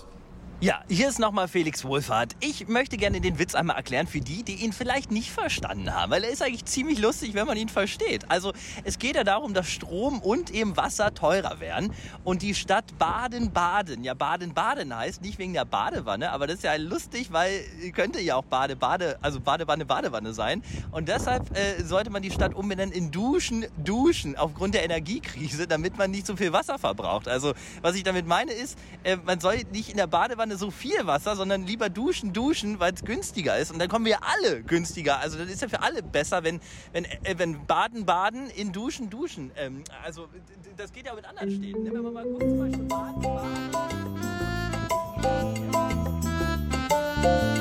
Speaker 6: Ja, hier ist nochmal Felix Wohlfahrt. Ich möchte gerne den Witz einmal erklären für die, die ihn vielleicht nicht verstanden haben, weil er ist eigentlich ziemlich lustig, wenn man ihn versteht. Also es geht ja darum, dass Strom und eben Wasser teurer werden und die Stadt Baden-Baden, ja Baden-Baden heißt, nicht wegen der Badewanne, aber das ist ja lustig, weil könnte ja auch Bade-Bade, also Badewanne, Badewanne sein und deshalb äh, sollte man die Stadt umbenennen in Duschen, Duschen aufgrund der Energiekrise, damit man nicht so viel Wasser verbraucht. Also was ich damit meine ist, äh, man soll nicht in der Badewanne gerne so viel Wasser, sondern lieber duschen, duschen, weil es günstiger ist. Und dann kommen wir alle günstiger. Also das ist ja für alle besser, wenn, wenn, äh, wenn Baden, Baden in Duschen, Duschen. Ähm, also das geht ja auch mit anderen Städten. Wenn wir mal gucken, zum Beispiel Baden, Baden. Ja.